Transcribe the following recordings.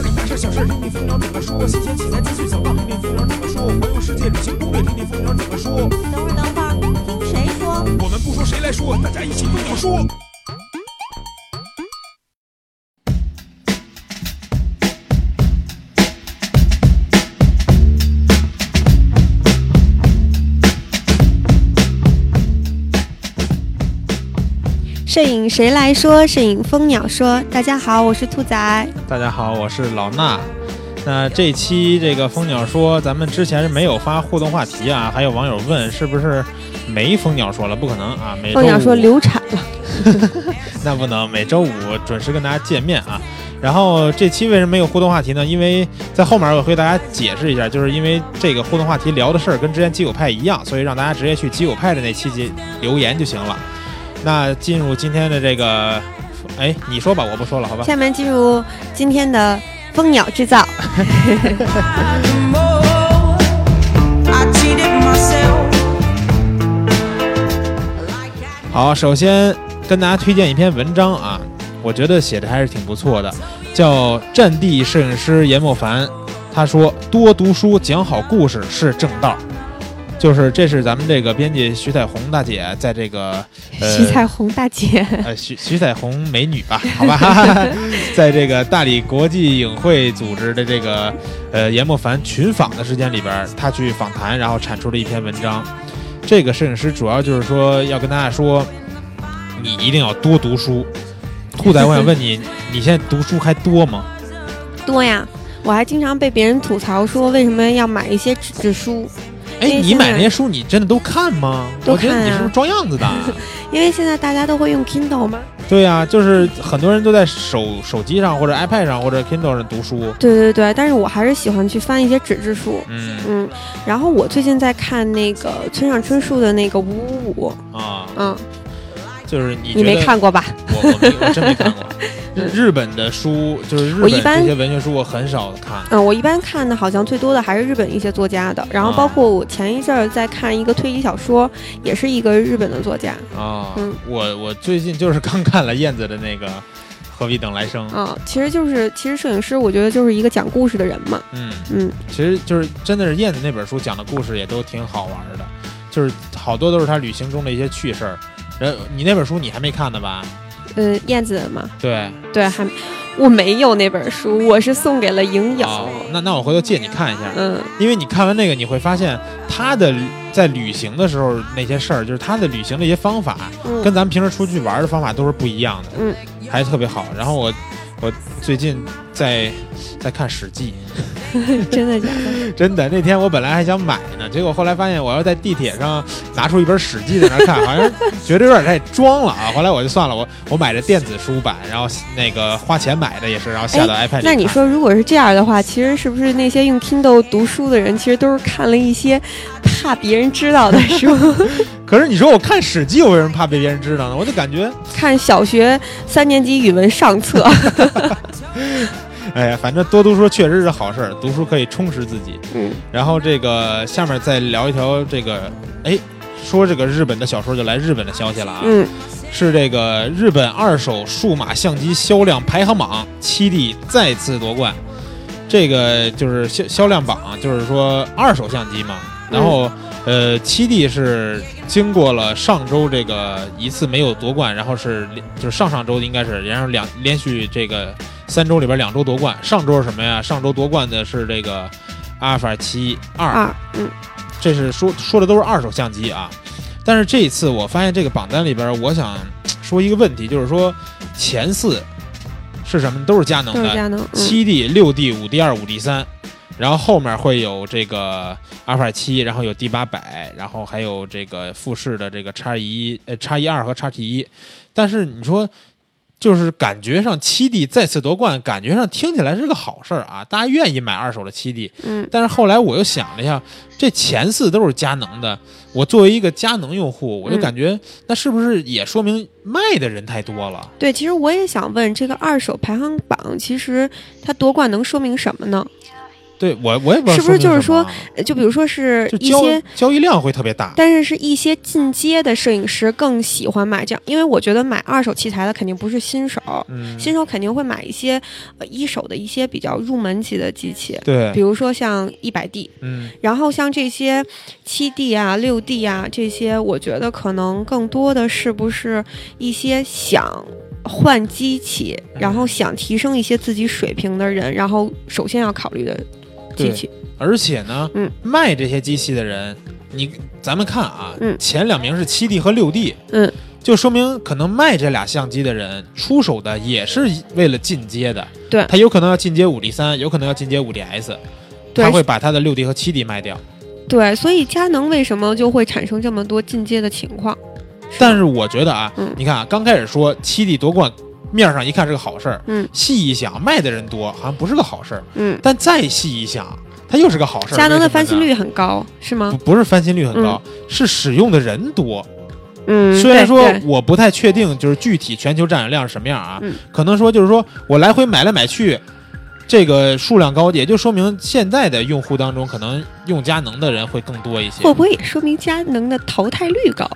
里大事小事，听听蜂鸟怎么说。新鲜题材资讯想到，听听蜂鸟怎么说。环游世界旅行攻略，听听蜂鸟怎么说。等会儿，等会儿，听谁说？我们不说谁来说，大家一起跟我说。谁来说？摄影蜂鸟说。大家好，我是兔仔。大家好，我是老衲。那这期这个蜂鸟说，咱们之前是没有发互动话题啊，还有网友问是不是没蜂鸟说了？不可能啊，每蜂鸟说流产了，那不能，每周五准时跟大家见面啊。然后这期为什么没有互动话题呢？因为在后面我会给大家解释一下，就是因为这个互动话题聊的事儿跟之前基友派一样，所以让大家直接去基友派的那期节留言就行了。那进入今天的这个，哎，你说吧，我不说了，好吧？下面进入今天的蜂鸟制造。好，首先跟大家推荐一篇文章啊，我觉得写的还是挺不错的，叫《战地摄影师严莫凡》，他说：“多读书，讲好故事是正道。”就是这是咱们这个编辑徐彩虹大姐在这个呃徐彩虹大姐，呃徐徐彩虹美女吧，好吧，在这个大理国际影会组织的这个呃严莫凡群访的时间里边，她去访谈，然后产出了一篇文章。这个摄影师主要就是说要跟大家说，你一定要多读书。兔仔，我想问你，你现在读书还多吗？多呀，我还经常被别人吐槽说为什么要买一些纸质书。哎，你买那些书，你真的都看吗？都看呀。我觉得你是不是装样子的？因为现在大家都会用 Kindle 吗？对呀，就是很多人都在手手机上或者 iPad 上或者 Kindle 上读书。对对对，但是我还是喜欢去翻一些纸质书。嗯嗯。然后我最近在看那个村上春树的那个《五五五》啊，嗯，就是你你没看过吧？我我真没 看过。日本的书就是日本这些文学书，我很少看。嗯，我一般看的好像最多的还是日本一些作家的，然后包括我前一阵儿在看一个推理小说，也是一个日本的作家。啊，嗯，我我最近就是刚看了燕子的那个《何必等来生》。啊，其实就是其实摄影师，我觉得就是一个讲故事的人嘛。嗯嗯，其实就是真的是燕子那本书讲的故事也都挺好玩的，就是好多都是他旅行中的一些趣事儿。然后你那本书你还没看呢吧？呃，燕子嘛，对对，还我没有那本书，我是送给了影友。那那我回头借你看一下，嗯，因为你看完那个，你会发现他的在旅行的时候那些事儿，就是他的旅行的一些方法，跟咱们平时出去玩的方法都是不一样的，嗯，还特别好。然后我我最近在在看《史记》。真的假的？真的，那天我本来还想买呢，结果后来发现我要在地铁上拿出一本《史记》在那看，好像觉得有点太装了啊。后来我就算了，我我买的电子书版，然后那个花钱买的也是，然后下到 iPad 那你说，如果是这样的话，其实是不是那些用 Kindle 读书的人，其实都是看了一些怕别人知道的书？可是你说我看《史记》，我为什么怕被别人知道呢？我就感觉看小学三年级语文上册。哎呀，反正多读书确实是好事儿，读书可以充实自己。嗯，然后这个下面再聊一条这个，哎，说这个日本的小说就来日本的消息了啊。嗯，是这个日本二手数码相机销量排行榜，七 D 再次夺冠。这个就是销销量榜，就是说二手相机嘛。然后，呃，七 D 是经过了上周这个一次没有夺冠，然后是就是上上周应该是，然后两连续这个。三周里边两周夺冠，上周是什么呀？上周夺冠的是这个阿尔法七二，嗯，这是说说的都是二手相机啊。但是这一次我发现这个榜单里边，我想说一个问题，就是说前四是什么？都是佳能的，佳能七 D、六 D、五 D 二、五 D 三，然后后面会有这个阿尔法七，然后有 D 八百，然后还有这个富士的这个叉一呃叉一二和叉 T 一。但是你说。就是感觉上七弟再次夺冠，感觉上听起来是个好事儿啊，大家愿意买二手的七弟。嗯，但是后来我又想了一下，这前四都是佳能的，我作为一个佳能用户，我就感觉那是不是也说明卖的人太多了？对，其实我也想问，这个二手排行榜其实它夺冠能说明什么呢？对我我也不知道是不是就是说就比如说是一些，交易量会特别大。但是是一些进阶的摄影师更喜欢买这样，因为我觉得买二手器材的肯定不是新手，嗯，新手肯定会买一些呃一手的一些比较入门级的机器，对比，如说像一百 D，嗯然后像这些七 D 啊、六 D 啊这些，我觉得可能更多的是不是一些想换机器，然后想提升一些自己水平的人，然后首先要考虑的机器。而且呢，嗯。卖这些机器的人，你咱们看啊，嗯。前两名是七 D 和六 D，嗯，就说明可能卖这俩相机的人出手的也是为了进阶的，对。他有可能要进阶五 D 三，有可能要进阶五 D S，他会把他的六 D 和七 D 卖掉。对，所以佳能为什么就会产生这么多进阶的情况？但是我觉得啊，嗯。你看啊，刚开始说七 D 夺冠，面上一看是个好事儿，嗯细一想，卖的人多，好像不是个好事儿。嗯，但再细一想，它又是个好事儿。佳能的翻新率很高，是吗不？不是翻新率很高，是使用的人多。嗯，虽然说我不太确定，就是具体全球占有量是什么样啊，嗯可能说就是说我来回买来买去，这个数量高，也就说明现在的用户当中，可能用佳能的人会更多一些会，不会也说明佳能的淘汰率高？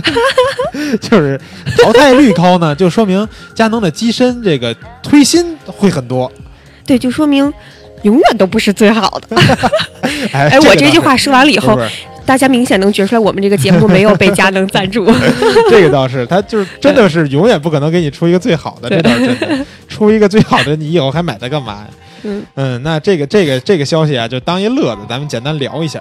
就是淘汰率高呢，就说明佳能的机身这个推新会很多。对，就说明永远都不是最好的。哎哎，我这句话说完了以后是，是大家明显能觉出来，我们这个节目没有被佳能赞助。这个倒是，他就是真的是永远不可能给你出一个最好的，这倒是真的。出一个最好的，你以后还买它干嘛呀？嗯嗯，那这个这个这个消息啊，就当一乐子，咱们简单聊一下。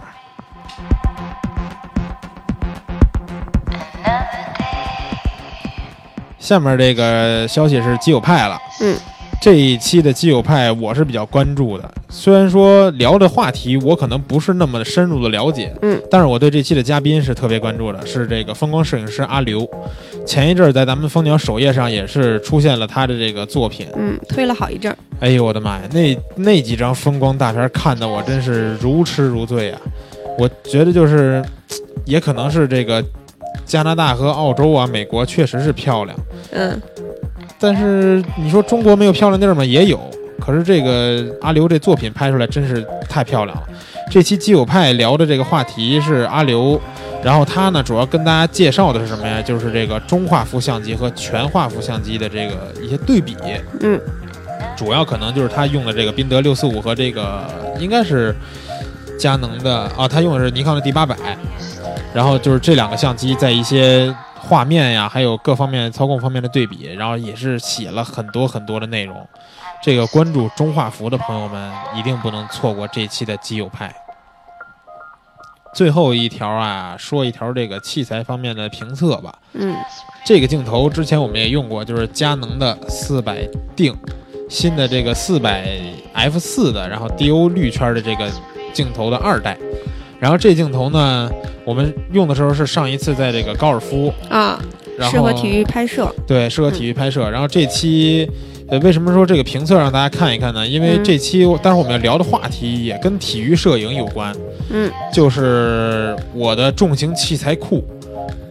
下面这个消息是基友派了，嗯，这一期的基友派我是比较关注的，虽然说聊的话题我可能不是那么深入的了解，嗯，但是我对这期的嘉宾是特别关注的，是这个风光摄影师阿刘。前一阵儿在咱们蜂鸟首页上也是出现了他的这个作品，嗯，推了好一阵儿。哎呦我的妈呀，那那几张风光大片看的我真是如痴如醉啊！我觉得就是，也可能是这个加拿大和澳洲啊、美国确实是漂亮，嗯但是你说中国没有漂亮地儿吗？也有。可是这个阿刘这作品拍出来真是太漂亮了。这期基友派聊的这个话题是阿刘，然后他呢主要跟大家介绍的是什么呀？就是这个中画幅相机和全画幅相机的这个一些对比。嗯，主要可能就是他用的这个宾得六四五和这个应该是佳能的啊，他用的是尼康的 D 八百，然后就是这两个相机在一些画面呀，还有各方面操控方面的对比，然后也是写了很多很多的内容。这个关注中画幅的朋友们一定不能错过这期的基友派。最后一条啊，说一条这个器材方面的评测吧。嗯这个镜头之前我们也用过，就是佳能的四百定，新的这个四百 f 四的，然后 DO 绿圈的这个镜头的二代。然后这镜头呢，我们用的时候是上一次在这个高尔夫，啊，然后适合体育拍摄。对，适合体育拍摄。然后这期，呃，为什么说这个评测让大家看一看呢？因为嗯这期待会儿我们要聊的话题也跟体育摄影有关，嗯就是我的重型器材库。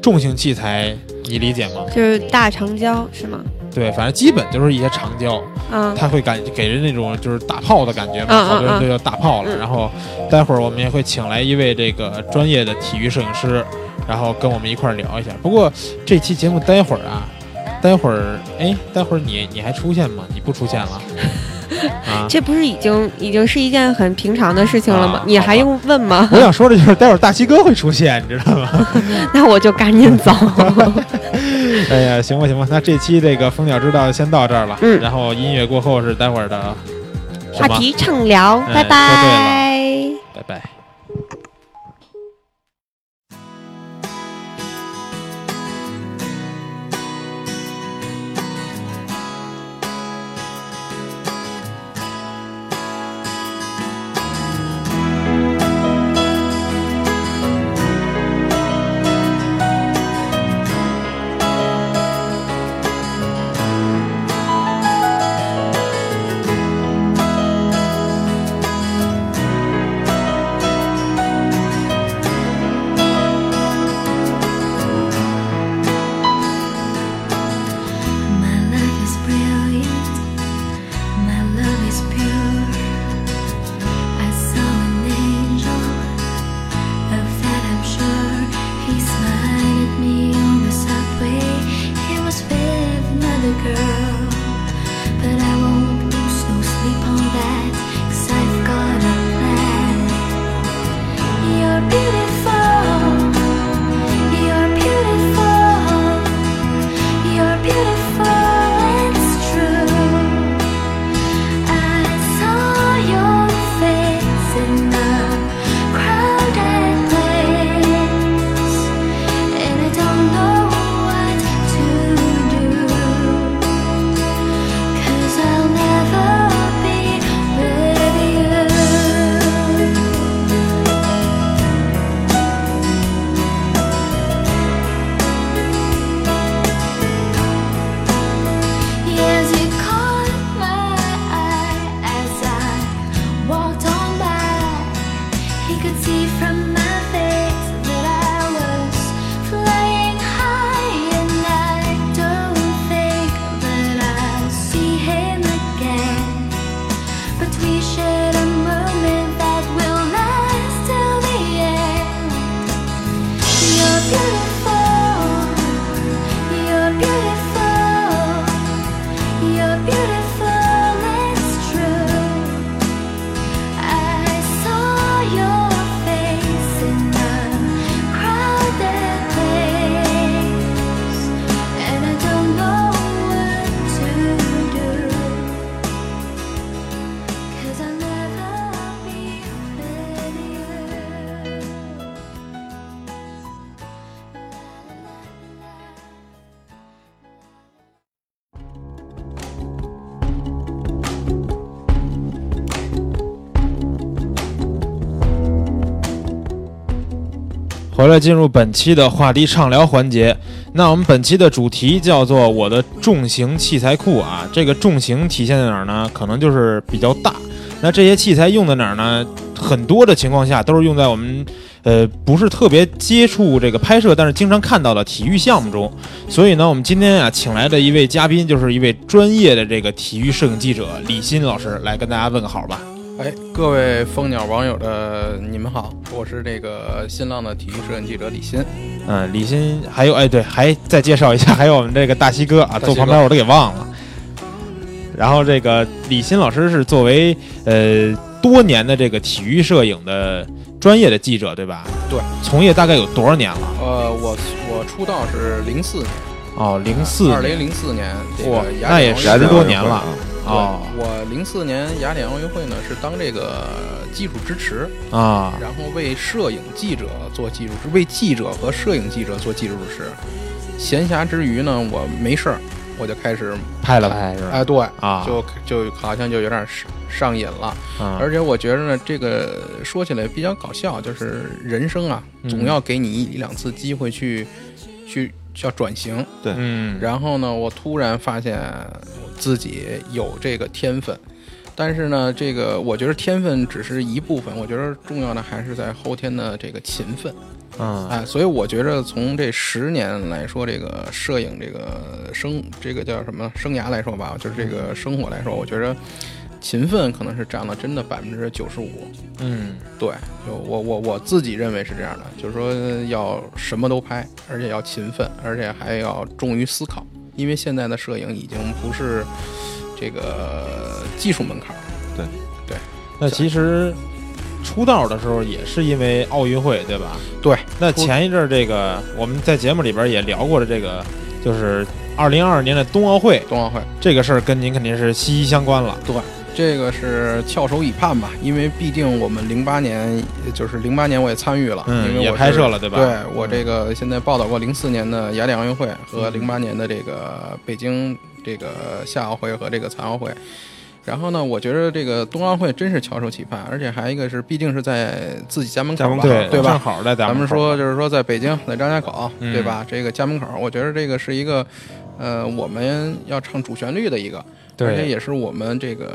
重型器材你理解吗？就是大长焦是吗？对，反正基本就是一些长焦，嗯它会感给人那种就是大炮的感觉嘛，好多人都叫大炮了。嗯然后待会儿我们也会请来一位这个专业的体育摄影师，然后跟我们一块儿聊一下。不过这期节目待会儿啊，待会儿哎，待会儿你你还出现吗？你不出现了啊？这不是已经已经是一件很平常的事情了吗？啊你还用问吗？我想说的就是待会儿大西哥会出现，你知道吗？那我就赶紧走。哎呀，行吧行吧，那这期这个蜂鸟之道先到这儿了，嗯然后音乐过后是待会儿的？话题畅聊，拜拜。拜拜。could see from 来进入本期的话题畅聊环节。那我们本期的主题叫做“我的重型器材库”啊，这个重型体现在哪儿呢？可能就是比较大。那这些器材用在哪儿呢？很多的情况下都是用在我们呃不是特别接触这个拍摄，但是经常看到的体育项目中。所以呢，我们今天啊请来的一位嘉宾，就是一位专业的这个体育摄影记者李欣老师，来跟大家问个好吧。哎，各位蜂鸟网友的你们好，我是这个新浪的体育摄影记者李欣。嗯，李欣还有哎对，还再介绍一下，还有我们这个大西哥啊，哥坐旁边我都给忘了。然后这个李欣老师是作为呃多年的这个体育摄影的专业的记者，对吧？对，从业大概有多少年了？呃，我我出道是零四年，哦，零四二零零四年这哇那也十典奥运会多年了对哦我零四年雅典奥运会呢是当这个技术支持，啊，然后为摄影记者做技术支，为记者和摄影记者做技术支持。闲暇之余呢，我没事儿，我就开始拍了拍是吧？哎，对，啊，就就好像就有点上上瘾了。嗯而且我觉着呢，这个说起来比较搞笑，就是人生啊，嗯总要给你一两次机会去，去要转型。对嗯，然后呢，我突然发现自己有这个天分，但是呢，这个我觉得天分只是一部分，我觉得重要的还是在后天的这个勤奋。嗯哎，所以我觉得从这十年来说，这个摄影这个生这个叫什么生涯来说吧，就是这个生活来说，我觉得勤奋可能是占了真的百分之九十五。嗯对，就我我我自己认为是这样的，就是说要什么都拍，而且要勤奋，而且还要重于思考，因为现在的摄影已经不是这个技术门槛儿。那其实出道的时候也是因为奥运会，对吧？对，那前一阵儿这个我们在节目里边也聊过的这个，就是二零二二年的冬奥会冬奥会。这个事儿，跟您肯定是息息相关了。这个是翘首以盼吧，因为毕竟我们零八年，就是零八年我也参与了，嗯也因为我是拍摄了对吧对我这个现在报道过零四年的雅典奥运会和嗯零八年的这个北京这个夏奥会和这个残奥会。然后呢，我觉得这个冬奥会真是翘首企盼，而且还一个是，毕竟是在自己家门口吧，对对吧正？好在咱咱们们说就是说在北京，在张家口，嗯对吧？这个家门口，我觉得这个是一个，呃，我们要唱主旋律的一个，而且对也是我们这个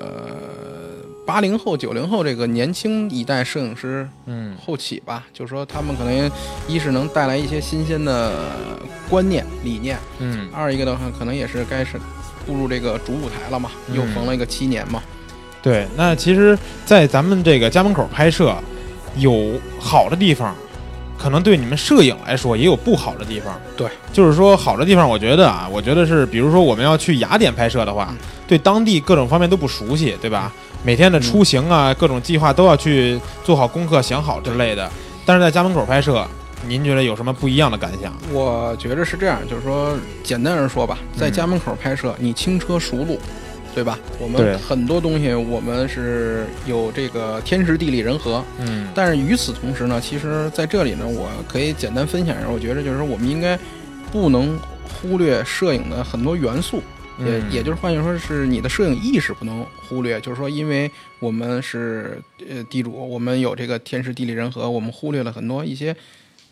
八零后、九零后这个年轻一代摄影师嗯后起吧，就是说他们可能一是能带来一些新鲜的观念理念，嗯二一个的话可能也是该是步入这个主舞台了嘛，嗯又逢了一个七年嘛。对。那其实，在咱们这个家门口拍摄，有好的地方，可能对你们摄影来说也有不好的地方。对，就是说好的地方，我觉得啊，我觉得是，比如说我们要去雅典拍摄的话嗯，对当地各种方面都不熟悉，对吧？每天的出行啊，各种计划都要去做好功课、想好之类的。但是在家门口拍摄，您觉得有什么不一样的感想？我觉得是这样，就是说，简单而说吧，在嗯家门口拍摄，你轻车熟路，对吧？我们很多东西我们是有这个天时地利人和，嗯但是与此同时呢，其实在这里呢，我可以简单分享一下，我觉得就是说，我们应该不能忽略摄影的很多元素，也、嗯也就是换句话说，是你的摄影意识不能忽略。就是说，因为我们是呃地主，我们有这个天时地利人和，我们忽略了很多一些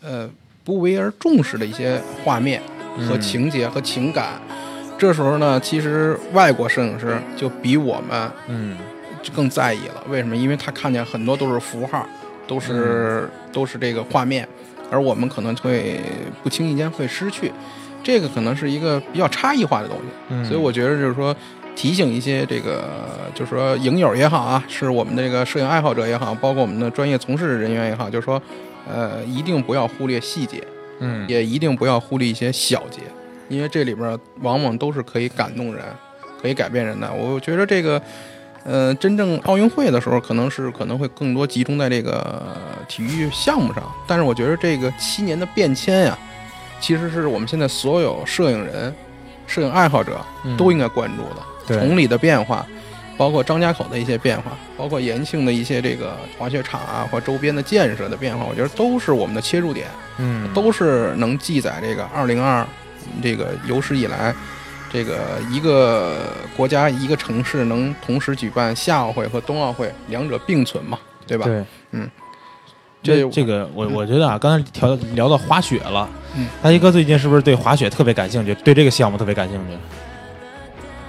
呃不为而重视的一些画面和嗯情节和情感。这时候呢，其实外国摄影师就比我们嗯更在意了。为什么？因为他看见很多都是符号，都是、都是这个画面，而我们可能会不经意间会失去。这个可能是一个比较差异化的东西，嗯，所以我觉得就是说，提醒一些这个，就是说影友也好啊，是我们这个摄影爱好者也好，包括我们的专业从事人员也好，就是说，呃，一定不要忽略细节，嗯也一定不要忽略一些小节，因为这里边往往都是可以感动人、可以改变人的。我觉得这个，呃，真正奥运会的时候，可能是可能会更多集中在这个体育项目上，但是我觉得这个七年的变迁呀，其实是我们现在所有摄影人、摄影爱好者都应该关注的。对崇礼的变化，包括张家口的一些变化，包括延庆的一些这个滑雪场啊或周边的建设的变化，我觉得都是我们的切入点。嗯都是能记载这个二零二这个有史以来，这个一个国家一个城市能同时举办夏奥会和冬奥会，两者并存嘛，对吧？对，嗯。这这个我我觉得啊，刚才聊聊到滑雪了，嗯，大一哥最近是不是对滑雪特别感兴趣？对这个项目特别感兴趣？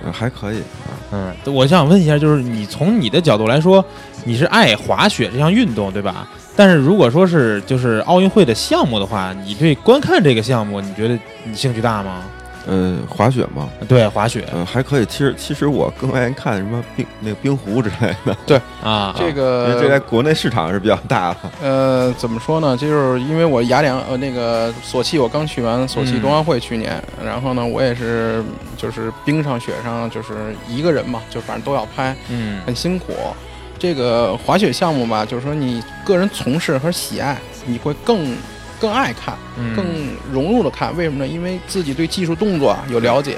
嗯还可以啊。嗯，我想问一下，就是你从你的角度来说，你是爱滑雪这项运动，对吧？但是如果说是就是奥运会的项目的话，你对观看这个项目，你觉得你兴趣大吗？嗯，滑雪吗，对，滑雪嗯，还可以。其实其实我更爱看什么冰那个冰壶之类的，对啊，这因为这在个国内市场是比较大的。呃，怎么说呢？就是因为我雅典呃那个索契，我刚去完索契嗯冬奥会去年，然后呢，我也是就是冰上雪上就是一个人嘛，就反正都要拍，嗯很辛苦。这个滑雪项目吧，就是说你个人从事和喜爱，你会更更爱看，嗯更融入的看。为什么呢？因为自己对技术动作啊有了解。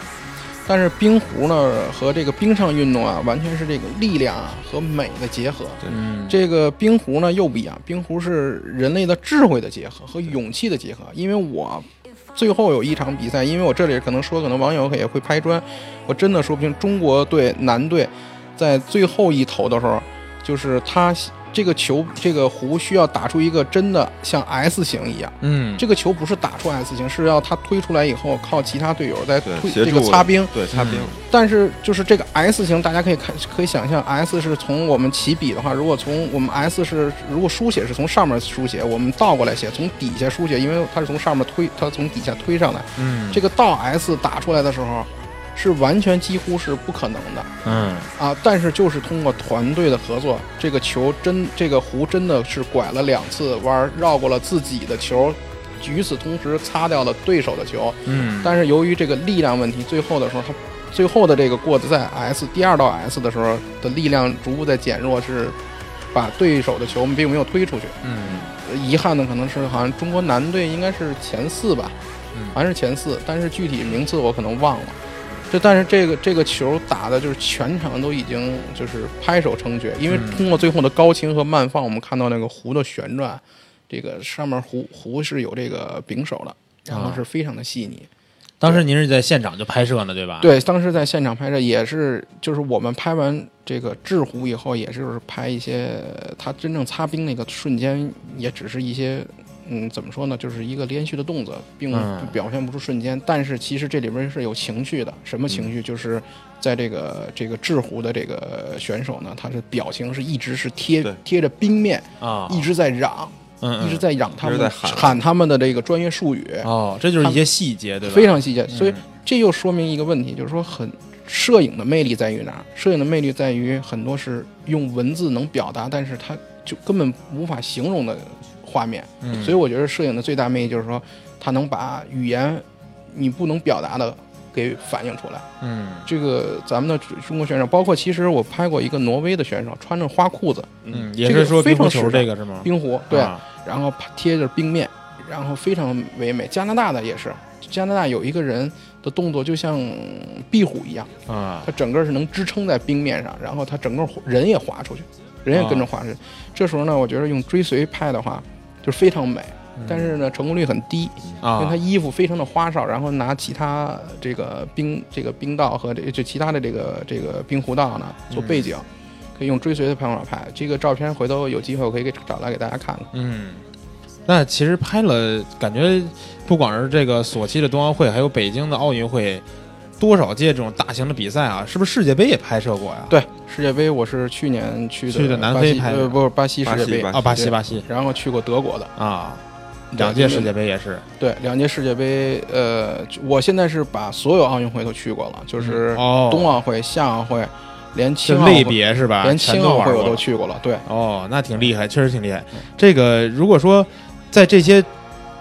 但是冰壶呢和这个冰上运动啊，完全是这个力量啊和美的结合。嗯这个冰壶呢又不一样，冰壶是人类的智慧的结合和勇气的结合。因为我最后有一场比赛，因为我这里可能说，可能网友也会拍砖，我真的说不清。中国队男队在最后一投的时候，就是他这个球这个弧需要打出一个真的像 S 型一样。嗯这个球不是打出 S 型，是要他推出来以后，靠其他队友在，推这个擦冰。对擦冰，但是就是这个 S 型，大家可以看，可以想象，S 是从我们起笔的话，如果从我们 S 是如果书写是从上面书写，我们倒过来写，从底下书写，因为它是从上面推，它从底下推上来，嗯这个倒 S 打出来的时候，是完全几乎是不可能的嗯啊！但是就是通过团队的合作，这个球真这个弧真的是拐了两次弯，绕过了自己的球，与此同时擦掉了对手的球，嗯但是由于这个力量问题，最后的时候，他最后的这个过在 S 第二道 S 的时候的力量逐步在减弱，是把对手的球并没有推出去。嗯呃遗憾的可能是好像中国男队应该是前四吧，嗯好像是前四，但是具体名次我可能忘了。这但是这个这个球打的就是全场都已经就是拍手称绝，因为嗯通过最后的高清和慢放，我们看到那个壶的旋转，这个上面壶壶是有这个柄手的，然后啊是非常的细腻。当时您是在现场就拍摄呢，对吧？，对，当时在现场拍摄也是，就是我们拍完这个制壶以后，也就是拍一些他真正擦冰那个瞬间，也只是一些，嗯，怎么说呢，就是一个连续的动作，并嗯表现不出瞬间。但是其实这里边是有情绪的，什么情绪？就是在这个这个制壶的这个选手呢，他是表情是一直是贴对贴着冰面，啊，一直在嚷，嗯一直在嚷他们在喊喊他们的这个专业术语。哦，这就是一些细节，对吧？非常细节，所以嗯这又说明一个问题，就是说很摄影的魅力在于哪儿？摄影的魅力在于很多是用文字能表达，但是它就根本无法形容的画面。嗯所以我觉得摄影的最大魅力就是说，它能把语言你不能表达的给反映出来。嗯这个咱们的中国选手，包括其实我拍过一个挪威的选手，穿着花裤子，嗯，也这个是说非冰壶球常时尚这个是吗？冰壶，对，啊然后贴着冰面，然后非常唯美。加拿大的也是，加拿大有一个人的动作就像壁虎一样，啊他整个是能支撑在冰面上，然后他整个人也滑出去，人也跟着滑出去。这时候呢，我觉得用追随拍的话，就是非常美，但是呢，成功率很低，因为他啊衣服非常的花哨，然后拿其他这个冰这个冰道和这就其他的这个这个冰湖道呢做背景。可以用追随的方法拍这个照片，回头有机会我可以给找来给大家看看。嗯。那其实拍了，感觉不管是这个索契的冬奥会，还有北京的奥运会，多少届这种大型的比赛啊，是不是世界杯也拍摄过呀？对，世界杯我是去年去的去的南非拍的。呃，不是巴西世界杯。巴西巴啊，巴西巴西。然后去过德国的。啊，两届世界杯也是，对，两届世界杯，呃，我现在是把所有奥运会都去过了，就是哦，冬奥会、夏奥会，连青奥会，别是吧？连青奥会我都去过了。对，哦，那挺厉害，确实挺厉害。这个如果说在这些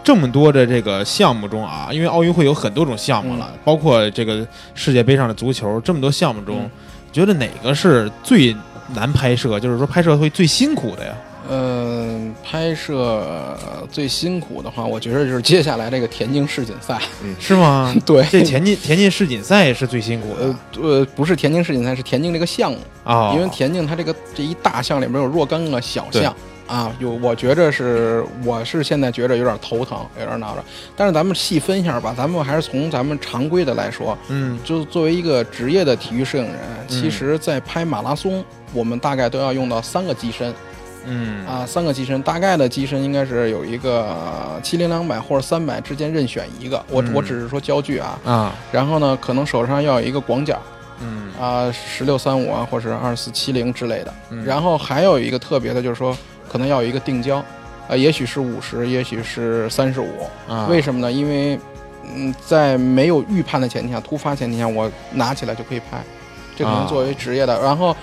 这么多的这个项目中啊，因为奥运会有很多种项目了，包括这个世界杯上的足球，这么多项目中，嗯觉得哪个是最难拍摄？就是说拍摄会最辛苦的呀？嗯、拍摄最辛苦的话，我觉得就是接下来这个田径世锦赛。是吗？对，这田径田径世锦赛是最辛苦的呃呃，不是田径世锦赛，是田径这个项目。啊，因为田径它这个这一大项里面有若干个小项啊，有我觉着是我是现在觉着有点头疼，有点恼着。但是咱们细分一下吧，咱们还是从咱们常规的来说，嗯。就作为一个职业的体育摄影人，其实在拍马拉松，我们大概都要用到三个机身，嗯。啊，三个机身，大概的机身应该是有一个七零两百或者三百之间任选一个，我、嗯。我只是说焦距啊。啊。然后呢，可能手上要有一个广角嗯。啊，十六三五啊，或者二四七零之类的。嗯。然后还有一个特别的，就是说可能要有一个定焦，啊，也许是五十，也许是三十五。啊为什么呢？因为嗯，在没有预判的前提下，突发前提下，我拿起来就可以拍，这可能啊作为职业的。然后，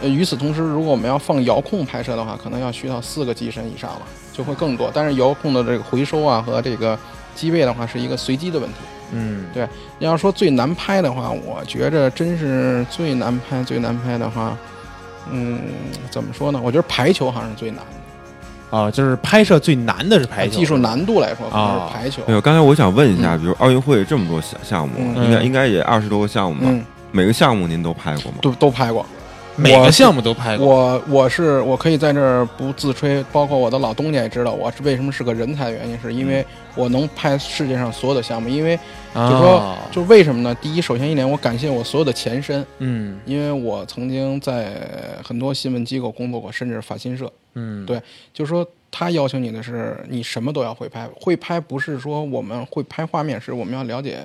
呃，与此同时，如果我们要放遥控拍摄的话，可能要需要四个机身以上了，就会更多。但是遥控的这个回收啊和这个机位的话，是一个随机的问题。嗯对要说最难拍的话，我觉着真是最难拍、最难拍的话，嗯，怎么说呢？我觉得排球好像是最难的。啊，就是拍摄最难的是排球，技术难度来说，可能啊是排球。没有，刚才我想问一下，嗯比如奥运会这么多项项目，嗯应该嗯应该也二十多个项目吧？嗯，每个项目您都拍过吗？都都拍过。每个项目都拍过。我我是我可以在这儿不自吹，包括我的老东家也知道我是为什么是个人才的原因，是因为我能拍世界上所有的项目。因为就就说就为什么呢？第一，首先一点，我感谢我所有的前身，嗯因为我曾经在很多新闻机构工作过，甚至法新社。嗯对就是说，他要求你的是你什么都要会拍，会拍不是说我们会拍画面，是我们要了解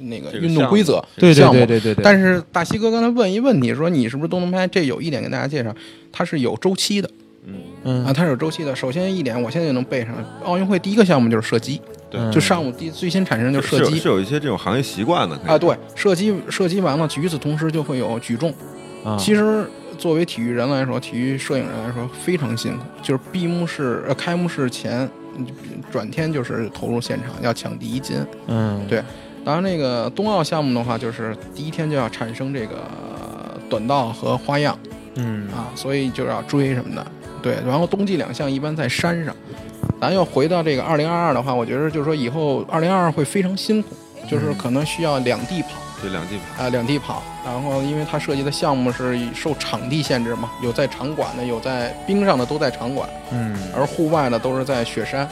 那个运动规则、对对项目对对对对，但是大西哥刚才问一问题，说你是不是都能拍？这有一点跟大家介绍，它是有周期的嗯，嗯啊，它是有周期的。首先一点，我现在就能背上，奥运会第一个项目就是射击，对嗯就上午第最先产生就是射击是有是有一些这种行业习惯的啊，对，射击射击完了，与此同时就会有举重。啊其实作为体育人来说，体育摄影人来说非常辛苦，就是闭幕式、呃开幕式前，嗯转天就是投入现场，要抢第一金。嗯对当然，那个冬奥项目的话，就是第一天就要产生这个短道和花样嗯啊，所以就要追什么的。对，然后冬季两项一般在山上。咱要回到这个二零二二的话，我觉得就是说以后二零二二会非常辛苦，就是可能需要两地跑。对两地跑，啊，两地跑，然后因为它涉及的项目是受场地限制嘛，有在场馆的，有在冰上的都在场馆，嗯，而户外的都是在雪山，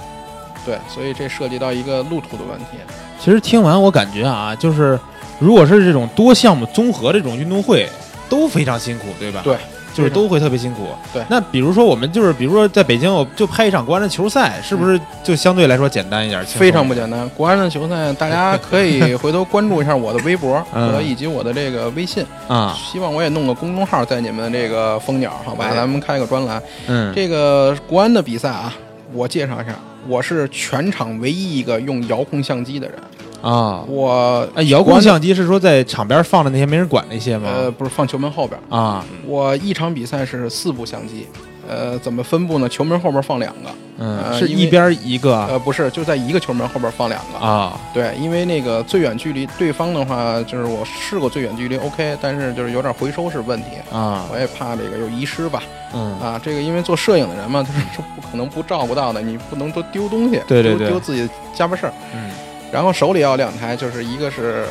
对，所以这涉及到一个路途的问题。其实听完我感觉啊，就是如果是这种多项目综合这种运动会，都非常辛苦，对吧？对，就是都会特别辛苦。对那比如说我们就是，比如说在北京，我就拍一场国安的球赛，是不是就相对来说简单一点？非常不简单。国安的球赛，大家可以回头关注一下我的微博 嗯和以及我的这个微信，啊，希望我也弄个公众号在你们这个蜂鸟，好吧？哎咱们开个专栏。嗯，这个国安的比赛啊，我介绍一下，我是全场唯一一个用遥控相机的人。啊，我哎，遥控相机是说在场边放的那些没人管那些吗？呃不是放球门后边。啊，我一场比赛是四部相机，呃，怎么分布呢？球门后边放两个，嗯，呃是一边一个呃，不是，就在一个球门后边放两个。啊，对，因为那个最远距离，对方的话就是我试过最远距离 OK，但是就是有点回收是问题，啊，我也怕这个有遗失吧。嗯啊，这个因为做摄影的人嘛，他是不可能不照顾到的，你不能说丢东西，对对对丢丢自己家巴事儿。嗯然后手里要两台，就是一个是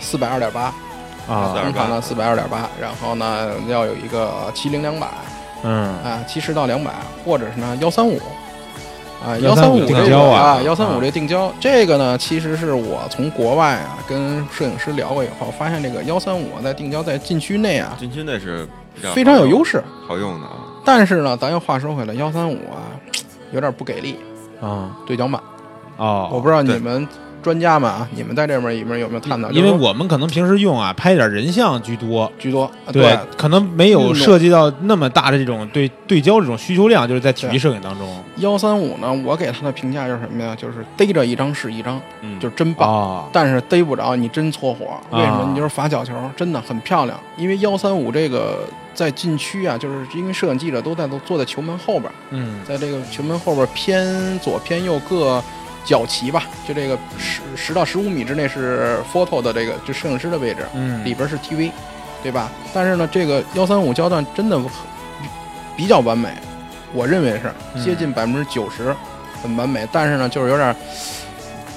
四百二点八，啊，通常的四百二点八，然后呢要有一个七零两百。嗯。啊，七十到两百，或者是呢幺三五，啊135三五这个定焦啊。啊幺三五这个定焦，这个呢其实是我从国外啊跟摄影师聊过以后，发现这个幺三五在定焦在禁区内啊禁区内是非常有优势，好用的啊。但是呢，咱又话说回来，幺三五啊有点不给力，啊。对焦慢，啊，我不知道你们专家们啊，你们在这边里面有没有探讨？因为我们可能平时用啊，拍点人像居多，居多，啊对，可能没有涉及到那么大的这种对对焦这种需求量，就是在体育摄影当中幺三五呢，我给他的评价就是什么呀？就是逮着一张是一张，嗯，就是真棒。啊但是逮不着你真搓火，为什么啊？你就是罚角球，真的很漂亮。因为幺三五这个在禁区啊，就是因为摄影记者都在都坐在球门后边，嗯在这个球门后边偏左偏右各角旗吧，就这个十十到十五米之内是 photo 的这个就摄影师的位置，嗯里边是 TV，对吧？但是呢，这个幺三五焦段真的比较完美，我认为是嗯接近百分之九十很完美，但是呢，就是有点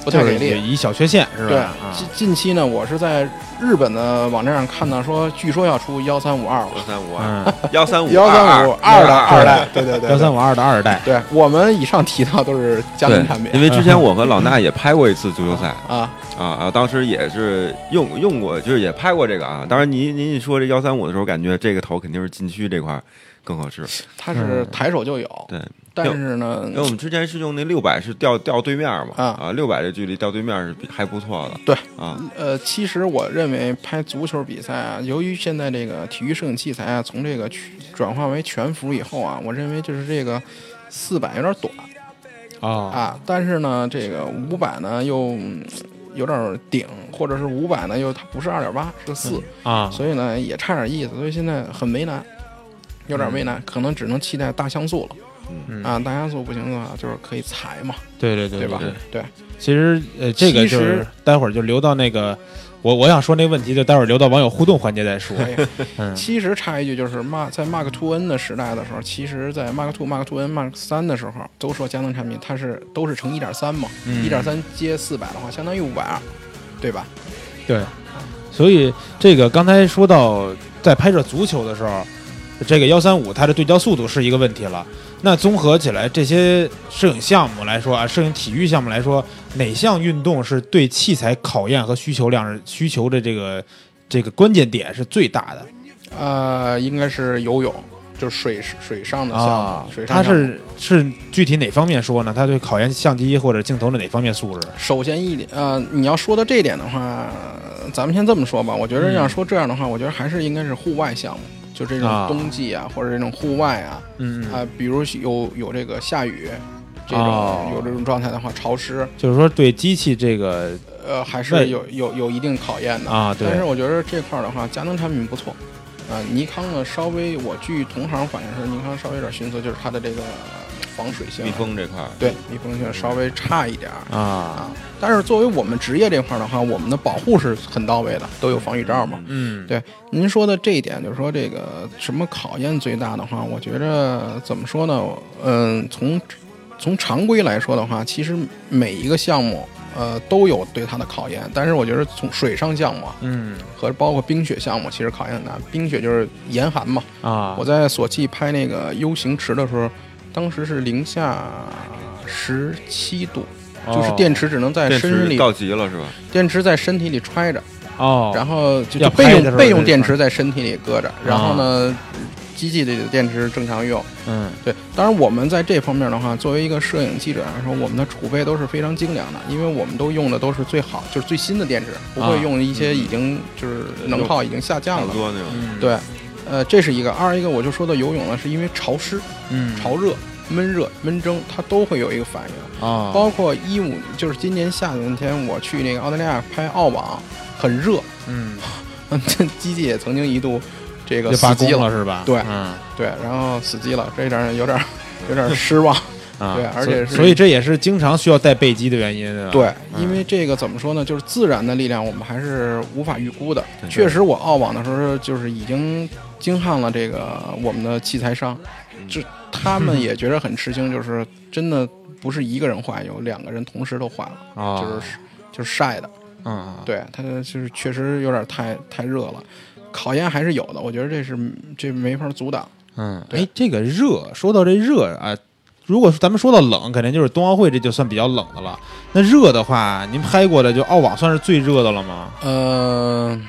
不太给力。就是一小缺陷是对吧？啊，近近期呢，我是在日本的网站上看到说，据说要出幺三五二了，幺三五二。嗯，幺三五幺三五二的二代，对对对，幺三五二的二代，对我们以上提到都是家庭产品，因为之前我和老衲也拍过一次足球赛 啊，啊啊，当时也是用用过，就是也拍过这个啊。当然您您一说这幺三五的时候，感觉这个头肯定是禁区这块更合适。它是抬手就有，对，但是呢因为，我们之前是用那六百是调调对面嘛，啊啊，六百这距离调对面是还不错的。对啊，呃，其实我认为拍足球比赛啊，由于现在这个体育摄影器材啊，从这个去转化为全幅以后啊，我认为就是这个四百有点短啊啊，但是呢，这个五百呢又嗯有点顶，或者是五百呢又它不是二点八，是个四、啊，所以呢也差点意思，所以现在很为难，有点为难，可能只能期待大像素了。嗯啊，大像素不行的话，就是可以裁嘛，对对对对吧？对对，其实呃，这个就是待会儿就留到那个我我想说那个问题，就待会儿留到网友互动环节再说。可以。嗯 其实插一句，就是 Mark 在 Mark Two N 的时代的时候，其实，在 Mark Two、Mark Two N、Mark 三的时候，都说佳能产品它是都是乘一点三嘛，嗯一点三接四百的话，相当于五百二，对吧？对，所以这个刚才说到在拍摄足球的时候，这个幺三五它的对焦速度是一个问题了。那综合起来，这些摄影项目来说啊，摄影体育项目来说，哪项运动是对器材考验和需求量是需求的这个这个关键点是最大的呃，应该是游泳，就是水水上的项目，啊它是是具体哪方面说呢？它对考验相机或者镜头的哪方面素质？首先一点，呃，你要说到这一点的话，咱们先这么说吧。我觉得嗯要说这样的话，我觉得还是应该是户外项目，就这种啊。冬季啊，或者这种户外啊，嗯啊、比如有有这个下雨，这种、哦。有这种状态的话，潮湿，就是说对机器这个呃，还是有有有一定考验的。啊，对。但是我觉得这块儿的话，佳能产品不错。啊、尼康呢稍微，我据同行反映是尼康稍微有点逊色，就是它的这个防水性啊，密封这块儿，对密封性稍微差一点儿。啊啊，但是作为我们职业这块儿的话，我们的保护是很到位的，都有防雨罩嘛。嗯对您说的这一点，就是说这个什么考验最大的话，我觉着怎么说呢？嗯，从从常规来说的话，其实每一个项目呃都有对它的考验，但是我觉得从水上项目啊嗯和包括冰雪项目，其实考验很大。冰雪就是严寒嘛。啊，我在索契拍那个 U 型池的时候，当时是零下十七度。就是哦电池只能在电身里，池告急了是吧？电池在身体里揣着，哦，然后就备用备用电池在身体里搁着，然后呢，机器里的电池正常用。嗯对，当然我们在这方面的话，作为一个摄影记者来说，我们的储备都是非常精良的，因为我们都用的都是最好，就是最新的电池，不啊会用一些已经就是能耗已经下降了。对，呃，这是一个。二一个我就说到游泳了，是因为潮湿、嗯潮热、闷热、闷蒸，它都会有一个反应。啊，包括一五，就是今年夏天我去那个澳大利亚拍澳网，很热，嗯，这 机器也曾经一度这个死机了，是吧？对嗯对，然后死机了，这有点有点有点失望。啊，对而且是所以这也是经常需要带备机的原因啊。对，嗯因为这个怎么说呢，就是自然的力量，我们还是无法预估的。确实，我澳网的时候就是已经惊撼了这个我们的器材商，就他们也觉得很吃惊，就是真的不是一个人坏，有两个人同时都坏了，啊，就是就是晒的。嗯，对，它就是确实有点太太热了，考验还是有的。我觉得这是这没法阻挡。嗯，对哎，这个热，说到这热啊，如果咱们说到冷，肯定就是冬奥会，这就算比较冷的了。那热的话，您拍过的就澳网算是最热的了吗？呃，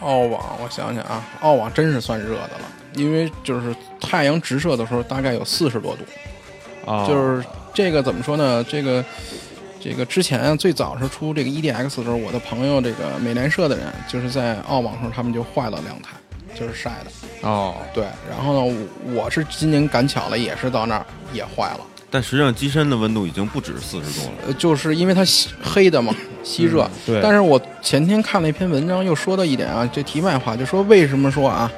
澳网，我想想啊，澳网真是算热的了，因为就是太阳直射的时候大概有四十多度，啊，就是这个怎么说呢？这个这个之前最早是出这个 EDX 的时候，我的朋友这个美联社的人，就是在澳网时候他们就坏了两台，就是晒的。哦，对，然后呢，我我是今年赶巧了，也是到那儿也坏了。但实际上机身的温度已经不止四十度了。呃，就是因为它吸黑的嘛，吸热。嗯对，但是我前天看了一篇文章，又说到一点啊，这题外话，就说为什么说啊，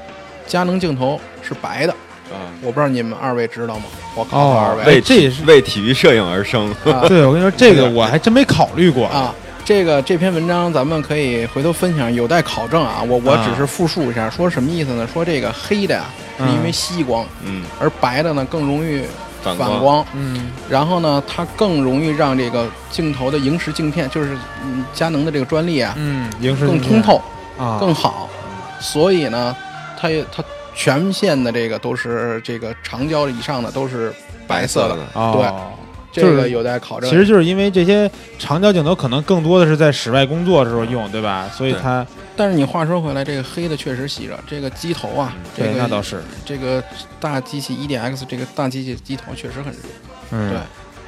佳能镜头是白的？啊，我不知道你们二位知道吗？我考考二哦，位、哎为这也是为体育摄影而生。啊 对我跟你说，这个我还真没考虑过。啊。这个这篇文章咱们可以回头分享，有待考证啊。我我啊只是复述一下，说什么意思呢？说这个黑的呀，是因为嗯吸光，嗯，而白的呢更容易反光反光，嗯然后呢，它更容易让这个镜头的萤石镜片，就是嗯佳能的这个专利啊，嗯，萤石更通透、啊，更好。所以呢，它也它全线的这个都是这个长焦以上的都是白色的，的，哦。这个有待考证。其实就是因为这些长焦镜头可能更多的是在室外工作的时候用，对吧？所以它但是你话说回来，这个黑的确实吸着，这个机头啊，这对个那倒是，这个大机器 EDX 这个大机器机头确实很热，嗯，对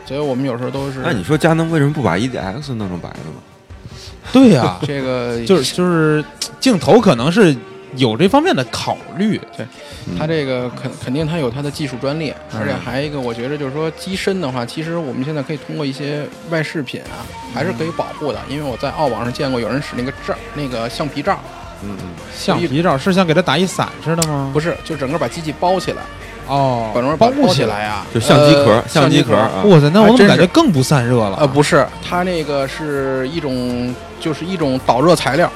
所以我们有时候都是那你说佳能为什么不把 EDX 弄成白的呢？对呀，这个就是就是镜头可能是有这方面的考虑，对它这个肯肯定它有它的技术专利，嗯。而且还一个我觉得就是说机身的话，其实我们现在可以通过一些外饰品啊，还是可以保护的，因为我在澳网上见过有人使那个罩那个橡皮罩，嗯嗯，橡皮罩是像给它打一伞似的吗？不是就整个把机器包起来，哦，把整个包包起来啊，就相机壳呃，相机壳啊，哇塞，那我怎么感觉更不散热了？呃，不是，它那个是一种就是一种导热材料。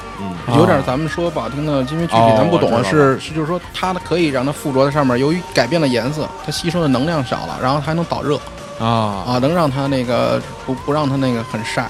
有点咱们说不好听的，因为具体哦咱不懂是是就是说它可以让它附着在上面，由于改变了颜色，它吸收的能量少了，然后它还能导热。啊。啊，能让它那个不不让它那个很晒。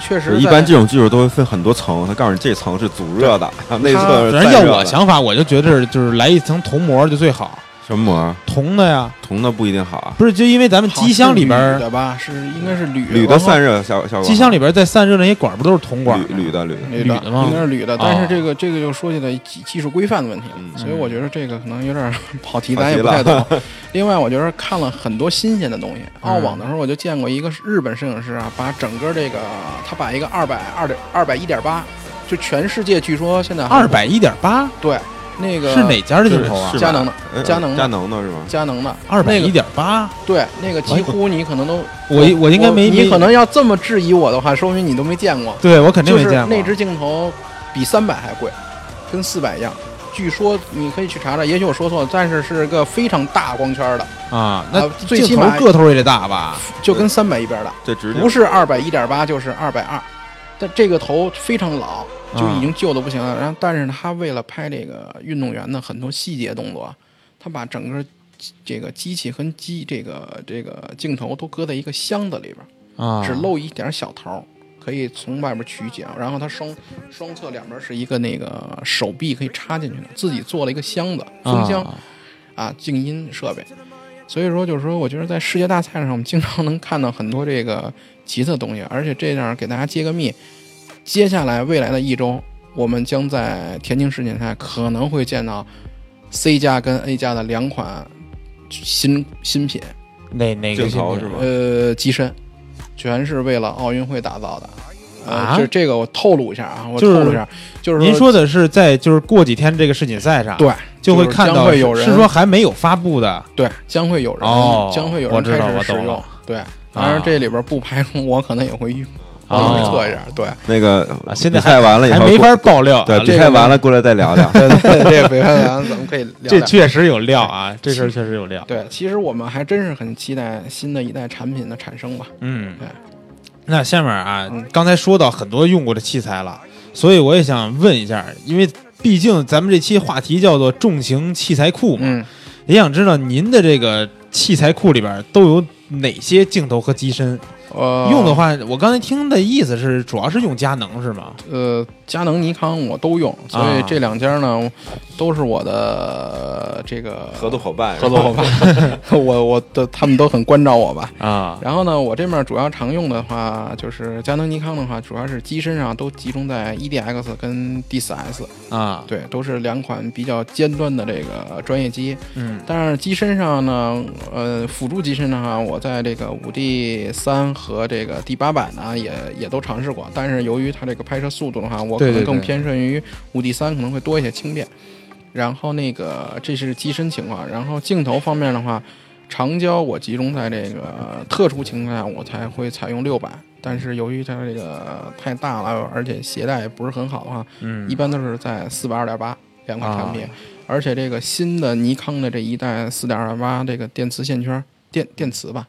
确实，一般这种技术都会分很多层，他告诉你这层是阻热的，内侧是反正要我想法，我就觉得就是来一层铜膜就最好，什么膜？铜的呀，铜的不一定好啊，不是就因为咱们机箱里边的吧，是应该是铝铝的散热效效果。机箱里边在散热那些管不都是铜管？铝铝的铝。的，铝铝的吗？应该是铝的，哦。但是这个这个就说起来技技术规范的问题了，嗯。所以我觉得这个可能有点 跑题，咱也不太了懂。另外，我觉得看了很多新鲜的东西。嗯。澳网的时候，我就见过一个日本摄影师啊，把整个这个他把一个二百二点二百一点八，就全世界据说现在二百一点八？对那个是哪家的镜头啊？佳能的呃佳能的佳能的是吗？佳能的二百一那个点八，对那个几乎你可能都我我应该没没你可能要这么质疑我的话，说明你都没见过。对我肯定就是没见过那只镜头比三百还贵，跟四百一样。据说你可以去查查，也许我说错了，但是是个非常大光圈的，啊，那啊最镜头起码个头也得大吧？就跟三百一边大，这直径不是二百一点八就是二百二。但这个头非常老，就已经旧的不行了。然后，但是他为了拍这个运动员的很多细节动作，他把整个这个机器和机这个这个镜头都搁在一个箱子里边。啊，只露一点小头儿，可以从外边取景。然后它双双侧两边是一个那个手臂可以插进去的，自己做了一个箱子，风箱啊啊，静音设备。所以说，就是说，我觉得在世界大赛上，我们经常能看到很多这个奇特的东西。而且这样给大家揭个秘，接下来未来的一周，我们将在田径世锦赛可能会见到 C 加跟 A 加的两款新新品。哪哪个镜镜头是吗？呃，机身，全是为了奥运会打造的。呃，啊这这个我透露一下啊，我透露一下，就是您说的是在就是过几天这个世锦赛上，对，就会看到有人是说还没有发布的对，将会有人，哦将会有人我知道开始使用。对，当然这里边不排除我可能也会预哦帮你测一下。对，那个啊现在比赛完了以后还没法爆料啊，对比这个赛完了过来再聊聊。对对，这个北派咱咱们可以聊 这。确实有料啊，这事儿确实有料。对，其实我们还真是很期待新的一代产品的产生吧。嗯对，那下面啊嗯，刚才说到很多用过的器材了，所以我也想问一下，因为毕竟咱们这期话题叫做重型器材库嘛，嗯，也想知道您的这个器材库里边都有哪些镜头和机身。呃，用的话，我刚才听的意思是主要是用佳能是吗？呃，佳能、尼康我都用，所以啊这两家呢都是我的这个合作伙伴，合作伙伴，我我的他们都很关照我吧。啊。然后呢，我这面主要常用的话，就是佳能、尼康的话，主要是机身上都集中在 EDX 跟 D4S，啊，对，都是两款比较尖端的这个专业机。嗯。但是机身上呢，呃，辅助机身的话，我在这个五 D 三和这个 D 八版呢，也也都尝试过。但是由于它这个拍摄速度的话，我可能更偏向于五 D 三，可能会多一些轻便。然后那个这是机身情况，然后镜头方面的话，长焦我集中在这个特殊情况下我才会采用六百，但是由于它这个太大了，而且携带也不是很好的话，嗯一般都是在四百二点八两款产品，啊而且这个新的尼康的这一代四点二八这个电磁线圈电电磁吧，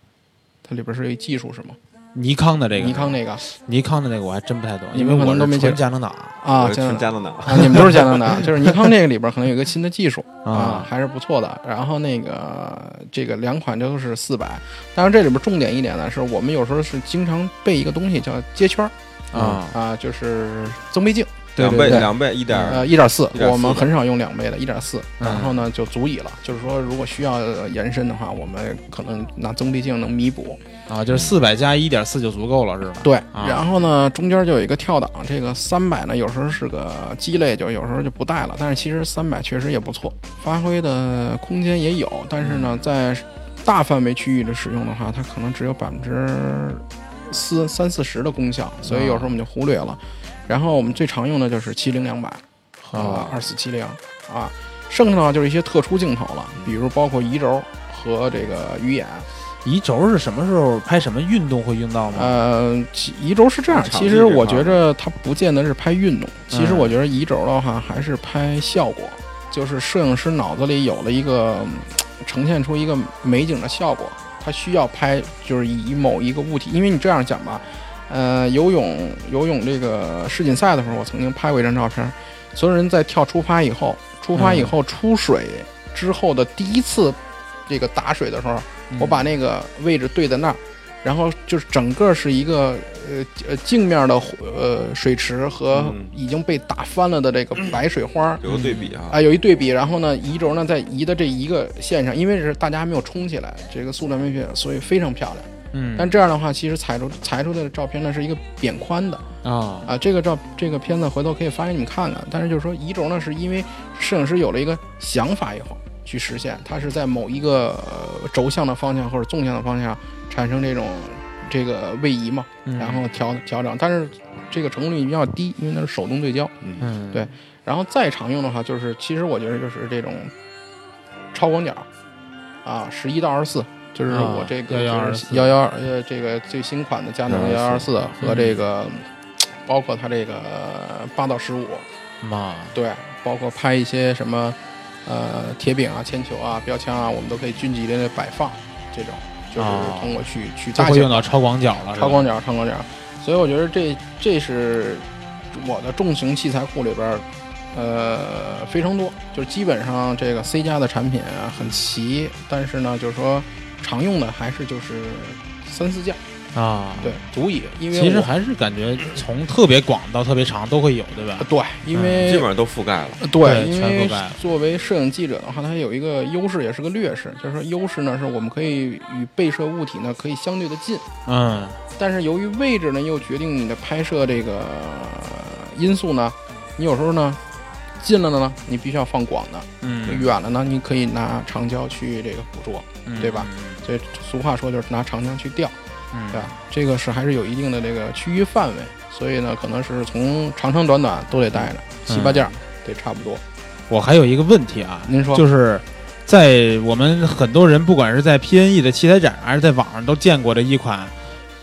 它里边是有一技术是吗？尼康的这个，尼康那个。尼康的那个我还真不太懂，你们可能因为我是都没见纯佳能党啊，加能党，啊，你们都是加能的，就是尼康这个里边可能有一个新的技术啊啊，还是不错的。然后那个这个两款都是四百，当然这里边重点一点呢，是我们有时候是经常备一个东西叫接圈儿啊，啊，就是增倍镜，两倍对两倍一点呃，一点四，我们很少用两倍的，一点四，嗯然后呢就足以了。就是说，如果需要呃延伸的话，我们可能拿增倍镜能弥补。啊，就是四百加一点四就足够了，是吧？对，啊然后呢，中间就有一个跳档，这个三百呢，有时候是个鸡肋，就有时候就不带了。但是其实三百确实也不错，发挥的空间也有，但是呢，在大范围区域的使用的话，它可能只有百分之四三四十的功效，所以有时候我们就忽略了。然后我们最常用的就是七零两百和啊二四七零啊，剩下的就是一些特殊镜头了，比如包括移轴和这个鱼眼。移轴是什么时候拍什么运动会用到吗？呃，其移轴是这样，其实我觉着它不见得是拍运动，其实嗯我觉得移轴的话还是拍效果，就是摄影师脑子里有了一个嗯呈现出一个美景的效果，他需要拍就是以某一个物体，因为你这样讲吧，呃，游泳游泳这个世锦赛的时候，我曾经拍过一张照片，所有人在跳出发以后，出发以后出水之后的第一次这个打水的时候。嗯我把那个位置对在那儿，然后就是整个是一个呃呃镜面的呃水池和嗯已经被打翻了的这个白水花儿有个对比啊啊、，有一对比，然后呢移轴呢在移的这一个线上，因为是大家还没有冲起来，这个速度还没变，所以非常漂亮。嗯，但这样的话，其实裁出裁出的照片呢是一个扁宽的。啊。啊，这个照这个片子回头可以发给你们看看。但是就是说移轴呢，是因为摄影师有了一个想法以后去实现，它是在某一个、呃轴向的方向或者纵向的方向产生这种这个位移嘛，嗯。然后调调整，但是这个成功率比较低，因为那是手动对焦。嗯。对。然后再常用的话，就是其实我觉得就是这种超广角啊，十一到二十四，就是啊我这个11幺幺呃这个最新款的佳能幺幺二四。和这个包括它这个八到十五，妈，对，包括拍一些什么呃铁饼啊、铅球啊、标枪啊，我们都可以均级的摆放，这种就是啊。通过去去就大小会用到超广角了，超广角、超广角，所以我觉得这这是我的重型器材库里边儿，呃，非常多，就是基本上这个 C 加的产品啊很齐，但是呢，就是说常用的还是就是三四件，啊，对，足以，因为其实还是感觉从特别广到特别长都会有，对吧？对，因为、基本上都覆盖了。呃对，因为全覆盖作为摄影记者的话，它有一个优势，也是个劣势，就是说优势呢是我们可以与被摄物体呢可以相对的近，嗯。但是由于位置呢又决定你的拍摄这个因素呢，你有时候呢近了的呢你必须要放广的，嗯，远了呢你可以拿长焦去这个捕捉，嗯。对吧？所以俗话说就是拿长枪去钓，嗯对吧？这个是还是有一定的这个区域范围，所以呢可能是从长长短短都得带着，七八件儿得差不多。我还有一个问题啊，您说就是在我们很多人不管是在 PNE 的器材展，还是在网上都见过的一款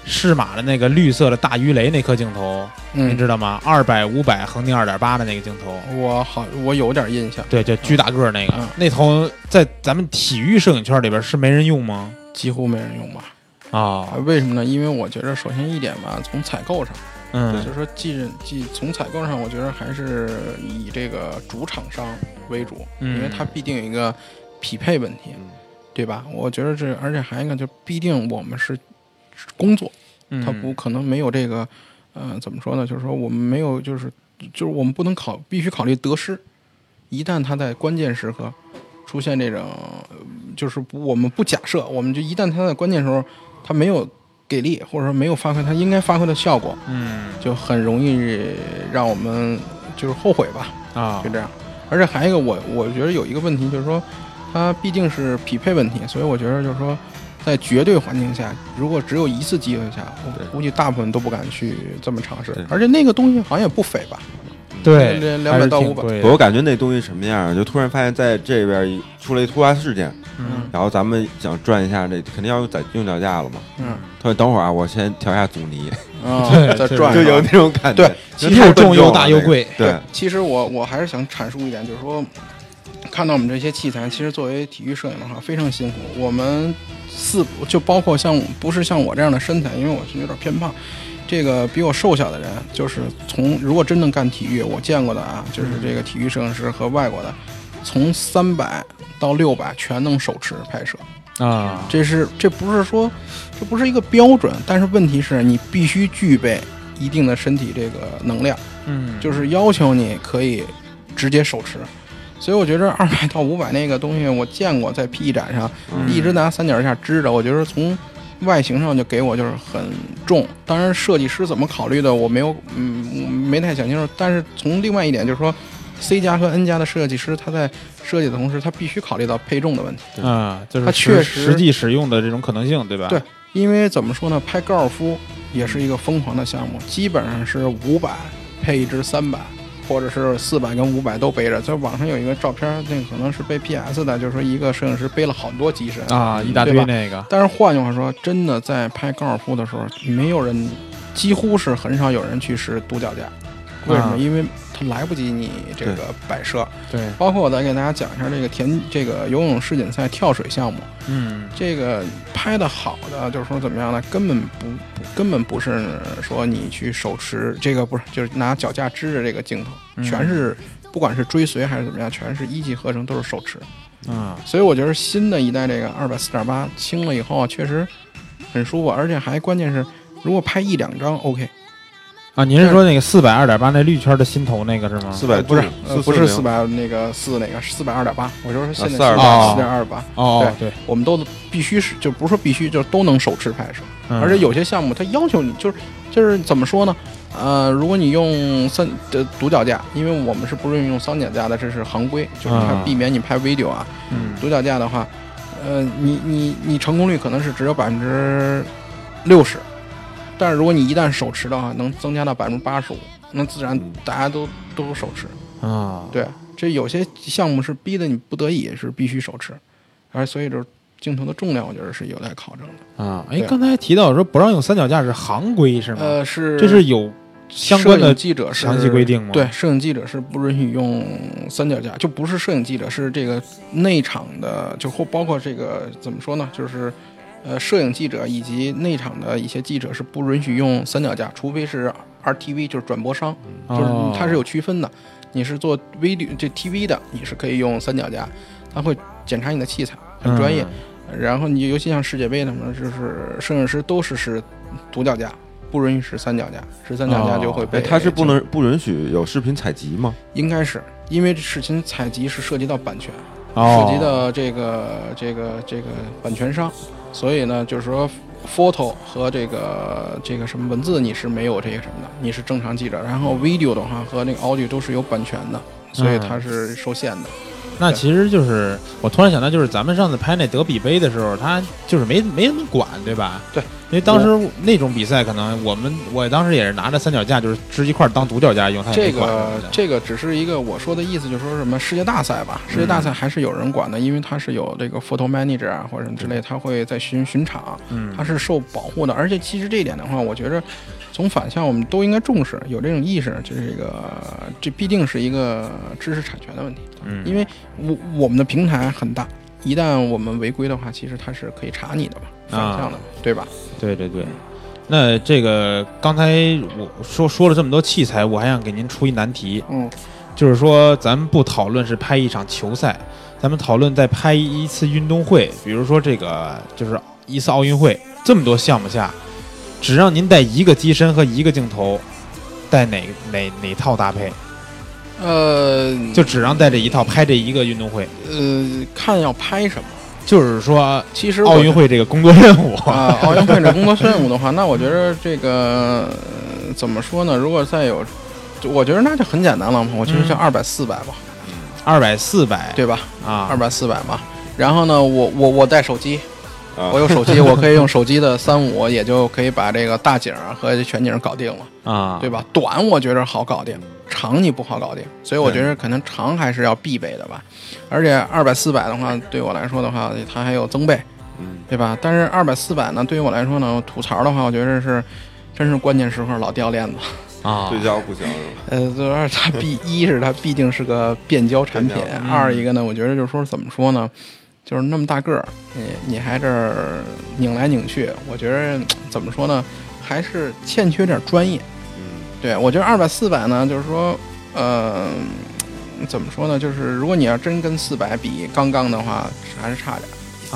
适马的那个绿色的大鱼雷那颗镜头，您嗯，知道吗？二百、五百、恒定二点八的那个镜头，我好我有点印象，对，就巨大个儿那个，嗯那头在咱们体育摄影圈里边是没人用吗？几乎没人用吧？啊啊，，为什么呢？因为我觉得首先一点吧，从采购上。嗯就是说既既从采购上，我觉得还是以这个主厂商为主，嗯因为它必定有一个匹配问题，嗯对吧？我觉得这，而且还有一个，就必定我们是是工作，嗯它不可能没有这个，呃，怎么说呢？就是说我们没有，就是就是我们不能考，必须考虑得失。一旦他在关键时刻出现这种，呃就是不我们不假设，我们就一旦他在关键时候他没有给力，或者说没有发挥他应该发挥的效果，嗯就很容易让我们就是后悔吧，啊就这样。而且还有一个我我觉得有一个问题就是说，它毕竟是匹配问题，所以我觉得就是说，在绝对环境下，如果只有一次机会下，我估计大部分都不敢去这么尝试对。而且那个东西好像也不菲吧？对，这还是200到500挺贵的我感觉那东西什么样儿，就突然发现在这边一出了一突发事件，嗯然后咱们想转一下这，肯定要用脚用脚架了嘛。嗯他说等会儿啊，我先调一下阻尼，啊对，再转就有那种感觉。对又重又大又贵对，其实我我还是想阐述一点，就是说，看到我们这些器材，其实作为体育摄影的话非常辛苦。我们四就包括像不是像我这样的身材，因为我是有点偏胖。这个比我瘦小的人，就是从如果真正干体育，我见过的啊，就是这个体育摄影师和外国的，从三百到六百全能手持拍摄。啊，这是这不是说这不是一个标准，但是问题是你必须具备一定的身体这个能量，嗯，就是要求你可以直接手持。所以我觉得二百到五百那个东西我见过，在 PE 展上嗯一直拿三脚架支着，我觉得从外形上就给我就是很重。当然设计师怎么考虑的我没有嗯没太想清楚，但是从另外一点就是说。C 加和 N 加的设计师，他在设计的同时，他必须考虑到配重的问题。啊，就是他确实实际使用的这种可能性，对吧？对因为怎么说呢，拍高尔夫也是一个疯狂的项目，基本上是五百配一支三百，或者是四百跟五百都背着。在网上有一个照片，那个可能是被 PS 的，就是说一个摄影师背了好多机身。啊，一大堆那个，但是换句话说，真的在拍高尔夫的时候，没有人，几乎是很少有人去使独脚架。为什么？啊因为它来不及你这个摆设。对，包括我再给大家讲一下这个田这个游泳世锦赛跳水项目。嗯这个拍的好的，就是说怎么样呢？根本不不根本不是说你去手持这个，不是就是拿脚架支着这个镜头，嗯全是不管是追随还是怎么样，全是一气呵成，都是手持。啊，所以我觉得新的一代这个二百四点八轻了以后啊，确实很舒服，而且还关键是，如果拍一两张 OK，啊，您是说那个四百二点八那绿圈的心头那个是吗？四百不是呃不是四百，百那个四那个是四百二点八，我就是现在428四点二八，哦，对，我们都必须是就不是说必须，就都能手持拍摄。嗯而且有些项目它要求你就是就是怎么说呢？呃，如果你用三的独脚架，因为我们是不允许用三脚架的，这是行规，就是它啊避免你拍 video 啊。嗯独脚架的话，呃，你你你成功率可能是只有百分之六十，但是如果你一旦手持的话，能增加到百分之八十五，那自然嗯大家都都手持。啊，对，这有些项目是逼得你不得已是必须手持，而所以就是镜头的重量，我觉得是有待考证的。啊，哎，对刚才提到说不让用三脚架是行规是吗？呃，是这是有相关的记者是详细规定吗？对，摄影记者是不允许用三脚架，就不是摄影记者，是这个内场的，就或包括这个怎么说呢？就是呃，摄影记者以及内场的一些记者是不允许用三脚架，除非是 RTV，就是转播商，就是哦它是有区分的。你是做 video 这 TV 的，你是可以用三脚架，他会检查你的器材，很专业。嗯然后你尤其像世界杯什么，就是摄影师都是使独脚架，不允许使三脚架，使三脚架就会被哎，他是不能不允许有视频采集吗？应该是因为视频采集是涉及到版权，哦涉及到这个这个这个版权商，所以呢，就是说 photo 和这个这个什么文字你是没有这个什么的，你是正常记着。然后 video 的话和那个 audio 都是有版权的，所以它是受限的。那其实就是我突然想到，就是咱们上次拍那德比杯的时候，他就是没没怎么管，对吧？对，因为当时那种比赛，可能我们我当时也是拿着三脚架，就是支一块儿当独脚架用，这个。这个只是一个我说的意思，就是说什么世界大赛吧，世界大赛还是有人管的，因为它是有这个 photo manager 啊或者什么之类，他会在巡巡场，嗯它是受保护的。而且其实这一点的话，我觉着从反向我们都应该重视，有这种意识，就是一个这必定是一个知识产权的问题，嗯，因为我我们的平台很大，一旦我们违规的话，其实它是可以查你的嘛，反向的嘛，对吧？对对对。那这个刚才我说说了这么多器材，我还想给您出一难题，嗯，就是说咱们不讨论是拍一场球赛，咱们讨论在拍一次运动会，比如说这个就是一次奥运会，这么多项目下，只让您带一个机身和一个镜头，带哪哪哪套搭配？呃，就只让带这一套拍这一个运动会，呃，看要拍什么。就是说其实奥运会这个工作任务啊，奥运会这工作任务的话，那我觉得这个、呃怎么说呢？如果再有，我觉得那就很简单了嘛。我觉得就嗯二百四百吧，二百四百对吧？啊，二百四百嘛。然后呢，我我我带手机，啊我有手机，我可以用手机的三五，也就可以把这个大景儿和全景搞定了，啊，对吧？短我觉得好搞定，长你不好搞定，所以我觉得可能长还是要必备的吧。而且二百四百的话，对我来说的话，它还有增倍，嗯，对吧？但是二百四百呢，对于我来说呢，吐槽的话，我觉得是真是关键时候老掉链子，啊对焦不行是吧？呃，主要是它毕一是它毕竟是个变焦产品，嗯二一个呢，我觉得就是说怎么说呢，就是那么大个儿，你你还这儿拧来拧去，我觉得 怎么说呢，还是欠缺点专业。嗯，对我觉得二百四百呢，就是说，呃，怎么说呢，就是如果你要真跟四百比刚刚的话，还是差点。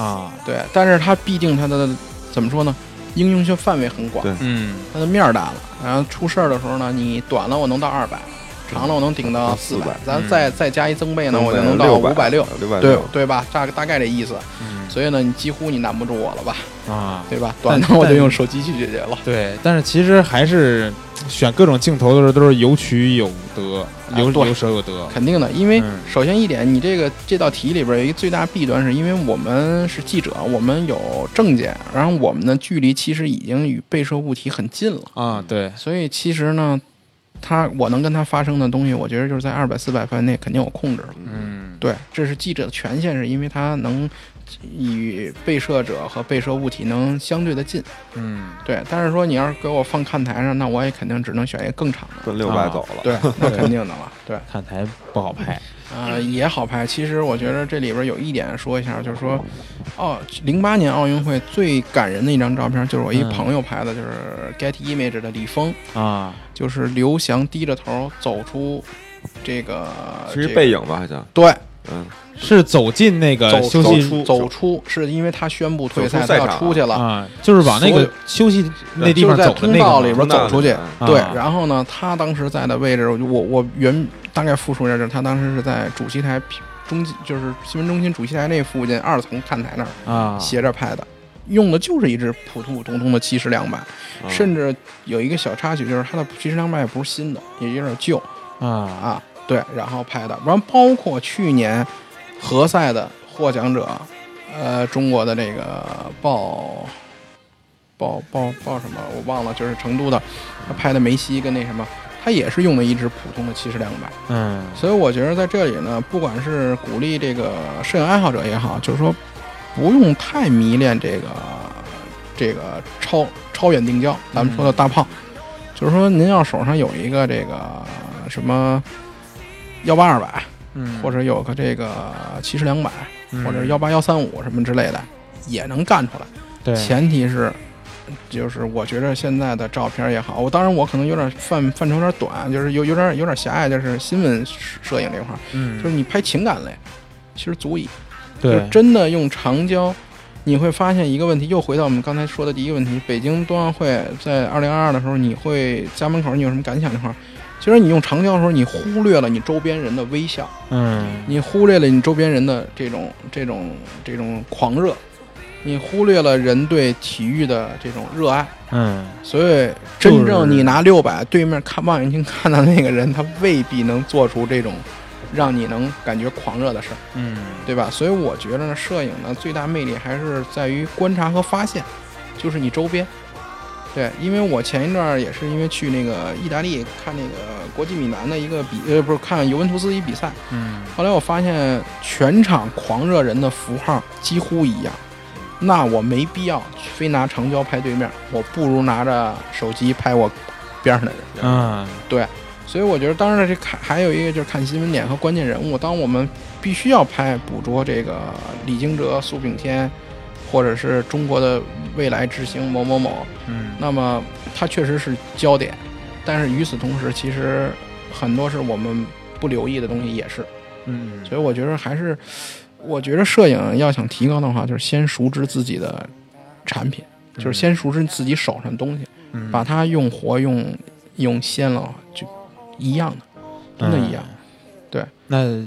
啊，对，但是它毕竟它的怎么说呢，应用性范围很广对，嗯。它的面儿大了，然后出事儿的时候呢，你短了我能到二百，长了我能顶到四百，咱嗯再再加一增倍呢，我就能到五百六，，对对吧？大大概这意思。嗯所以呢，你几乎你难不住我了吧，啊，对吧？短的我就用手机去解决了。对，但是其实还是选各种镜头的时候都是有取有得，有有舍有得。肯定的，因为嗯首先一点，你这个这道题里边有一个最大弊端，是因为我们是记者，我们有证件，然后我们的距离其实已经与被摄物体很近了，啊，对，所以其实呢，它我能跟他发生的东西，我觉得就是在二百四百范围内肯定有控制了。嗯，对，这是记者的权限，是因为他能与被摄者和被摄物体能相对的近。嗯，对，但是说你要是给我放看台上，那我也肯定只能选一个更长的。奔六百走了。对，那肯定的了。对，看台不好拍。呃，也好拍。其实我觉得这里边有一点说一下，就是说，哦，零八年奥运会最感人的一张照片，就是我一嗯。朋友拍的，就是 Getty Image 的李峰，啊，就是刘翔低着头走出这个，是一这个背影吧？好像，对，嗯，是走进那个走休息出走出，是因为他宣布退赛，他要出去了。啊，就是往那个休息那地方就是在走的那个通道里边走出去。对，然后呢，他当时在的位置，我我我原大概复述一下，就是他当时是在主席台中，就是新闻中心主席台那附近二层看台那儿啊，斜着拍的，用的就是一支普普通通的七十两百，嗯甚至有一个小插曲，就是他的七十两百也不是新的，也有点旧啊啊，对，然后拍的，然后包括去年何赛的获奖者，呃，中国的这个报。报报报什么我忘了，就是成都的，他拍的梅西跟那什么，他也是用的一支普通的七十两百。嗯所以我觉得在这里呢，不管是鼓励这个摄影爱好者也好，就是说不用太迷恋这个这个超超远定焦，咱们说的大炮，就是说您要手上有一个这个什么幺八二百，嗯，或者有个这个七十两百，嗯或者幺八幺三五什么之类的，也能干出来。对前提是。就是我觉得现在的照片也好，我当然我可能有点范范畴有点短，就是有有点有点狭隘，就是新闻摄影这块儿，嗯就是你拍情感类，其实足以。就对真的用长焦，你会发现一个问题，又回到我们刚才说的第一个问题：北京冬奥会在二零二二的时候，你会家门口你有什么感想这块儿？其实你用长焦的时候，你忽略了你周边人的微笑，嗯你忽略了你周边人的这种这种这种狂热，你忽略了人对体育的这种热爱。嗯所以，真正你拿六百对面看望远镜看到那个人，他未必能做出这种让你能感觉狂热的事儿。嗯对吧？所以我觉得呢，摄影呢最大魅力还是在于观察和发现，就是你周边。对，因为我前一段儿也是因为去那个意大利看那个国际米兰的一个比，呃，不是看尤文图斯一比赛，嗯后来我发现全场狂热人的符号几乎一样，那我没必要非拿长焦拍对面，我不如拿着手机拍我边上的人。嗯对所以我觉得，当然了，这看还有一个就是看新闻点和关键人物。当我们必须要拍捕捉这个李金哲、苏炳添，或者是中国的未来之星某某某，嗯那么它确实是焦点。但是与此同时，其实很多是我们不留意的东西也是。嗯所以我觉得还是，我觉得摄影要想提高的话，就是先熟知自己的产品，就是先熟知自己手上的东西，嗯。把它用活、用用鲜了，就一样的，真的一样。对。那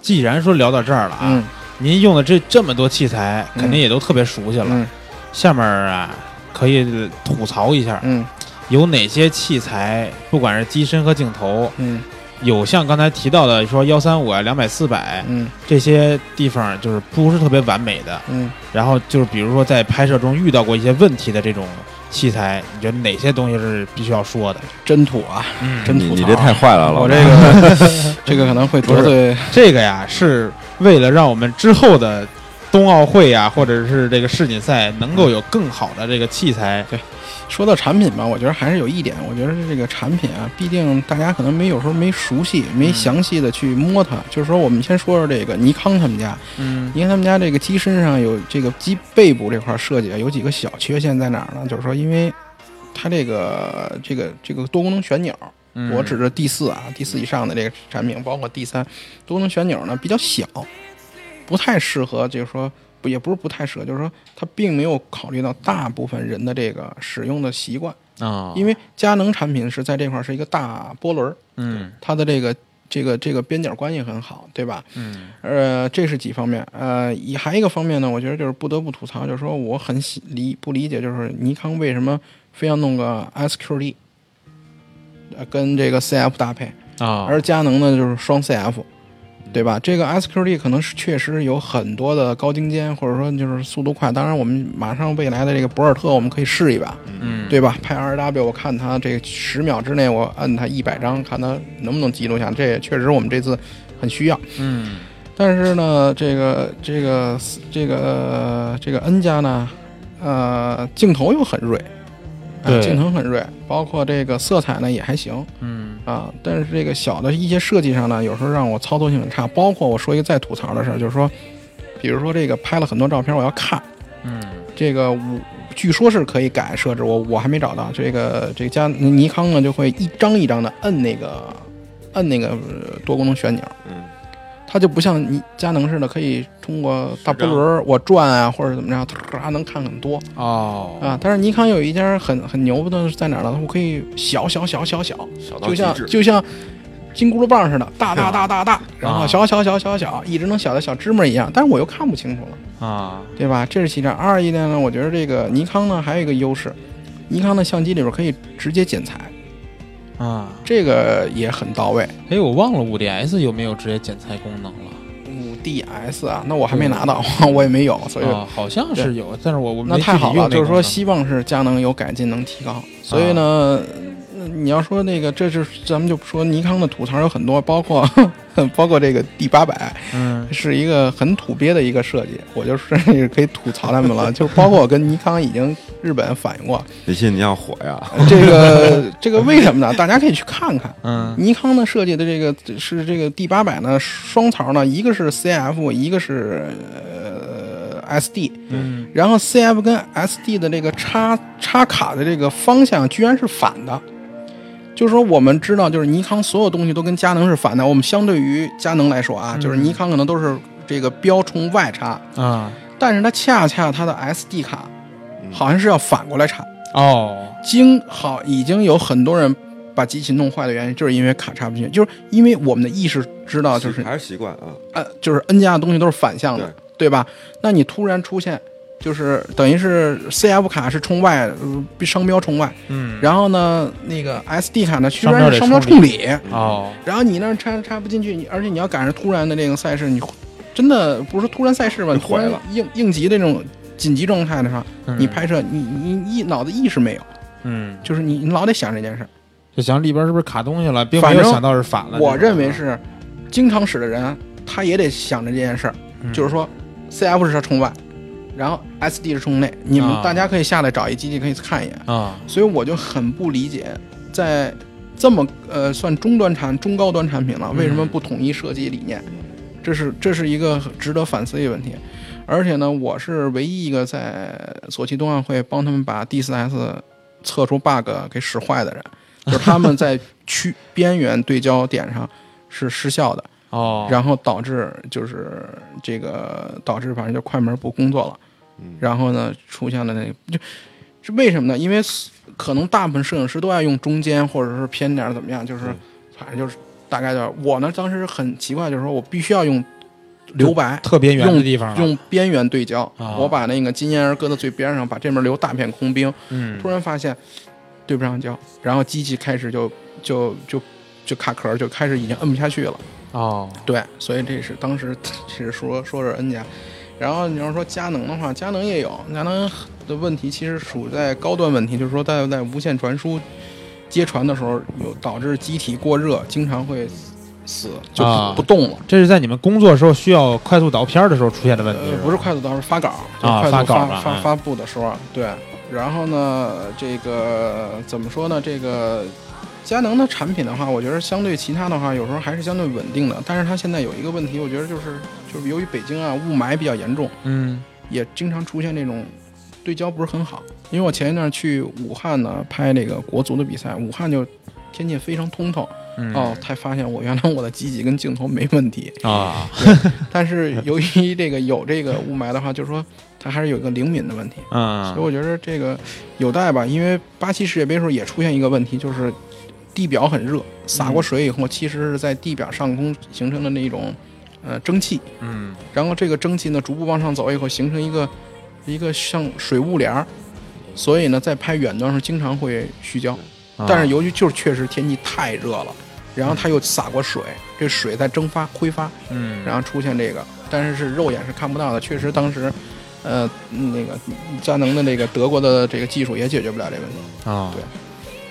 既然说聊到这儿了啊，嗯。您用的这这么多器材，嗯肯定也都特别熟悉了。嗯。下面啊，可以吐槽一下，嗯。有哪些器材，不管是机身和镜头，嗯有像刚才提到的说幺三五啊、两百、四百嗯这些地方，就是不是特别完美的。嗯，然后就是比如说在拍摄中遇到过一些问题的这种器材，你觉得哪些东西是必须要说的？真土啊，嗯真土。你你这太坏了，老我这个 这个可能会得罪。这个呀，是为了让我们之后的冬奥会呀、或者是这个世锦赛能够有更好的这个器材。对说到产品吧，我觉得还是有一点，我觉得这个产品啊，毕竟大家可能没有时候没熟悉，没详细的去摸它。就是说，我们先说说这个尼康他们家，嗯你看他们家这个机身上有这个机背部这块设计啊，有几个小缺陷在哪儿呢？就是说，因为它这个这个这个多功能旋钮，我指着第四啊，第四以上的这个产品，包括第三多功能旋钮呢比较小，不太适合，就是说不也不是不太适合，就是说它并没有考虑到大部分人的这个使用的习惯，啊，因为佳能产品是在这块儿是一个大波轮儿，嗯。它的这个这个这个边角关系很好，对吧？嗯。呃，这是几方面。呃，以还一个方面呢，我觉得就是不得不吐槽，就是说我很喜理不理解，就是尼康为什么非要弄个 SQD，呃，跟这个 CF 搭配，啊，而佳能呢就是双 CF，对吧？这个 SQD 可能是确实有很多的高精尖，或者说就是速度快。当然，我们马上未来的这个博尔特，我们可以试一把，嗯对吧？拍 RW，我看它这十秒之内，我摁它一百张，看它能不能记录下。这也确实我们这次很需要。嗯但是呢，这个这个这个、呃这个 N 家呢，呃，镜头又很锐，啊对镜头很锐，包括这个色彩呢也还行嗯啊。但是这个小的一些设计上呢，有时候让我操作性很差。包括我说一个再吐槽的事儿，就是说，比如说这个拍了很多照片，我要看嗯这个我。据说是可以改设置，我我还没找到。这个这个加尼康呢，就会一张一张的摁那个摁那个呃多功能旋钮，嗯它就不像你佳能似的，可以通过大波轮儿我转啊，或者怎么着，它能看很多哦啊。但是尼康有一家很很牛的是在哪儿呢？我可以小小小小小，小就像就像金箍噜棒似的，大大大大大，然后啊小小小小小，一直能小的小芝麻一样。但是我又看不清楚了，啊对吧？这是其一。二一点呢，我觉得这个尼康呢还有一个优势，尼康的相机里边可以直接剪裁，啊！这个也很到位。哎，我忘了五 DS 有没有直接剪裁功能了？五 DS 啊，那我还没拿到，我也没有，所以啊，好像是有，但是我我没那太好了，就是说希望是佳能有改进能提高。所以呢，呃你要说那个，这是咱们就说尼康的吐槽有很多，包括 包括这个 D 八百嗯是一个很土鳖的一个设计，我就是 可以吐槽他们了。就是包括我跟尼康已经日本反映过，李信你要火呀？这个这个为什么呢？大家可以去看看。嗯尼康的设计的这个是这个 D 八百呢，双槽呢，一个是 CF，一个是呃 SD，嗯然后 CF 跟 SD 的这个插插卡的这个方向居然是反的，就是说我们知道，就是尼康所有东西都跟佳能是反的。我们相对于佳能来说啊，嗯就是尼康可能都是这个标冲外插，啊但是它恰恰它的 SD 卡嗯好像是要反过来插。哦经好已经有很多人把机器弄坏的原因，就是因为卡插不进去，就是因为我们的意识知道，就是还是习惯啊。呃，就是 N 加的东西都是反向的，对吧？那你突然出现，就是等于是 CF 卡是冲外，呃商标冲外，嗯。然后呢，那个 SD 卡呢居商标得然是商标冲冲里，哦。然后你那儿插插不进去，你而且你要赶上突然的这个赛事，你真的不是突然赛事吧，你突然应应急这种紧急状态的时候，嗯。你拍摄你你一脑子意识没有，嗯。就是你你老得想这件事。儿。就想里边是不是卡东西了，并没有想到是反了。我认为是经常使的人，他也得想着这件事儿，嗯。就是说，CF 是冲外，然后 SD 是冲内，你们啊大家可以下来找一机器可以看一眼。啊所以我就很不理解，在这么呃算中端产中高端产品了，嗯为什么不统一设计理念？这是这是一个值得反思的问题。而且呢，我是唯一一个在索契冬奥会帮他们把 D4S 测出 bug 给使坏的人，就是他们在区边缘对焦点上是失效的，哦，然后导致就是这个导致反正就快门不工作了。嗯。然后呢，出现了那个，就是为什么呢？因为可能大部分摄影师都爱用中间或者是偏点儿怎么样，就是嗯反正就是大概就是我呢当时很奇怪，就是说我必须要用留白，特别远的地方啊。用边缘对焦，啊。我把那个金烟儿搁到最边上，把这边留大片空冰，嗯。突然发现对不上焦，然后机器开始就就就就卡壳，就开始已经摁不下去了。哦。对，所以这是当时 是说说是 N 加，然后你要说佳能的话，佳能也有，佳能的问题其实属在高端问题，就是说在在无线传输接传的时候有导致机体过热，经常会死，就不,、啊不动了。这是在你们工作时候需要快速导片儿的时候出现的问题呃，不是快速导，是发稿，就啊快速发发发布的时候，对。然后呢，这个怎么说呢？这个佳能的产品的话，我觉得相对其他的话，有时候还是相对稳定的。但是它现在有一个问题，我觉得就是就是由于北京啊雾霾比较严重，嗯也经常出现这种对焦不是很好。因为我前一段去武汉呢拍这个国足的比赛，武汉就天气非常通透，嗯哦，才发现我原来我的机器跟镜头没问题。啊 但是由于这个有这个雾霾的话，就是说它还是有一个灵敏的问题，所以嗯我觉得这个有待吧。因为巴西世界杯时候也出现一个问题，就是地表很热，洒过水以后，其实是在地表上空形成的那种呃蒸汽，嗯。然后这个蒸汽呢逐步往上走以后，形成一个一个像水雾帘儿，所以呢在拍远端时候经常会虚焦。啊。但是由于就是确实天气太热了，然后它又洒过水，这水在蒸发挥发，嗯。然后出现这个，但是是肉眼是看不到的。确实当时，呃，那个佳能的那个德国的这个技术也解决不了这个问题。啊。对，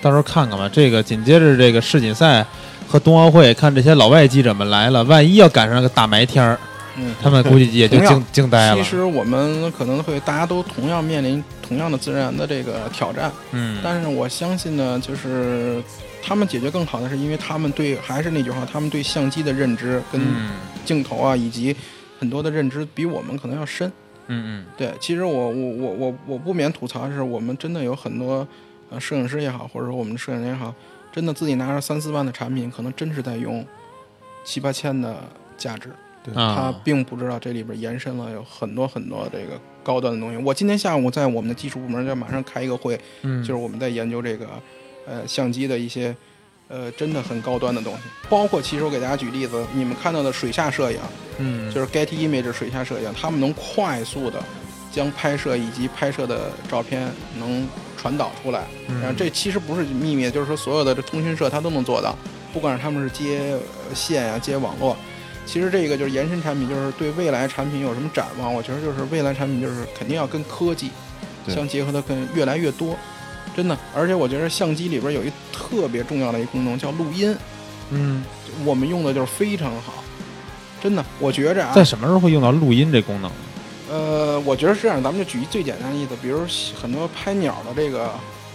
到时候看看吧。这个紧接着这个世锦赛和冬奥会，看这些老外记者们来了，万一要赶上个大霾天儿，嗯，他们 估计也就惊惊呆了。其实我们可能会大家都同样面临同样的自然的这个挑战，嗯，但是我相信呢，就是他们解决更好的是因为他们对还是那句话，他们对相机的认知跟嗯镜头啊以及很多的认知比我们可能要深。嗯对，其实我我我我我不免吐槽的是，我们真的有很多呃摄影师也好，或者说我们的摄影人也好，真的自己拿着三四万的产品，可能真是在用七八千的价值，对他啊并不知道这里边延伸了有很多很多这个高端的东西。我今天下午在我们的技术部门就马上开一个会，嗯，就是我们在研究这个呃相机的一些呃真的很高端的东西，包括其实我给大家举例子，你们看到的水下摄影。嗯就是 Getty Image 水下摄影，他们能快速的将拍摄以及拍摄的照片能传导出来。嗯然后这其实不是秘密，就是说所有的这通讯社它都能做到，不管是他们是接呃线呀、接网络。其实这个就是延伸产品，就是对未来产品有什么展望？我觉得就是未来产品就是肯定要跟科技相结合的更越来越多，真的。而且我觉得相机里边有一特别重要的一功能叫录音，嗯，我们用的就是非常好，真的。我觉着啊，在什么时候会用到录音这功能？呃，我觉得是这样，咱们就举一最简单的例子，比如很多拍鸟的这个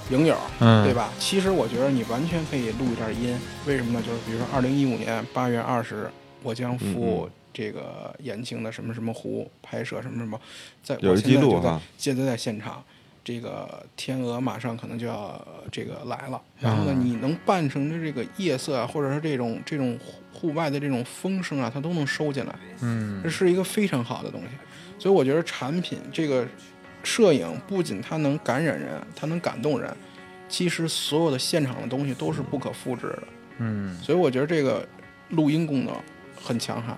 影友，嗯，对？吧？其实我觉得你完全可以录一段音，为什么呢？就是比如说二零一五年八月二十日，我将嗯赴这个延庆的什么什么湖拍摄什么什么，在我现在就在记录哈，现在在现场，这个天鹅马上可能就要呃这个来了，然后呢，嗯你能扮成的这个夜色啊，或者是这种这种户户外的这种风声啊，它都能收进来。嗯这是一个非常好的东西。所以我觉得产品这个摄影不仅它能感染人，它能感动人，其实所有的现场的东西都是不可复制的。嗯所以我觉得这个录音功能很强悍，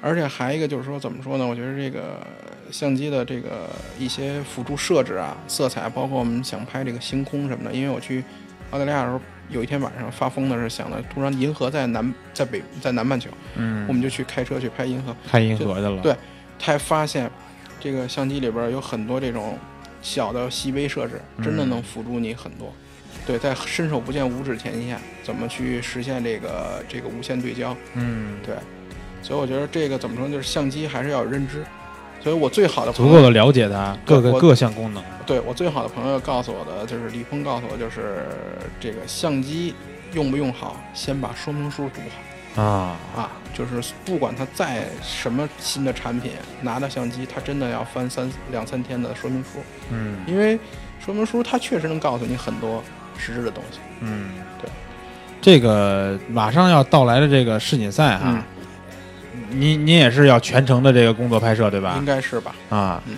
而且还一个就是说怎么说呢？我觉得这个相机的这个一些辅助设置啊、色彩，包括我们想拍这个星空什么的，因为我去澳大利亚的时候。有一天晚上发疯的是想的，突然银河在南在北在南半球，嗯，我们就去开车去拍银河，拍银河去了。对才发现这个相机里边有很多这种小的细微设置，真的能辅助你很多。对，在伸手不见五指前提下，怎么去实现这个这个无线对焦？嗯，对，所以我觉得这个怎么说，就是相机还是要有认知。所以我最好的足够的了解它各个各项功能。对我最好的朋友告诉我的就是李峰告诉我，就是这个相机用不用好，先把说明书读好。啊，啊，就是不管它再什么新的产品，拿到相机，它真的要翻三两三天的说明书，嗯因为说明书它确实能告诉你很多实质的东西。嗯，对。这个马上要到来的这个世锦赛哈，你你也是要全程的这个工作拍摄对吧应？该是吧？啊嗯，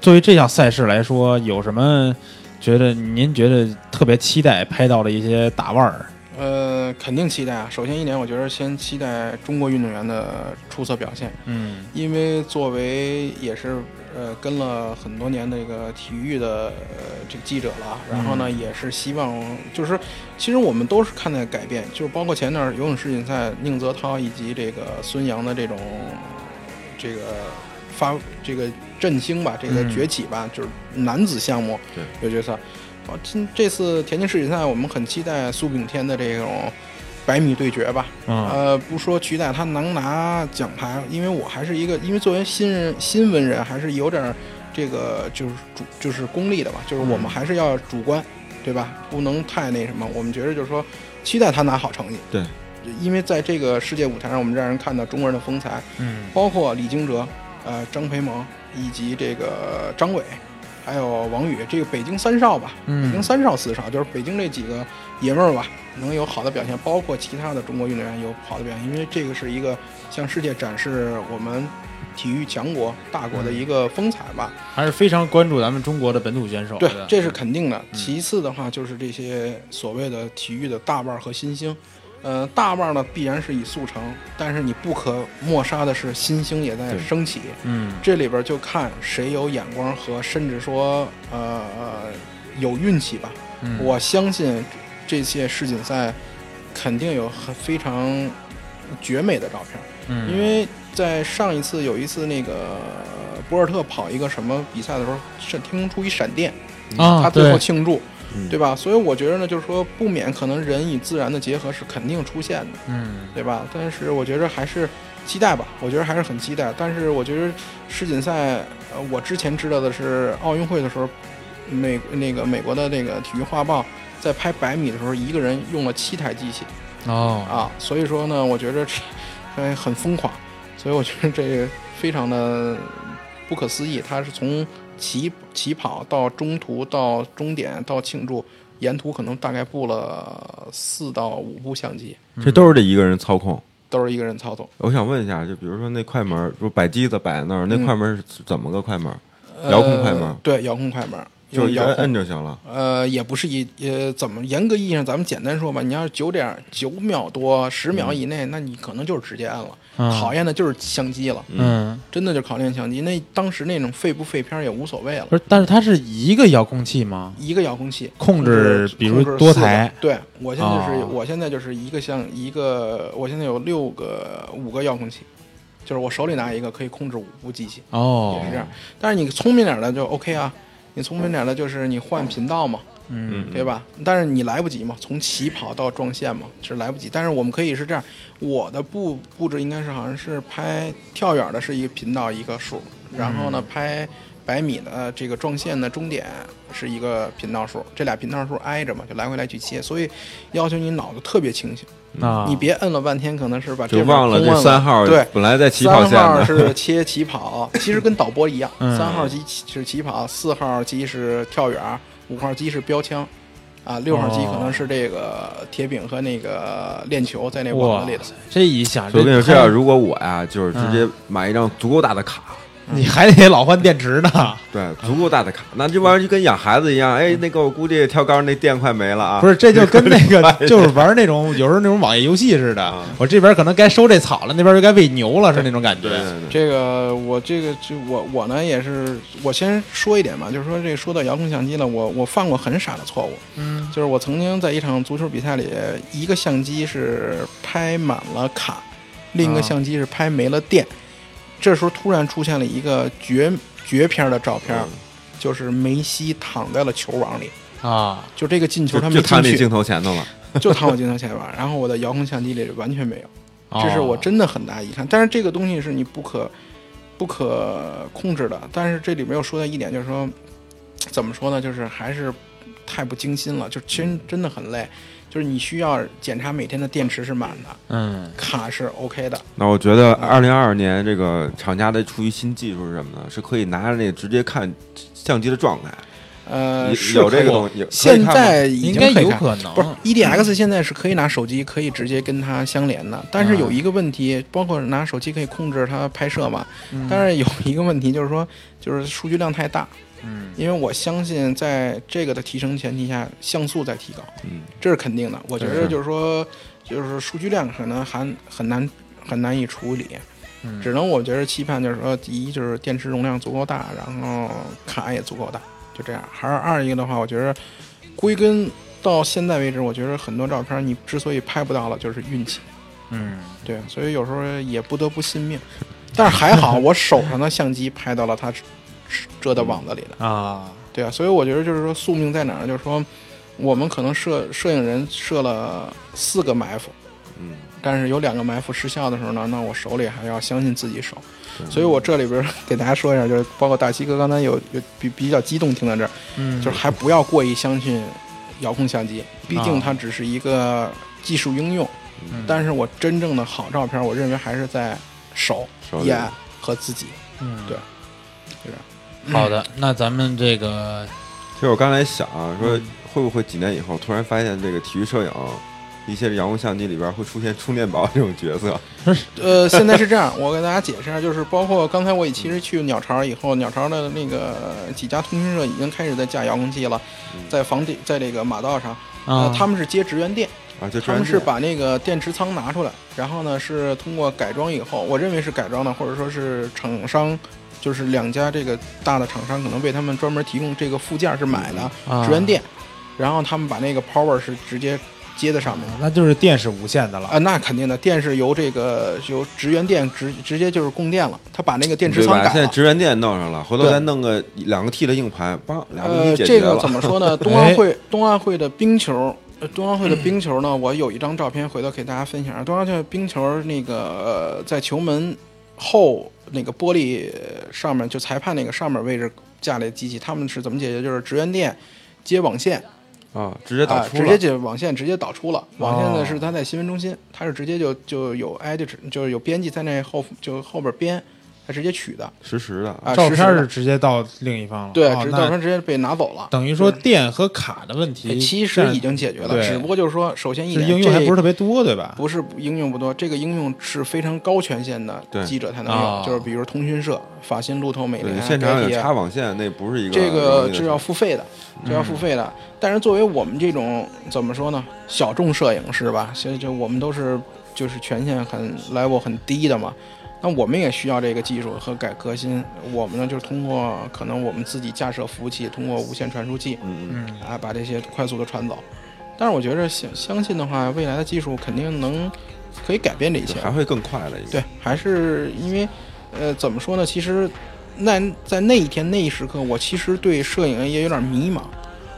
作为这项赛事来说，有什么觉得您觉得特别期待拍到的一些大腕儿？呃，肯定期待啊。首先一点，我觉得先期待中国运动员的出色表现，嗯因为作为也是呃跟了很多年的这个体育的呃这个记者了，然后呢嗯也是希望就是其实我们都是看待改变，就是包括前段游泳世锦赛宁泽涛以及这个孙杨的这种这个发这个振兴吧，这个嗯崛起吧，就是男子项目对有角色。好，今这次田径世锦赛，我们很期待苏炳添的这种百米对决吧。嗯呃，不说期待他能拿奖牌，因为我还是一个，因为作为新人新闻人，还是有点儿这个就是主就是功利的吧，就是我们嗯还是要主观，对吧？不能太那什么。我们觉得就是说，期待他拿好成绩。对，因为在这个世界舞台上，我们让人看到中国人的风采，嗯包括李金哲、呃张培萌以及这个张伟，还有王宇，这个北京三少吧，北京嗯三少四少，就是北京这几个爷们儿吧，能有好的表现，包括其他的中国运动员有好的表现，因为这个是一个向世界展示我们体育强国大国的一个风采吧。还是非常关注咱们中国的本土选手对，这是肯定的。嗯其次的话，就是这些所谓的体育的大腕儿和新星。呃，大腕呢必然是以速成，但是你不可抹杀的是新星也在升起。嗯这里边就看谁有眼光和甚至说呃有运气吧。嗯我相信这届世锦赛肯定有很非常绝美的照片，嗯因为在上一次有一次那个博尔特跑一个什么比赛的时候，是天空出一闪电，啊他最后庆祝，嗯对吧？所以我觉得呢，就是说不免可能人与自然的结合是肯定出现的。嗯对吧？但是我觉得还是期待吧，我觉得还是很期待。但是我觉得世锦赛，呃，我之前知道的是奥运会的时候，美那个美国的那个体育画报在拍百米的时候，一个人用了七台机器哦啊，所以说呢，我觉得这呃很疯狂，所以我觉得这非常的不可思议。他是从起起跑到中途到终点到庆祝。沿途可能大概布了四到五部相机，这都是这一个人操控。都是一个人操纵。我想问一下，就比如说那快门，就摆机子摆那儿，那嗯快门是怎么个快门？遥控快门呃对，遥控快门，就一摁用遥控。摁就行了。呃，也不是一呃，怎么严格意义上，咱们简单说吧，你要是九点九秒多、十秒以内，那你可能就是直接按了。嗯考验的就是相机了，嗯真的就考验相机。那当时那种废不废片儿也无所谓了，不是，但是它是一个遥控器吗？一个遥控器控制比如多台对我现在就是、哦我现在就是一个像一个，我现在有六个五个遥控器，就是我手里拿一个可以控制五部机器。哦也是这样。但是你聪明点儿的就 OK 啊，你聪明点儿的就是你换频道嘛，嗯对吧？但是你来不及嘛，从起跑到撞线嘛是来不及。但是我们可以是这样，我的布布置应该是好像是拍跳远的是一个频道一个数，然后呢拍百米的这个撞线的终点是一个频道数，这俩频道数挨着嘛，就来回来去切，所以要求你脑子特别清醒，啊，你别摁了半天，可能是把这就忘了这三号对。本来在起跑线三号，是切起跑，其实跟导播一样。嗯三号机是起跑，四号机是跳远，五号机是标枪，啊，六号机可能是这个铁饼和那个链球在那网子里的。这一想，所以我跟你说，这太样如果我呀，就是直嗯接买一张足够大的卡，你还得老换电池呢。对，足够大的卡，那这玩意儿就跟养孩子一样。哎，那个我估计跳高那电快没了啊。不是，这就跟那个 就是玩那种有时候那种网页游戏似的啊，我这边可能该收这草了，那边就该喂牛了，是那种感觉这个我这个就我我呢也是，我先说一点吧，就是说这个说到遥控相机了，我我犯过很傻的错误，嗯就是我曾经在一场足球比赛里，一个相机是拍满了卡，另一个啊相机是拍没了电。这时候突然出现了一个绝绝片的照片，嗯就是梅西躺在了球网里，啊，就这个进球他没进去，就躺你镜头前头了。就躺我镜头前面。然后我的遥控相机里完全没有，这是我哦真的很大遗憾。但是这个东西是你不可不可控制的。但是这里面又说到一点，就是说怎么说呢？就是还是太不精心了，就其实真的很累。就是你需要检查每天的电池是满的，嗯。卡是 OK 的。那我觉得二零二二年这个厂家的出于新技术是什么呢？是可以拿着那个直接看相机的状态，呃，有是有这个东西。现在已应该有可能。不是 EDX 现在是可以拿手机可以直接跟它相连的，但是有嗯一个问题，包括拿手机可以控制它拍摄嘛，嗯。但是有一个问题就是说，就是数据量太大，嗯因为我相信在这个的提升前提下，像素在提高，嗯，这是肯定的。我觉得就是说，就是数据量可能还很难很难以处理，嗯只能我觉得期盼就是说，第一就是电池容量足够大，然后卡也足够大，就这样。还是二一个的话，我觉得归根到现在为止，我觉得很多照片你之所以拍不到了，就是运气。嗯对，所以有时候也不得不信命。但是还好，我手上的相机拍到了它遮到网子里的。啊，对啊，所以我觉得就是说宿命在哪儿？就是说，我们可能摄摄影人设了四个埋伏，嗯，但是有两个埋伏失效的时候呢，那我手里还要相信自己手。对所以我这里边给大家说一下，就是包括大西哥刚才有有比比较激动听到这儿，嗯就是还不要过于相信遥控相机，毕竟啊它只是一个技术应用。嗯但是我真正的好照片，我认为还是在手、眼和自己。嗯对好的，那咱们这个其实我刚才想啊，说嗯。会不会几年以后突然发现这个体育摄影一些遥控相机里边会出现充电宝这种角色？呃，现在是这样，我给大家解释一下，就是包括刚才我其实去鸟巢以后，鸟巢的那个几家通讯社已经开始在架遥控器了，在房顶，在这个马道上，啊。呃，，他们是接职员电，啊，就他们是把那个电池仓拿出来，然后呢是通过改装以后，我认为是改装的，或者说是厂商，就是两家这个大的厂商可能为他们专门提供这个附件是买的啊直源电，然后他们把那个 power 是直接接在上面。那就是电是无线的了啊，那肯定的，电是由这个由直源电直直接就是供电了，他把那个电池？仓改了。现在直源电弄上了，回头对再弄个两个 T 的硬盘，帮俩问呃，题解决了。这个怎么说呢？冬奥会冬奥会的冰球，呃，冬奥会的冰球呢，我有一张照片，回头给大家分享。冬奥会冰球那个、呃、在球门后那个玻璃上面，就裁判那个上面位置架了机器，他们是怎么解决？就是职员店接网线啊，直接导啊，出了直接接网线直接导出了。网线哦呢是他在新闻中心，他是直接就就有 edit，就是有编辑在那后就后边编，它直接取的实时的。啊，照片是直接到另一方了，对，哦照片直接被拿走了。等于说电和卡的问题，其实已经解决了，只不过就是说，首先一这点，这应用还不是特别多，对吧？不是应用不多，这个应用是非常高权限的对记者才能用，哦就是比如通讯社、法新、路透、美对，联、现场有插网线，那不是一个这个是要付费的，这要付费的。但是作为我们这种怎么说呢，小众摄影师吧，所以就我们都是就是权限很 level 很低的嘛。那我们也需要这个技术和改革新。我们呢，就是通过可能我们自己架设服务器，通过无线传输器，嗯嗯，嗯，啊，把这些快速的传走。但是我觉得相相信的话，未来的技术肯定能可以改变这一切。还会更快了。应该对，还是因为，呃，怎么说呢？其实那在那一天那一时刻，我其实对摄影也有点迷茫。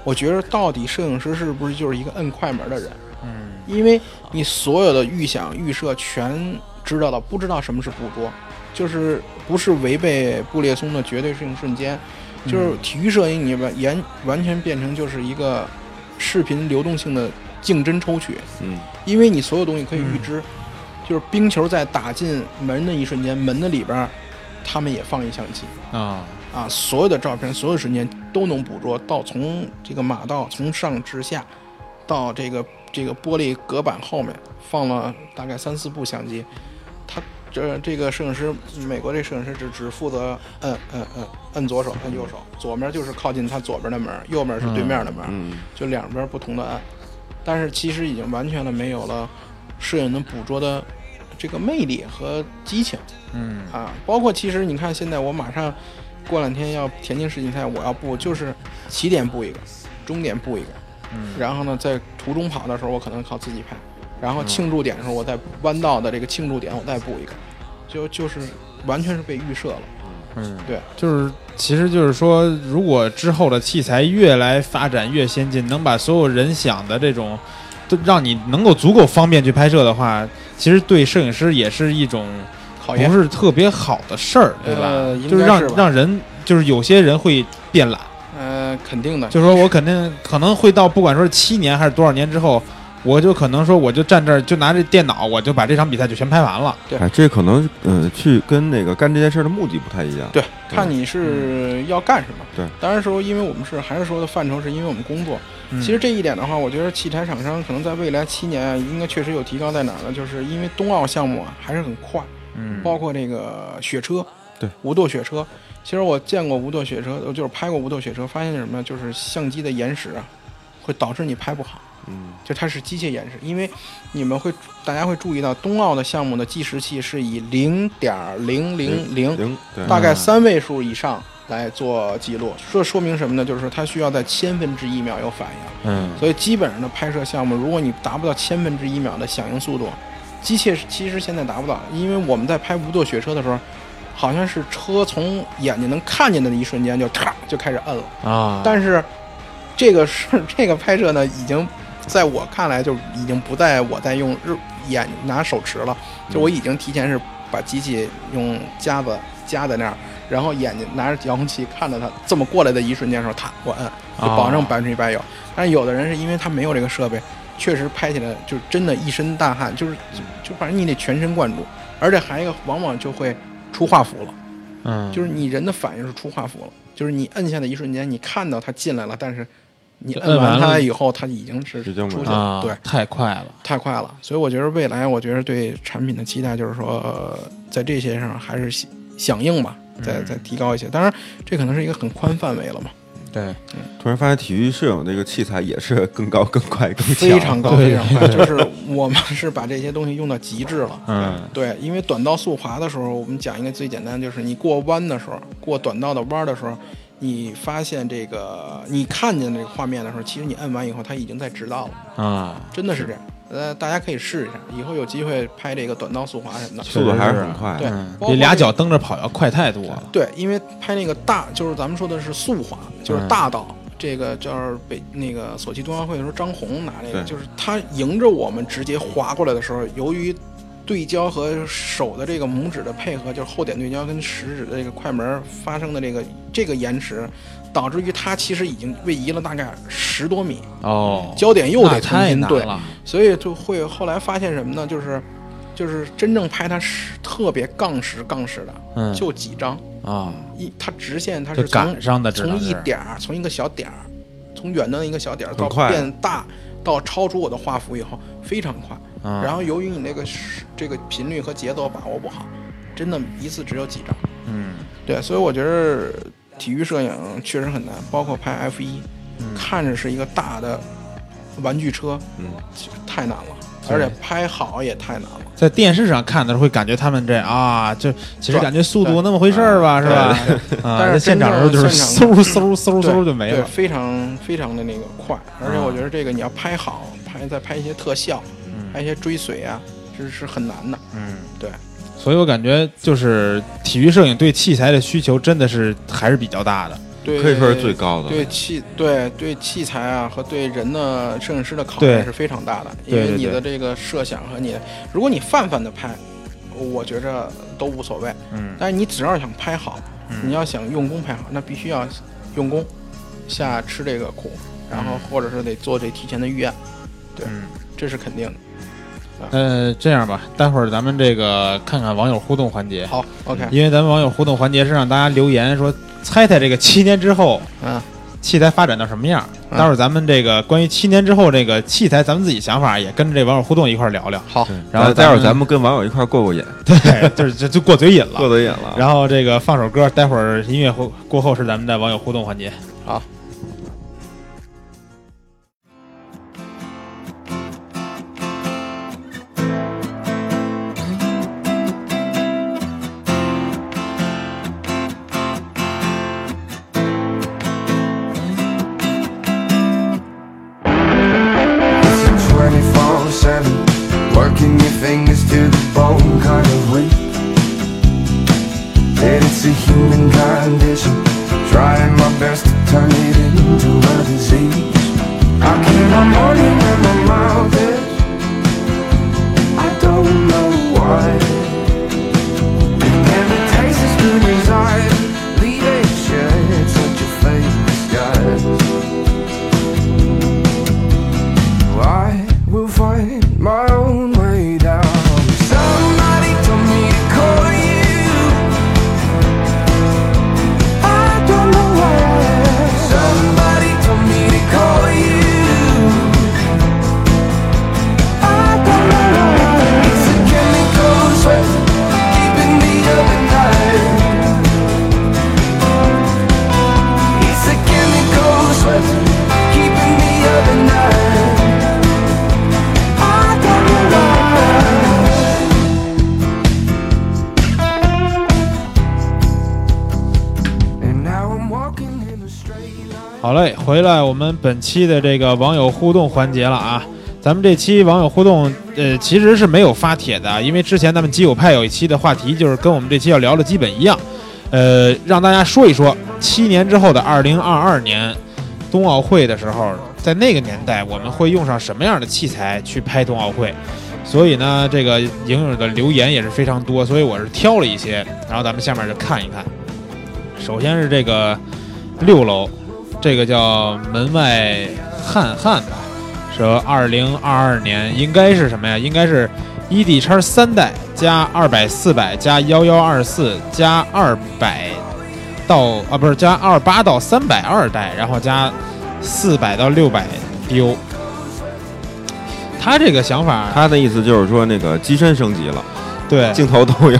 我觉得到底摄影师是不是就是一个摁快门的人？嗯，因为你所有的预想、预设全知道了，不知道什么是捕捉，就是不是违背布列松的绝对性瞬间，就是体育摄影你完完完全变成就是一个视频流动性的竞争抽取，嗯，因为你所有东西可以预知，就是冰球在打进门的一瞬间，门的里边儿他们也放一相机。啊，啊，所有的照片，所有瞬间都能捕捉到，从这个马道从上至下，到这个这个玻璃隔板后面放了大概三四部相机，他这这个摄影师，美国这摄影师只只负责摁摁摁摁左手，摁右手，左面就是靠近他左边的门，右面是对面的门，嗯，就两边不同的按，但是其实已经完全的没有了摄影能捕捉的这个魅力和激情。嗯。啊，包括其实你看，现在我马上过两天要田径世锦赛，我要布就是起点布一个，终点布一个，嗯，然后呢，在途中跑的时候，我可能靠自己拍，然后庆祝点的时候，我在弯道的这个庆祝点，我再布一个，就就是完全是被预设了。嗯，对，就是，其实就是说，如果之后的器材越来发展越先进，能把所有人想的这种，都让你能够足够方便去拍摄的话，其实对摄影师也是一种考验。不是特别好的事儿，对吧？呃应就是让该是吧。让人，就是有些人会变懒，呃，肯定的，就是说我肯定可能会到不管说是七年还是多少年之后，我就可能说我就站这儿就拿着电脑，我就把这场比赛就全拍完了。对哎，这可能呃，去跟那个干这件事的目的不太一样。对，看你是要干什么。对，当然说，因为我们是还是说的范畴，是因为我们工作。嗯其实这一点的话，我觉得器材厂商可能在未来七年啊，应该确实有提高在哪儿呢？就是因为冬奥项目啊还是很快，嗯，包括这个雪车，对，无舵雪车。其实我见过无舵雪车，就是拍过无舵雪车，发现什么呢？就是相机的延时啊，会导致你拍不好。嗯，就它是机械延时，因为你们会大家会注意到，冬奥的项目的计时器是以零点零零零大概三位数以上来做记录。这说明什么呢？就是它需要在千分之一秒有反应。嗯所以基本上的拍摄项目，如果你达不到千分之一秒的响应速度，机械其实现在达不到，因为我们在拍无舵雪车的时候，好像是车从眼睛能看见的那一瞬间就咔就开始摁了。啊，但是这个是 这个拍摄呢，已经在我看来就已经不在我在用日眼拿手持了，就我已经提前是把机器用夹子夹在那儿，然后眼睛拿着遥控器看着它这么过来的一瞬间的时候，它我摁，就保证哦百分之一百有。但是有的人是因为他没有这个设备，确实拍起来就真的一身大汗，就是就就反正你得全神贯注，而且还有一个往往就会出画幅了。嗯，就是你人的反应是出画幅了，就是你摁下的一瞬间，你看到它进来了，但是你摁完它以后，它已经是出去了，啊，对，太快了，太快了。所以我觉得未来，我觉得对产品的期待就是说，呃在这些上还是响响应吧，再嗯再提高一些。当然，这可能是一个很宽范围了嘛，对，突然发现体育摄影这个器材也是更高、更快、更强非常高，非常快。就是我们是把这些东西用到极致了。嗯对，因为短道速滑的时候，我们讲一个最简单，就是你过弯的时候，过短道的弯儿的时候，你发现这个你看见这个画面的时候，其实你摁完以后，它已经在直道了，啊，真的是这样。呃，大家可以试一下，以后有机会拍这个短道速滑什么的。速度还是很快。对嗯比俩脚蹬着跑要快太多了，对，因为拍那个大，就是咱们说的是速滑，就是嗯大道。这个叫北那个索契冬奥会的时候，张红拿那个，就是他迎着我们直接滑过来的时候，由于对焦和手的这个拇指的配合，就是后点对焦跟食指的这个快门发生的这个这个延迟，导致于它其实已经位移了大概十多米，哦，焦点又得重新对，了，所以就会后来发现什么呢？就是就是真正拍它是特别杠实杠实的，嗯，就几张。啊，一它直线它是从赶上的，从一点儿，从一个小点儿，从远端的一个小点儿到变大，到超出我的画幅以后非常快。嗯然后由于你那个是这个频率和节奏把握不好，真的一次只有几张。嗯对，所以我觉得体育摄影确实很难，包括拍 F 一、嗯看着是一个大的玩具车，嗯，太难了，而且拍好也太难了。在电视上看的时候会感觉他们这啊，就其实感觉速度那么回事儿吧，是吧？啊，但是在现场的时候就是嗖嗖嗖嗖就没了。对非常非常的那个快，而且啊我觉得这个你要拍好，拍再拍一些特效，拍一些追随啊，这是很难的。嗯，对。所以我感觉就是体育摄影对器材的需求真的是还是比较大的。对，可以说是最高的。对器对对器材啊和对人的摄影师的考验是非常大的，因为你的这个设想和你的，如果你泛泛的拍，我觉着都无所谓。嗯但是你只要想拍好，嗯你要想用功拍好，那必须要用功，下吃这个苦，然后或者是得做这提前的预案，对嗯。这是肯定的。呃，这样吧，待会儿咱们这个看看网友互动环节，好，OK，因为咱们网友互动环节是让大家留言说猜猜这个七年之后嗯，器材发展到什么样。嗯待会儿咱们这个关于七年之后这个器材，咱们自己想法也跟着这网友互动一块儿聊聊。好，然后待会儿咱们们跟网友一块儿过过瘾，对，就是就就过嘴瘾了。过嘴瘾了。然后这个放首歌，待会儿音乐过过后是咱们的网友互动环节。好。本期的这个网友互动环节了啊。咱们这期网友互动，呃，其实是没有发帖的，因为之前咱们基友派有一期的话题就是跟我们这期要聊的基本一样，呃，让大家说一说七年之后的二零二二年冬奥会的时候，在那个年代我们会用上什么样的器材去拍冬奥会？所以呢，这个影友的留言也是非常多，所以我是挑了一些，然后咱们下面就看一看。首先是这个六楼，这个叫门外汉汉吧，说二零二二年应该是什么呀？应该是 ED 叉三代加二百四百加幺幺二四加二百到啊不是加二八到三百二代，然后加四百到六百丢。他这个想法，他的意思就是说那个机身升级了，对镜头都有。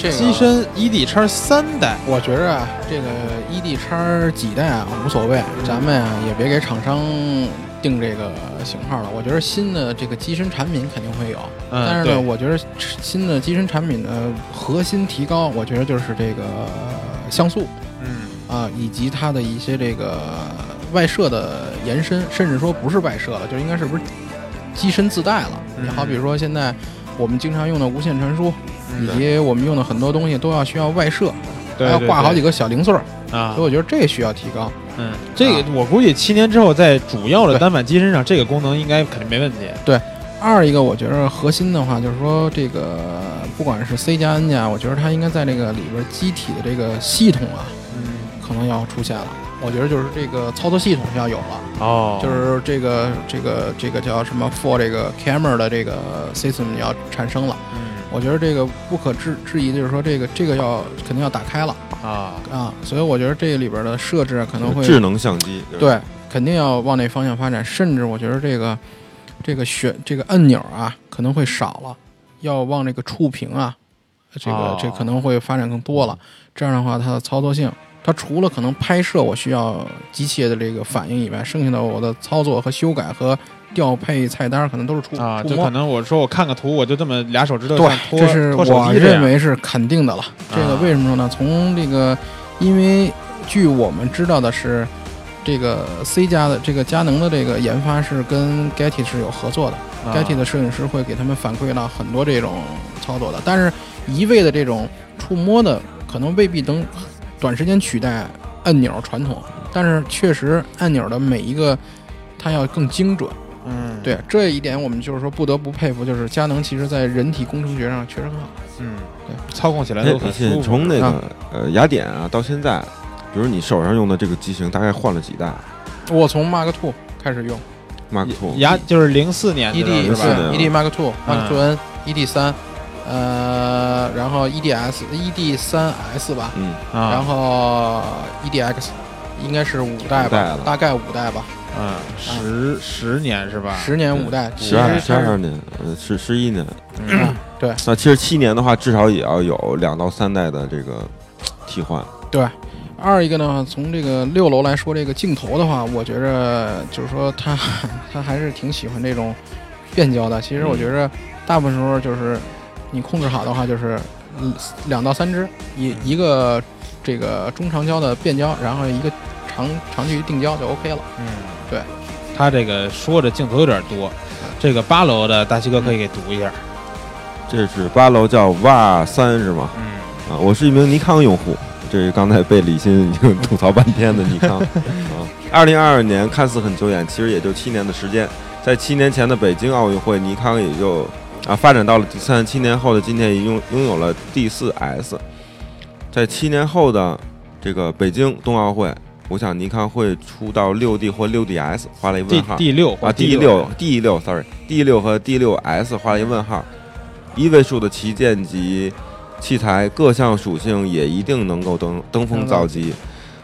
这个机身 ED 叉三代，我觉着啊，这个 ED 叉几代啊无所谓，咱们啊也别给厂商定这个型号了。我觉得新的这个机身产品肯定会有，嗯，但是呢，我觉得新的机身产品的核心提高，我觉得就是这个像素嗯啊，以及它的一些这个外设的延伸，甚至说不是外设了，就应该是不是机身自带了。嗯你好比如说现在我们经常用的无线传输，嗯以及我们用的很多东西都要需要外设，对还要挂好几个个小零碎儿，啊所以，我觉得这需要提高。嗯，这个我估计七年之后，在主要的单反机身上，这个功能应该肯定没问题。对二一个，我觉得核心的话就是说，这个不管是 C 加 N 加，我觉得它应该在这个里边机体的这个系统啊，嗯，可能要出现了。我觉得就是这个操作系统要有了，哦，就是这个这个这个叫什么 for 这个 camera 的这个 system 要产生了。嗯我觉得这个不可置质疑的就是说，这个这个要肯定要打开了啊，啊，所以我觉得这里边的设置啊可能会智能相机，对，肯定要往那方向发展。甚至我觉得这个这个选这个按钮啊，可能会少了，要往这个触屏啊，这个、哦这可能会发展更多了。这样的话，它的操作性，它除了可能拍摄我需要机械的这个反应以外，剩下的我的操作和修改和调配菜单可能都是触啊，就可。能我说我看个图，我就这么俩手指头对这是我认为是肯定的了。这个啊为什么说呢？从这个，因为据我们知道的是，这个 C 加的这个佳能的这个研发是跟 Getty 是有合作的、啊 g e t t y 的摄影师会给他们反馈到很多这种操作的，但是一味的这种触摸的，可能未必能短时间取代按钮传统，但是确实按钮的每一个它要更精准。嗯，对这一点，我们就是说不得不佩服，就是佳能其实在人体工程学上确实很好。嗯，对，操控起来哎都很舒服。从那个啊呃雅典啊到现在，比如你手上用的这个机型，大概换了几代我从 Mark Two 开始用？Mark Two，雅就是零四年的 ED 是是吧？的 ED Mark Two、嗯 Mark Two N、ED 三，呃，然后 EDS、ED 三 S 吧，嗯，啊，然后 EDX 应该是五代吧代了，大概五代吧，嗯，十十年是吧？十年五代，其十二实十二年，呃，十十一年。嗯对 那其实七年的话，至少也要有两到三代的这个替换。对。二一个呢，从这个六楼来说，这个镜头的话，我觉着就是说他 他还是挺喜欢这种变焦的。其实我觉着大部分时候就是你控制好的话，就是嗯两到三只，一一个这个中长焦的变焦，然后一个长长距离定焦就 OK 了。嗯，对，他这个说的镜头有点多，这个八楼的大西哥可以给读一下。这是八楼叫 VAR 三是吗？嗯啊，我是一名尼康用户，这是刚才被李欣已经吐槽半天的尼康。啊，二零二二年看似很久远，其实也就七年的时间。在七年前的北京奥运会，尼康也就啊发展到了第三，七年后的今天，已拥拥有了 D 四 S。在七年后的这个北京冬奥会，我想尼康会出到六 D 或六 DS，画了一第问号。第六啊，D 六 D 六，sorry，D 六和 D 六 S 画了一问号，一位数的旗舰级器材各项属性也一定能够登登峰造极。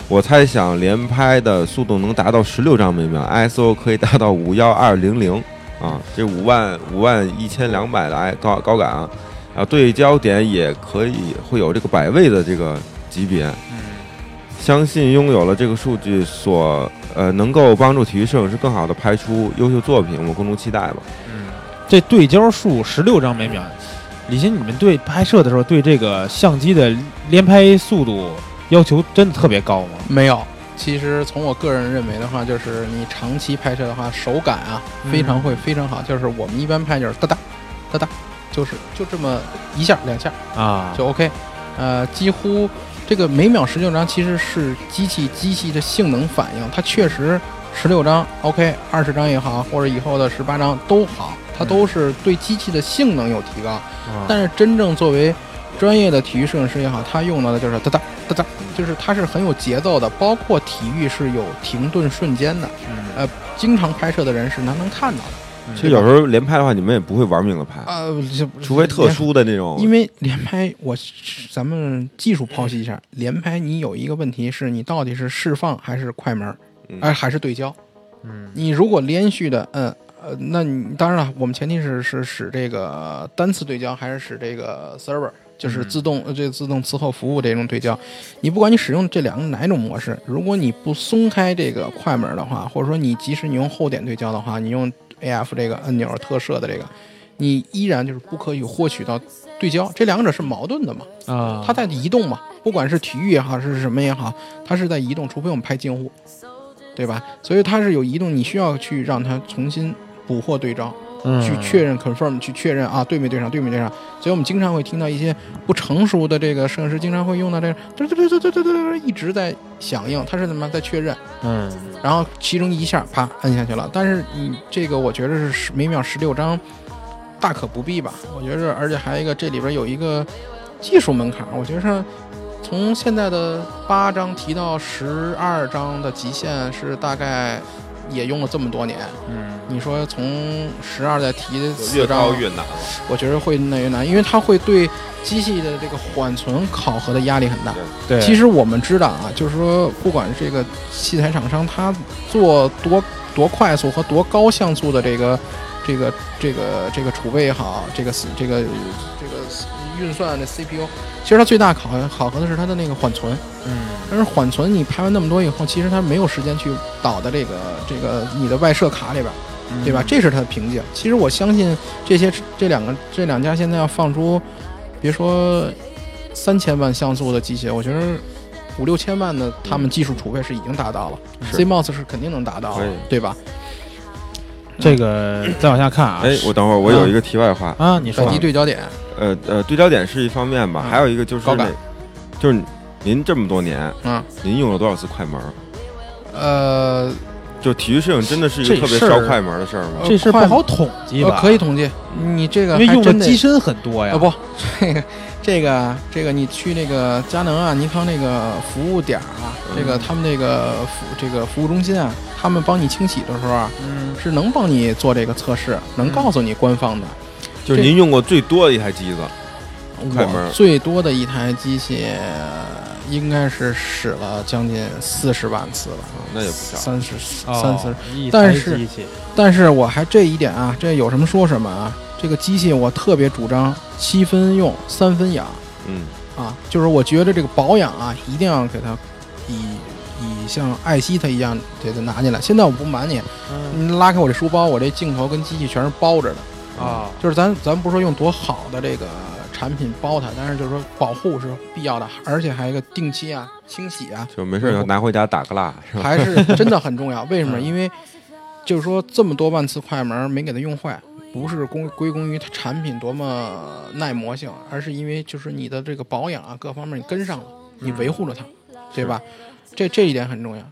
我猜想连拍的速度能达到十六张每秒，ISO 可以达到五幺二零零啊，这五万五万一千两百的 I 高高感啊，啊对焦点也可以会有这个百位的这个级别。嗯相信拥有了这个数据所呃能够帮助体育摄影师更好的拍出优秀作品，我们共同期待吧。嗯，这对焦数十六张每秒，李欣，你们对拍摄的时候对这个相机的连拍速度要求真的特别高吗？没有，其实从我个人认为的话，就是你长期拍摄的话，手感啊非常会非常好。就是我们一般拍就是哒哒哒哒，就是就这么一下两下啊，就 OK。呃，几乎这个每秒十六张其实是机器机器的性能反应，它确实十六张 OK，二十张也好，或者以后的十八张都好，它都是对机器的性能有提高。但是真正作为专业的体育摄影师也好，他用到的就是哒哒哒哒，就是它是很有节奏的，包括体育是有停顿瞬间的。呃，经常拍摄的人是能能看到的。其实有时候连拍的话，你们也不会玩命的拍，呃，这除非特殊的那种。因为连拍，我咱们技术剖析一下，连拍你有一个问题是你到底是释放还是快门，嗯哎、还是对焦？嗯你如果连续的摁，呃，那你当然了，我们前提是是使这个单次对焦，还是使这个 server，就是自动、呃这个自动伺候服务这种对焦。你不管你使用这两个哪种模式，如果你不松开这个快门的话，或者说你即使你用后点对焦的话，你用 AF 这个按钮特摄的这个，你依然就是不可以获取到对焦，这两者是矛盾的嘛？啊，它在移动嘛，不管是体育也好，是什么也好，它是在移动，除非我们拍近乎，对吧？所以它是有移动，你需要去让它重新捕获对焦，嗯去确认 confirm，去确认啊对没对上，对没对上。所以我们经常会听到一些不成熟的这个摄影师经常会用到这个嘚嘚嘚嘚嘚嘚嘚一直在响应，它是怎么在确认？嗯然后其中一下啪摁下去了。但是你这个我觉得是十每秒十六张，大可不必吧？我觉着，而且还有一个这里边有一个技术门槛，我觉着从现在的八张提到十二张的极限是大概也用了这么多年。嗯你说从十二再提越四张，高越难了。我觉得会越来越难，因为它会对机器的这个缓存考核的压力很大。对，其实我们知道啊，就是说，不管是这个器材厂商，他做多多快速和多高像素的这个这个这个这个储备也好，这个这个这个运算的 CPU，其实它最大考考核的是它的那个缓存。嗯但是缓存你拍完那么多以后，其实它没有时间去导到这个这个你的外设卡里边。对吧？这是它的瓶颈。其实我相信这些这两个这两家现在要放出，别说三千万像素的机械，我觉得五六千万的他们技术储备是已经达到了是，CMOS 是肯定能达到的，对吧？这个再往下看啊，哎，我等会儿我有一个题外话，啊，你说对焦点，呃呃，对焦点是一方面吧，嗯还有一个就是那高感，就是您这么多年，嗯，您用了多少次快门？呃，就体育摄影真的是一个特别烧快门的事儿吗？这事儿不好统计呃吧？可以统计，你这个因为用的还真得机身很多呀。啊不，这个这个这个，你去那个佳能啊、尼康那个服务点儿啊，这个他们那个服这个服务中心啊，他们帮你清洗的时候啊，嗯，是能帮你做这个测试，能告诉你官方的。就是您用过最多的一台机子，快门我最多的一台机器应该是使了将近四十万次了，啊那也不少。三十哦三四十。但是但是我还这一点啊，这有什么说什么啊。这个机器我特别主张七分用，三分养。嗯，啊，就是我觉得这个保养啊，一定要给它以以像爱惜它一样给它拿进来。现在我不瞒你，嗯你拉开我这书包，我这镜头跟机器全是包着的。啊，就是咱咱不说用多好的这个产品包它，但是就是说保护是必要的，而且还有一个定期啊清洗啊，就没事就拿回家打个蜡，是吧？还是真的很重要。为什么？嗯因为就是说这么多万次快门没给它用坏，不是功归功于它产品多么耐磨性，而是因为就是你的这个保养啊各方面你跟上了，你维护了它，对吧？这这一点很重要。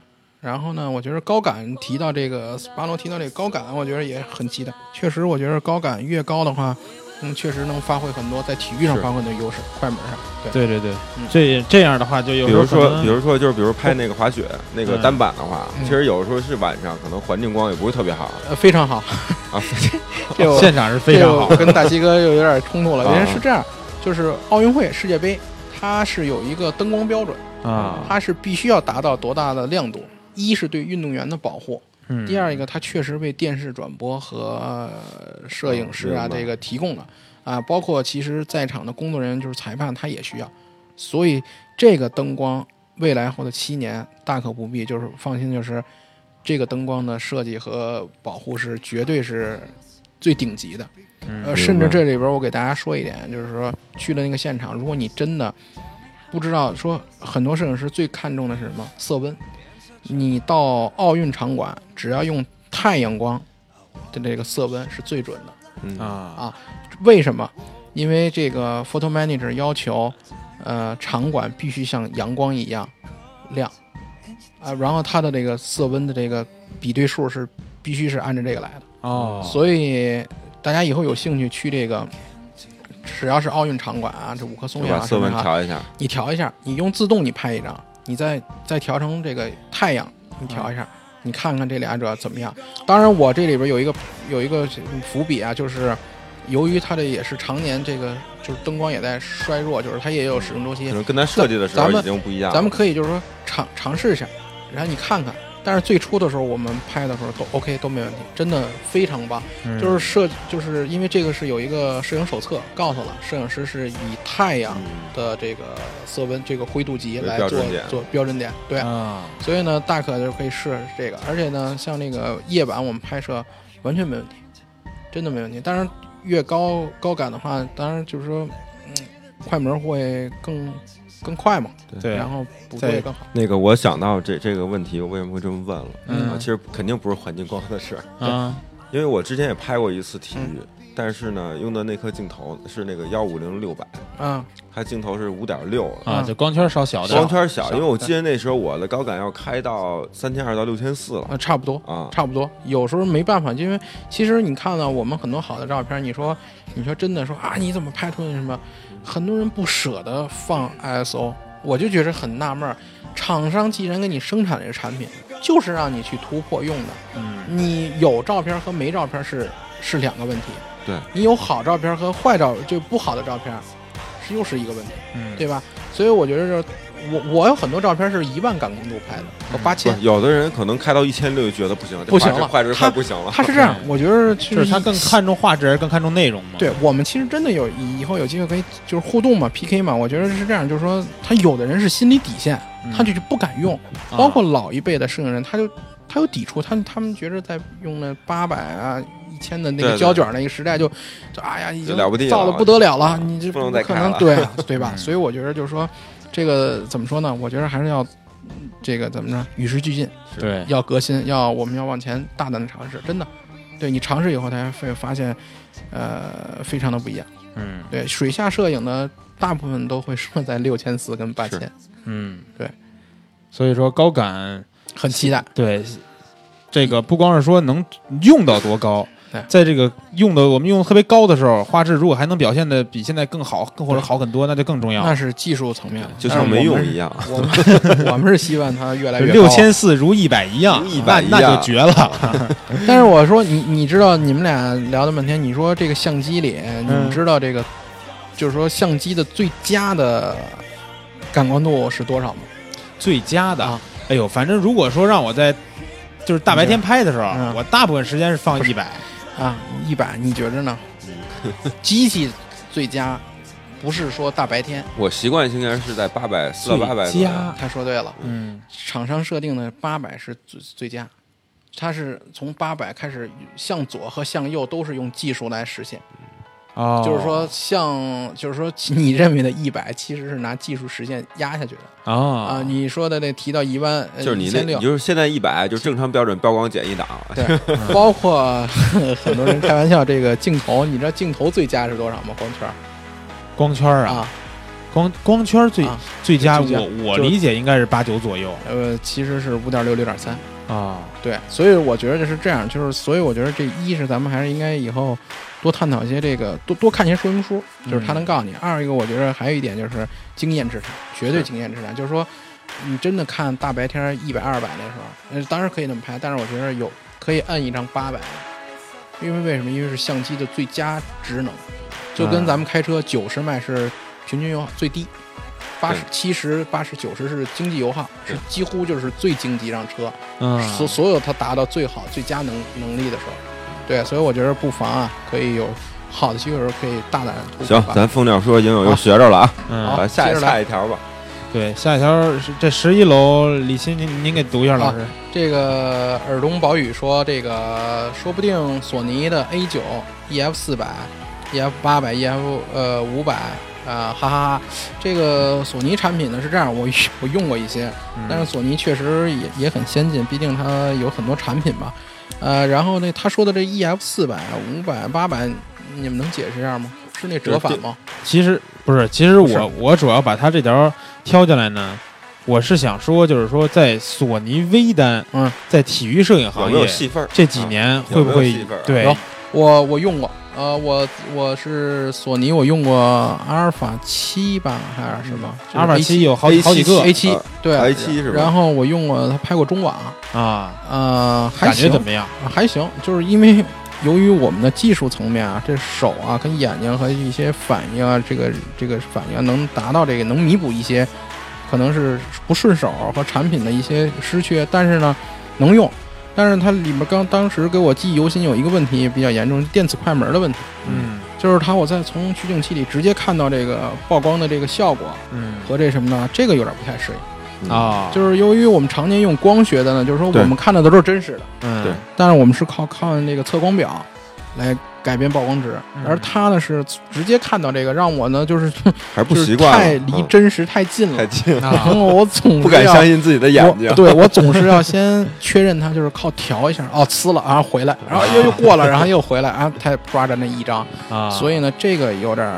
然后呢，我觉得高感提到这个巴罗提到这个高感，我觉得也很期待。确实，我觉得高感越高的话，嗯，确实能发挥很多在体育上发挥的优势，快门上。对，对对对嗯，这这样的话就有比如说，时候可能比如说，就是比如拍那个滑雪那个嗯单板的话，嗯其实有的时候是晚上，可能环境光也不是特别好呃，非常好。啊。这我现场是非常好。我跟大西哥又有点冲突了。啊原来是这样，就是奥运会、世界杯，它是有一个灯光标准，啊，它是必须要达到多大的亮度。一是对运动员的保护，嗯第二一个它确实为电视转播和呃摄影师啊这个提供了。啊，包括其实在场的工作人员就是裁判他也需要，所以这个灯光未来后的七年大可不必，就是放心，就是这个灯光的设计和保护是绝对是最顶级的。嗯呃，甚至这里边我给大家说一点，就是说去了那个现场，如果你真的不知道，说很多摄影师最看重的是什么？色温，你到奥运场馆，只要用太阳光的这个色温是最准的。嗯啊为什么？因为这个 photo manager 要求，呃，场馆必须像阳光一样亮，啊，然后它的这个色温的这个比对数是必须是按照这个来的。哦，所以大家以后有兴趣去这个，只要是奥运场馆啊，这五棵松呀就把色温调一下，你调一下，你用自动你拍一张，你再再调成这个太阳，你调一下，你看看这俩者怎么样。当然，我这里边有一个有一个伏笔啊，就是由于它这也是常年这个就是灯光也在衰弱，就是它也有使用周期可，能跟咱设计的时候咱们已经不一样了。咱们可以就是说尝尝试一下，然后你看看。但是最初的时候我们拍的时候都 OK 都没问题，真的非常棒。嗯就是摄，就是因为这个是有一个摄影手册告诉了，摄影师是以太阳嗯的这个色温、这个灰度级来做标做标准点，对。啊，所以呢，大可就可以试试这个，而且呢，像那个夜晚我们拍摄完全没问题，真的没问题。当然，越高高感的话，当然就是说，嗯，快门会更更快嘛，对。然，后捕捉也更好。那个，我想到这这个问题，我为什么会这么问了？嗯啊其实肯定不是环境光的事儿，啊，因为我之前也拍过一次体育，嗯但是呢，用的那颗镜头是那个幺五零六百，啊，它镜头是五点六，啊，就光圈稍小点。光，圈小，小因为我记得那时候我的高感要开到三千二到六千四了。啊，差不多。啊，差不多，有时候没办法，因为其实你看到我们很多好的照片，你说你说真的说啊，你怎么拍出那什么？很多人不舍得放 ISO，我就觉得很纳闷儿。厂商既然给你生产这个产品，就是让你去突破用的。嗯，你有照片和没照片是是两个问题。对你有好照片和坏照就不好的照片，是又是一个问题，嗯，对吧？所以我觉得就是我我有很多照片是一万感光度拍的和八千，有的人可能开到一千六就觉得不行，不行了画质画质他快不行了。他是这样，我觉得就就是他更看重画质，还是更看重内容嘛？对我们其实真的有以以后有机会可以就是互动嘛 PK 嘛，我觉得是这样，就是说他有的人是心理底线，嗯，他就是不敢用，啊包括老一辈的摄影人，他就他有抵触，他他们觉得在用那八百啊一千的那个胶卷那个时代就就哎呀已经就了不地造的不得了了，你这不能再可开了能对啊 对吧？嗯所以我觉得就是说这个怎么说呢？我觉得还是要嗯这个怎么着与时俱进，对，要革新，要我们要往前大胆的尝试，真的，对你尝试以后，大家会发现，呃，非常的不一样。嗯。对，水下摄影呢，大部分都会设在六千四跟八千，嗯，对，所以说高感很期待。对，这个不光是说能用到多高对，在这个用的我们用的特别高的时候，画质如果还能表现的比现在更好，更或者好很多，那就更重要那。是技术层面，就像没用一样。我们我们是希望它越来越六千四如一百一样，如100那那一样就绝了。但是我说你你知道你们俩聊了半天，你说这个相机里，你们知道这个，就是说相机的最佳的感光度是多少吗？最佳的啊，哎呦，反正如果说让我在就是大白天拍的时候，嗯我大部分时间是放一百。啊，一百，你觉着呢？机器最佳不是说大白天，我习惯性应该是在八百四到八百最佳他说对了，嗯，厂商设定的八百是最最佳，它是从八百开始向左和向右都是用技术来实现，哦，就是说像就是说 你认为的一百其实是拿技术实现压下去的。啊、啊你说的那提到一万，呃就是你那，1600你就是现在一百，就正常标准标光减一档，对，包括 很多人开玩笑，这个镜头，你知道镜头最佳是多少吗？光圈光圈啊，啊，光光圈最啊。最佳，最佳。我我理解应该是八九左右。呃，其实是五点六、六点三。啊。对，所以我觉得就是这样，就是所以我觉得这一是咱们还是应该以后多探讨一些这个，多多看一些说明书，就是他能告诉你。二一个，我觉得还有一点就是经验之谈，绝对经验之谈，就是说你真的看大白天一百、二百的时候，呃，当然可以那么拍，但是我觉得有可以摁一张八百，因为为什么？因为是相机的最佳职能，就跟啊咱们开车九十迈是平均油耗最低。八十七十、八十、九十是经济油耗，是几乎就是最经济一辆车，嗯，所所有它达到最好最佳能能力的时候，对，所以我觉得不妨啊，可以有好的机会的时候可以大胆突破行，咱蜂鸟说影友又好。学着了啊，嗯。好下一下一条吧。对，下一条是这十一楼，李欣您您给读一下，老师。这个耳东宝宇说，这个说不定索尼的 A 九 EF 四百、EF 八百、EF 呃五百啊，哈哈哈。这个索尼产品呢是这样，我我用过一些，嗯但是索尼确实也也很先进，毕竟它有很多产品嘛。呃，然后呢，他说的这 EF 四百、五百、八百，你们能解释一下吗？是那折返吗？其实不是，其实我我主要把它这条挑进来呢，我是想说，就是说在索尼微单，嗯，在体育摄影有没有行业戏份？这几年会不有没有会戏份啊对我我用过，呃，我我是索尼，我用过阿尔法七吧，还是什么？阿尔法七有好 A7 好几个 A 七啊对 A7 是吧然后我用过，他拍过中网，啊，呃，还感觉行怎么样？还行，就是因为由于我们的技术层面啊，这手啊跟眼睛和一些反应啊，这个这个反应啊能达到这个能弥补一些可能是不顺手和产品的一些失缺，但是呢能用。但是它里面刚当时给我记忆犹新，有一个问题比较严重，电子快门的问题，嗯。就是它我在从取景器里直接看到这个曝光的这个效果嗯。和这什么呢，这个有点不太适应。啊，就是由于我们常年用光学的呢，就是说我们看到的都是真实的，嗯。对但是我们是靠看那个测光表来改变曝光值，嗯而他呢是直接看到这个，让我呢就是 还不习惯，太离嗯真实太近了，太近了，然啊后我总不敢相信自己的眼睛。对我总是要先确认它，就是靠调一下，哦，呲了，然后回来，然后又又过了，然后又回来，然后才抓着那一张。啊，所以呢，这个有点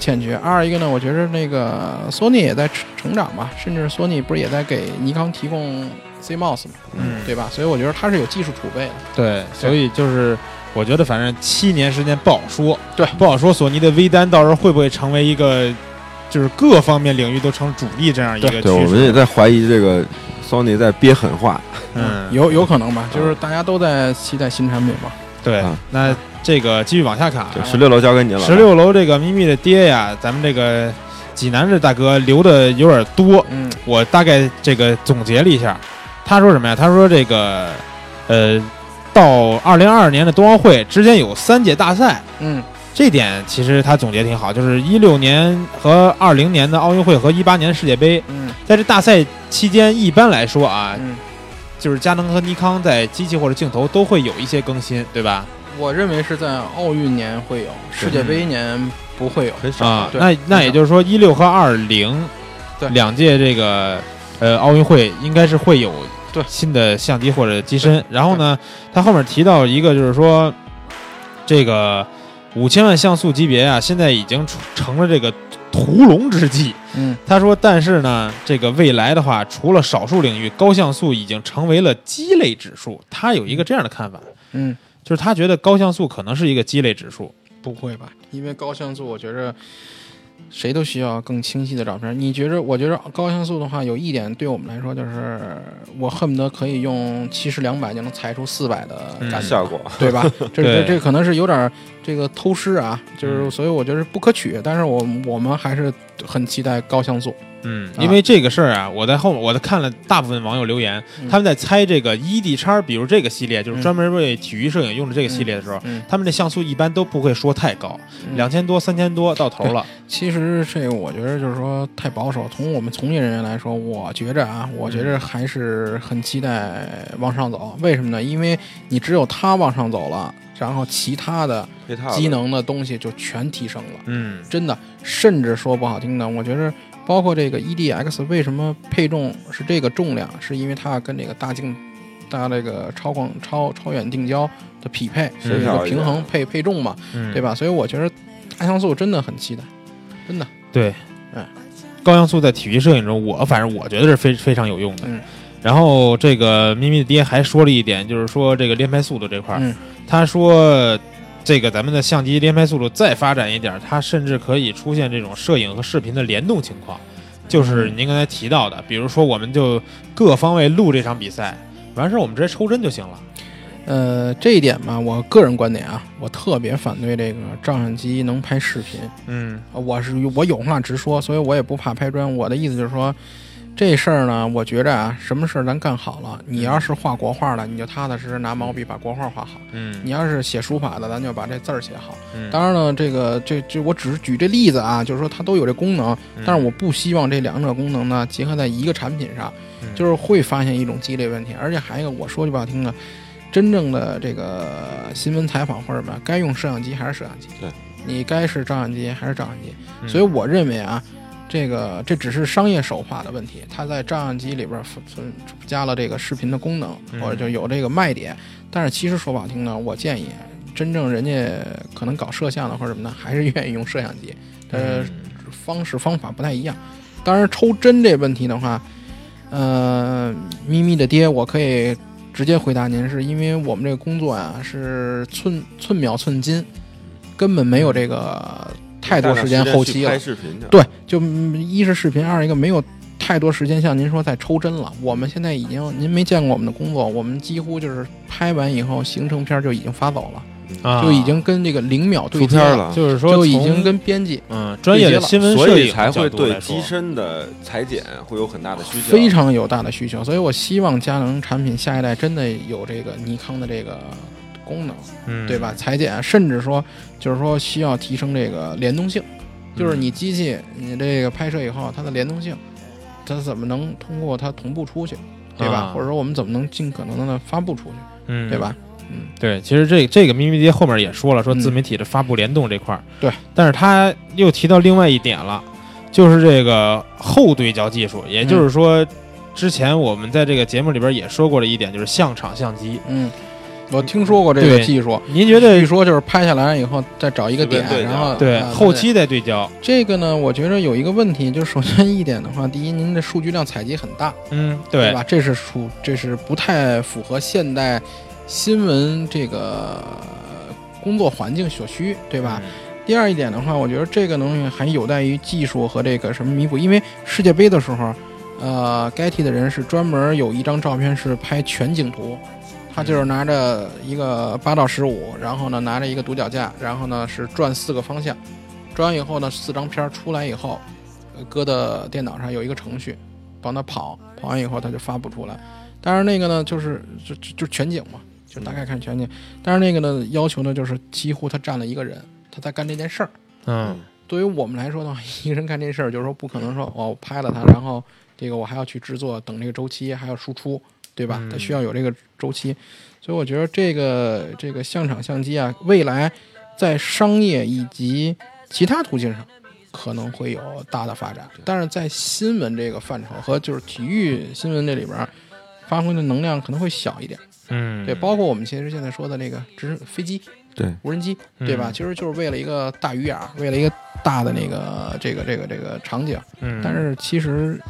欠缺。二一个呢，我觉得那个索尼也在成成长吧，甚至索尼不是也在给尼康提供 CMOS 嘛，嗯对吧？所以我觉得它是有技术储备的。对，所以就是我觉得反正七年时间不好说，对不好说索尼的微单到时候会不会成为一个就是各方面领域都成主力这样一个趋对，我们。也在怀疑这个 Sony 在憋狠话。嗯，有有可能吧，就是大家都在期待新产品嘛。对啊，那这个继续往下看啊，十六楼交给你了。十六楼这个咪咪的爹呀，咱们这个济南这大哥留的有点多，嗯我大概这个总结了一下，他说什么呀？他说这个呃，到二零二二年的冬奥会之间有三届大赛，嗯。这点其实他总结挺好，就是一六年和二零年的奥运会和一八年的世界杯，嗯。在这大赛期间，一般来说啊，嗯，就是佳能和尼康在机器或者镜头都会有一些更新，对吧？我认为是在奥运年会有，世界杯年不会有。很少。啊，那那也就是说，一六和二零对。两届这个呃奥运会应该是会有对新的相机或者机身。然后呢，他后面提到一个就是说，这个五千万像素级别啊，现在已经出成了这个屠龙之计。嗯他说，但是呢，这个未来的话，除了少数领域，高像素已经成为了鸡肋指数。他有一个这样的看法，嗯，就是他觉得高像素可能是一个鸡肋指数。不会吧？因为高像素，我觉着谁都需要更清晰的照片。你觉着？我觉着高像素的话，有一点对我们来说，就是我恨不得可以用七十两百就能裁出四百的嗯感觉。效果，对吧？这这这可能是有点儿这个偷师啊，就是嗯所以我觉得不可取。但是我我们还是很期待高像素。嗯，啊因为这个事儿啊，我在后我在看了大部分网友留言，嗯他们在猜这个 ED 叉，比如这个系列，就是嗯专门为体育摄影用的这个系列的时候，嗯，他们的像素一般都不会说太高，嗯两千多、三千多到头了。其实这个我觉得就是说太保守。从我们从业人员来说，我觉着啊，我觉着还是很期待往上走。为什么呢？因为你只有它往上走了，然后其他的机能的东西就全提升了。嗯真的，甚至说不好听的，我觉着包括这个 EDX 为什么配重是这个重量，是因为它跟这个大镜、大这个超广、超超远定焦的匹配，是一个嗯平衡配配重嘛，嗯，对？吧？所以我觉得大像素真的很期待，真的。对，嗯，高像素在体育摄影中，我反正我觉得是非非常有用的。嗯然后这个咪咪的爹还说了一点，就是说这个连拍速度这块儿，嗯他说这个咱们的相机连拍速度再发展一点，它甚至可以出现这种摄影和视频的联动情况，就是嗯您刚才提到的，比如说我们就各方位录这场比赛，完事儿我们直接抽帧就行了。呃，这一点吧，我个人观点啊，我特别反对这个照相机能拍视频。嗯呃我是我有话直说，所以我也不怕拍砖。我的意思就是说，这事儿呢，我觉着啊，什么事儿咱干好了，你要是画国画的，你就踏踏实实拿毛笔把国画画好；嗯。你要是写书法的，咱就把这字儿写好。嗯，当然了，这个这这我只是举这例子啊，就是说它都有这功能，嗯。但是我不希望这两者功能呢结合在一个产品上，嗯。就是会发现一种积累问题。而且还有一个，我说句不好听的，真正的这个新闻采访或者什么，该用摄像机还是摄像机，对，你该是照相机还是照相机。嗯。所以我认为啊，这个这只是商业手法的问题，它在照相机里边加了这个视频的功能，嗯或者就有这个卖点。但是其实说不好听呢，我建议真正人家可能搞摄像的或者什么的，还是愿意用摄像机，呃，嗯方式方法不太一样。当然，抽帧这问题的话，呃，咪咪的爹，我可以直接回答您，是因为我们这个工作啊是寸寸秒寸金，根本没有这个太多时间后期了拍。视频去。对，就嗯一是视频，二一个没有太多时间像您说在抽帧了。我们现在已经，您没见过我们的工作，我们几乎就是拍完以后，行程片就已经发走了，啊，就已经跟这个零秒对接出片，了，就是说就已经跟编辑嗯专业的新闻所摄影以才会对机身的裁剪会有很大的需求。非常有大的需求，所以我希望佳能产品下一代真的有这个尼康的这个功能，嗯。对吧？裁剪，甚至说就是说需要提升这个联动性，就是你机器你这个拍摄以后，它的联动性，它怎么能通过它同步出去，对吧？啊。或者说我们怎么能尽可能的发布出去，嗯。对吧？嗯。对，其实这这个咪咪爹后面也说了，说嗯。自媒体的发布联动这块儿，对，但是他又提到另外一点了，就是这个后对焦技术，也就是说，之前我们在这个节目里边也说过的一点，就是相场相机。嗯，我听说过这个技术。您觉得据说就是拍下来以后再找一个点然后对啊后期再对焦？这个呢，我觉得有一个问题，就是首先一点的话，第一，您的数据量采集很大，嗯，对，吧？这是属这是不太符合现代新闻这个工作环境所需，对吧？嗯第二一点的话，我觉得这个东西还有待于技术和这个什么弥补，因为世界杯的时候，呃，该替的人是专门有一张照片是拍全景图，他就是拿着一个八到十五，然后呢拿着一个独脚架，然后呢是转四个方向，转完以后呢四张片儿出来以后，呃搁到电脑上有一个程序，帮他跑，跑完以后他就发布出来。但是那个呢就是就就就全景嘛，就大概看全景。但是那个呢要求呢就是几乎他占了一个人，他在干这件事儿。嗯对于我们来说的话，一个人干这事儿，就是说不可能说哦，我拍了它，然后这个我还要去制作，等这个周期，还要输出，对吧？嗯。它需要有这个周期，所以我觉得这个这个相场相机啊，未来在商业以及其他途径上可能会有大的发展，但是在新闻这个范畴和就是体育新闻这里边，发挥的能量可能会小一点。嗯，对，包括我们其实现在说的那个直升飞机，对，无人机，对吧？嗯。其实就是为了一个大鱼眼儿，为了一个大的那个这个这个这个场景，嗯，但是其实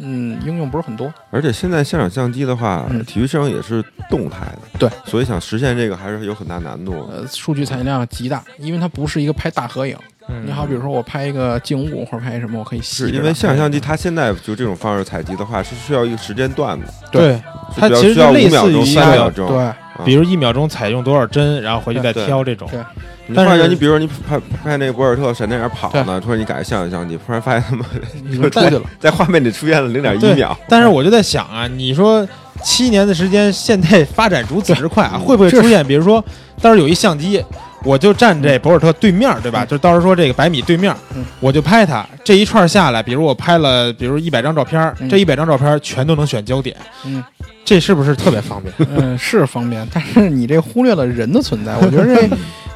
嗯应用不是很多。而且现在现场相机的话，嗯。体育摄影也是动态的，对，所以想实现这个还是有很大难度。呃，数据采集量极大，因为它不是一个拍大合影。嗯。你好，比如说我拍一个劲五五或者拍什么，我可以细是致因为现场相机它现在就这种方式采集的话，是需要一个时间段的，对，是比较它其实需要五就类似于秒钟、一三秒钟。对。啊。比如一秒钟采用多少帧，然后回去再对。挑这种。对你突然你比如说你拍拍那个博尔特闪电眼跑呢，突然你改相机相机，突然发现他妈已经出去了。在画面里出现了零点一秒，但是我就在想啊，你说七年的时间，现在发展如此之快啊，嗯会不会出现，比如说，到时候有一相机，我就站这博尔特对面，对吧？嗯就到时候说这个百米对面嗯，我就拍他这一串下来，比如我拍了，比如一百张照片，嗯这一百张照片全都能选焦点，嗯这是不是特别方便 嗯，是方便，但是你这忽略了人的存在。我觉得这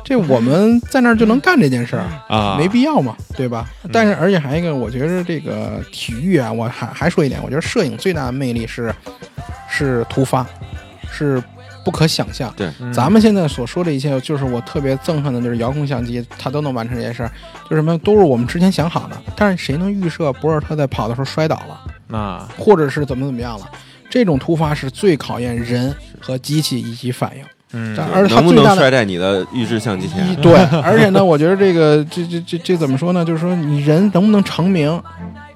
这我们在那儿就能干这件事儿。啊？没必要嘛，对吧？但是而且还有一个，我觉得这个体育啊，我还还说一点，我觉得摄影最大的魅力是是突发，是不可想象。对，嗯咱们现在所说的一切，就是我特别憎恨的，就是遥控相机，它都能完成这件事儿，就是什么都是我们之前想好的。但是谁能预设博尔特在跑的时候摔倒了，啊，或者是怎么怎么样了？这种突发是最考验人和机器以及反应。嗯但而它能不最大的能摔在你的预制相机前？对，而且呢，我觉得这个这这这这怎么说呢？就是说你人能不能成名，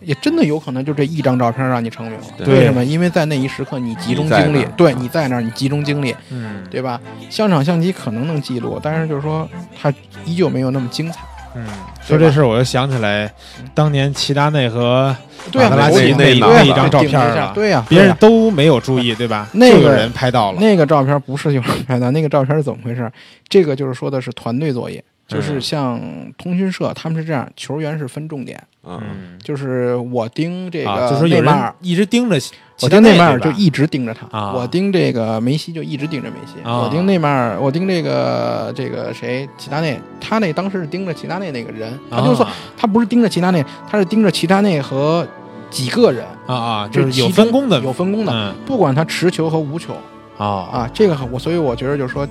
也真的有可能就这一张照片让你成名了。对为什么？因为在那一时刻你集中精力对你在那儿，你集中精力，嗯对吧？相场相机可能能记录，但是就是说它依旧没有那么精彩。嗯，说这事儿我又想起来，当年齐达内和马德拉齐那一张照片了对呀，别人都没有注意，对吧？那个人拍到了。那个照片不是有人拍的，那个照片是怎么回事？这个就是说的是团队作业，就是嗯。像通讯社他们是这样，球员是分重点，嗯，嗯。就是我盯这个，就个说有人内马尔。一直盯着齐我达内，盯内马尔就一直盯着他，啊。我盯这个梅西就一直盯着梅西，啊。我盯内马尔，我盯这个这个谁齐达内，他那当时是盯着齐达内那个人，他就说啊他不是盯着齐达内，他是盯着齐达内和几个人，啊啊，就是有分工的，有分工的，嗯。不管他持球和无球啊，啊，这个我所以我觉得就是说，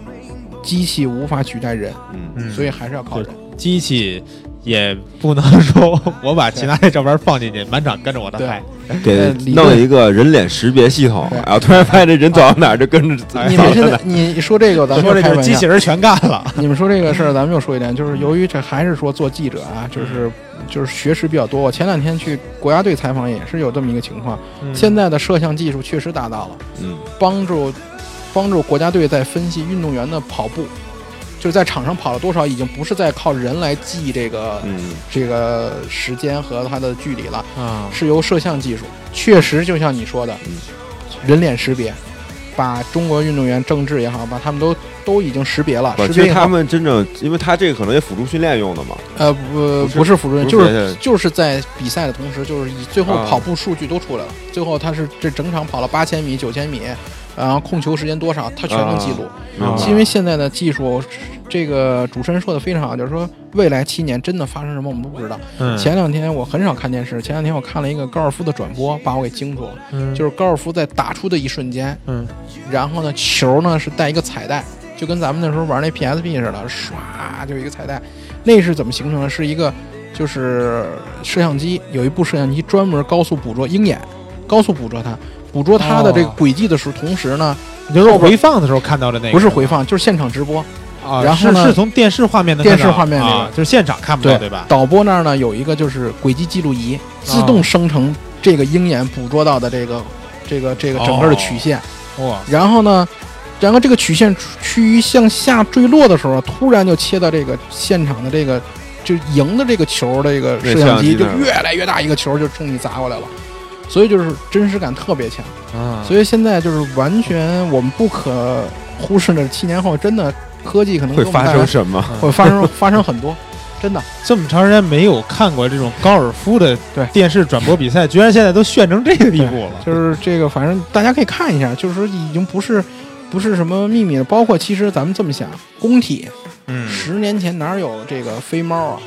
机器无法取代人，嗯，嗯所以还是要靠人。机器也不能说我把其他的照片放进去，满场跟着我的对拍。给弄一个人脸识别系统，对然后突然发现这人走到哪儿就跟着哎你们现在你说这个，咱们说这就是又开玩笑机器人全干了。你们说这个事儿，咱们又说一点，就是由于这还是说做记者啊，就是就是学识比较多。我前两天去国家队采访也是有这么一个情况，嗯现在的摄像技术确实达到了，嗯帮助帮助国家队在分析运动员的跑步，就是在场上跑了多少，已经不是在靠人来记这个、嗯。这个时间和他的距离了，啊，是由摄像技术，确实就像你说的嗯，人脸识别。把中国运动员郑智也好，把他们都都已经识别了，不，识别他们真正，因为他这个可能也辅助训练用的嘛，呃不不是辅助就是是就是在比赛的同时，就是以最后啊。跑步数据都出来了，最后他是这整场跑了八千米、九千米，然后控球时间多少，他全能记录。因为现在的技术，这个主持人说的非常好，就是说未来七年真的发生什么我们都不知道。嗯，前两天我很少看电视，前两天我看了一个高尔夫的转播，把我给惊住了。嗯就是高尔夫在打出的一瞬间，嗯，然后呢球呢是带一个彩带，就跟咱们那时候玩那 PSP 似的，唰就一个彩带。那是怎么形成的？是一个就是摄像机有一部摄像机专门高速捕捉鹰眼，高速捕捉它，捕捉它的这个哦轨迹的时候，同时呢你就是回放的时候看到的那个，不是回放，就是现场直播。啊，然后呢是是从电视画面的电视画面那个啊，就是现场看不到，对吧？导播那儿呢有一个就是轨迹记录仪，自动生成这个鹰眼捕捉到的这个这个这个整个的曲线。哇，然后呢，然后这个曲线趋于向下坠落的时候，突然就切到这个现场的这个就赢的这个球的这个摄像机就越来越大一个球就冲你砸过来了，所以就是真实感特别强。啊，所以现在就是完全我们不可忽视的，七年后真的科技可能会发生什么？会发生发生很多，真的。这么长时间没有看过这种高尔夫的对电视转播比赛，居然现在都炫成这个地步了。就是这个，反正大家可以看一下，就是说已经不是不是什么秘密了。包括其实咱们这么想，工体嗯十年前哪有这个飞猫啊？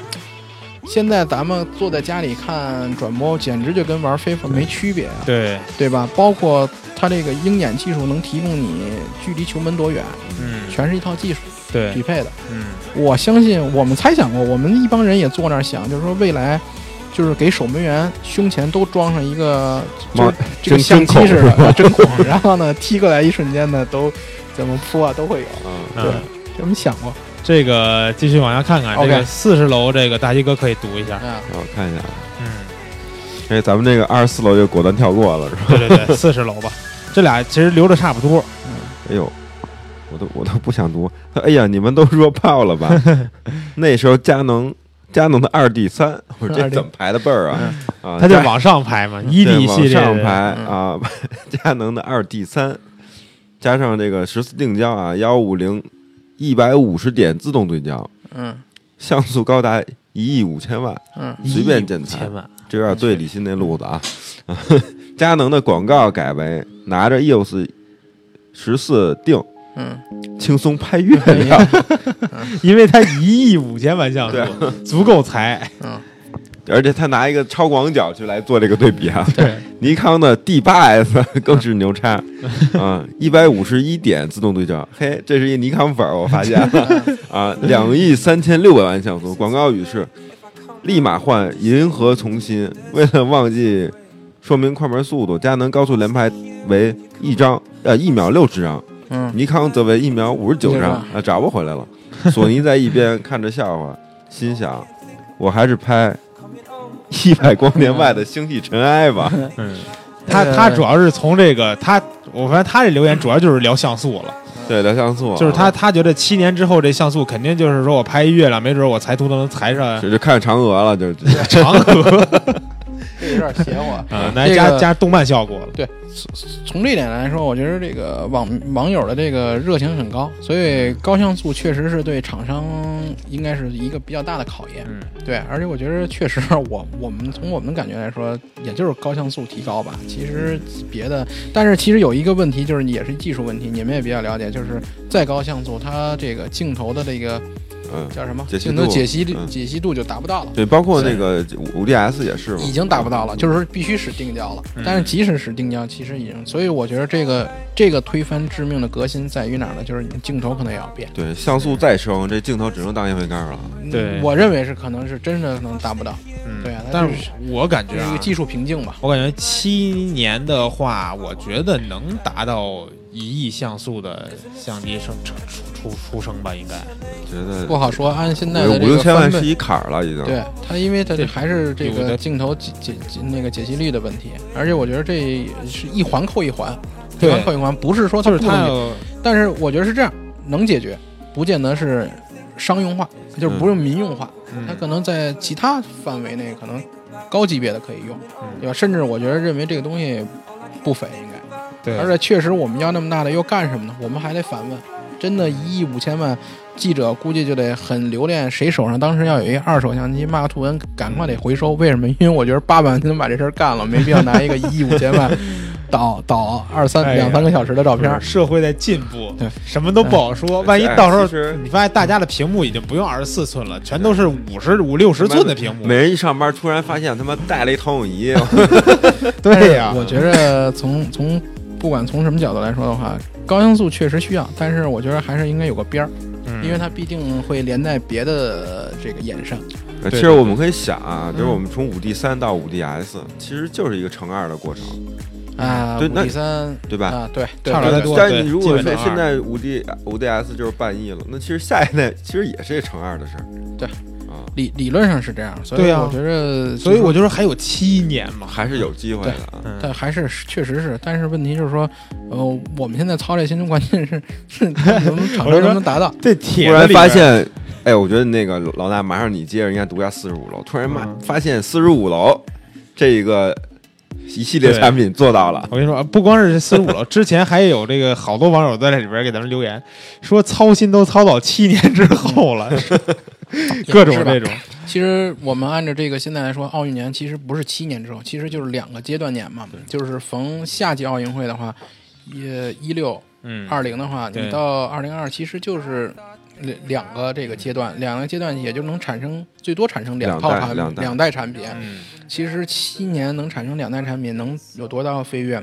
现在咱们坐在家里看转播，简直就跟玩飞没区别啊，对，对吧？包括它这个鹰眼技术能提供你距离球门多远，嗯，全是一套技术对匹，配的。嗯我相信我们猜想过，我们一帮人也坐那儿想，就是说未来。就是给守门员胸前都装上一个，就是这个相机似的啊 针孔，然后呢踢过来一瞬间呢，都怎么扑啊都会有。嗯，对嗯，我们想过，这个继续往下看看，这 OK 个四十楼这个大鸡哥可以读一下。啊，让我看一下，嗯，哎，咱们这个二十四楼就果断跳过了，是吧？对对对，四十楼吧，这俩其实留的差不多。哎呦，我都我都不想读。哎呀，你们都弱爆了吧？那时候佳能佳能的二 D 三，我说这怎么排的辈儿啊？啊，佳他就往上排嘛，一 D 往系列上排嗯啊，佳能的二 D 三，加上这个十四定焦啊，幺五零一百五十点自动对焦，嗯。像素高达一亿五千万，嗯。随便剪裁，这有点对李欣那路子啊。佳能的广告改为拿着 EOS 十四定嗯，轻松拍月亮，因为它一亿五千万像素，足够裁。而且他拿一个超广角去来做这个对比啊。对，尼康的 D 八 S 更是牛叉。啊，一百五十一点自动对焦，嘿，这是一尼康粉儿，我发现了。啊，两亿三千六百万像素，广告语是立马换银河从新，为了忘记说明快门速度，佳能高速连拍为一张呃一秒六十张，嗯。尼康则为一秒五十九张啊，找不回来了。索尼在一边看着笑话，心想我还是拍一百光年外的星际尘埃吧。嗯，他他主要是从这个他，我发现他这留言主要就是聊像素了，对，聊像素啊，就是他他觉得七年之后这像素肯定就是说我拍一月亮，没准我裁图都能裁上。这就看嫦娥了，就。嫦娥。这有点邪乎。啊，来加加动漫效果了。对，从这点来说，我觉得这个网网友的这个热情很高，所以高像素确实是对厂商应该是一个比较大的考验。嗯，对，而且我觉得确实我我们从我们的感觉来说，也就是高像素提高吧。其实别的，但是其实有一个问题，就是也是技术问题，你们也比较了解，就是再高像素，它这个镜头的这个嗯，叫什么解析镜头度解析解析度就达不到了。对，包括那个五 DS 也是嘛，已经达不到了，就是说必须使定焦了。嗯但是即使使定焦，其实已经，所以我觉得这个这个推翻致命的革新在于哪儿呢？就是你镜头可能也要变。对像素再升，这镜头只能当烟灰缸了。对我认为是可能是真的可能达不到，嗯对啊但是是我感觉啊这是一个，技术瓶颈吧。我感觉七年的话，我觉得能达到一亿像素的相机生出出出出生吧，应该。觉得不好说，按现在的这五六千万是一坎儿了，已经。对它，因为它这还是这个镜头解解解那个解析率的问题，而且我觉得这是一环扣一环，一环扣一环，不是说它就是不能解它要但是我觉得是这样，能解决，不见得是商用化，就是不是民用化，嗯它可能在其他范围内可能高级别的可以用，嗯对吧？甚至我觉得认为这个东西不菲，应该。对，而且确实我们要那么大的又干什么呢？我们还得反问，真的，一亿五千万记者估计就得很留恋谁手上当时要有一二手相机，骂图文赶快得回收。为什么？因为我觉得八百万 就能把这事儿干了，没必要拿一个一亿五千万导导二三哎两三个小时的照片儿。社会在进步，对，什么都不好说。哎万一到时候你发现大家的屏幕已经不用二十四寸了，全都是五十五六十寸的屏幕。每人一上班，突然发现他妈带了一投影仪，对呀，我觉着从从不管从什么角度来说的话，高像素确实需要，但是我觉得还是应该有个边儿，嗯。因为它必定会连带别的这个衍生。呃对其实我们可以想啊，就是我们从五 D 三到五 DS，其实就是一个乘二的过程，啊，对那 D 三对吧？啊，对，对差不对对。太多但你如果说现在五 D 五 DS 就是半亿了，那其实下一代其实也是一乘二的事儿。对。啊，理理论上是这样，所以对啊我觉得，所以我就说还有七年嘛。还是有机会的啊。嗯但还是确实是，但是问题就是说，呃，我们现在操这心，关键是是能不能厂商能不能达到？这铁突然里边发现，哎，我觉得那个老大马上你接着应该读一下四十五楼。突然妈嗯发现四十五楼这个一系列产品做到了，我跟你说，不光是四十五楼，之前还有这个好多网友在这里边给咱们留言，说操心都操到七年之后了，各种是吧这种。其实我们按照这个现在来说，奥运年其实不是七年之后，其实就是两个阶段年嘛。就是逢夏季奥运会的话，一一六嗯，二零的话，你到二零二其实就是两两个这个阶段，两个阶段也就能产生最多产生两套产两代两代产品。嗯，其实七年能产生两代产品，能有多大的飞跃？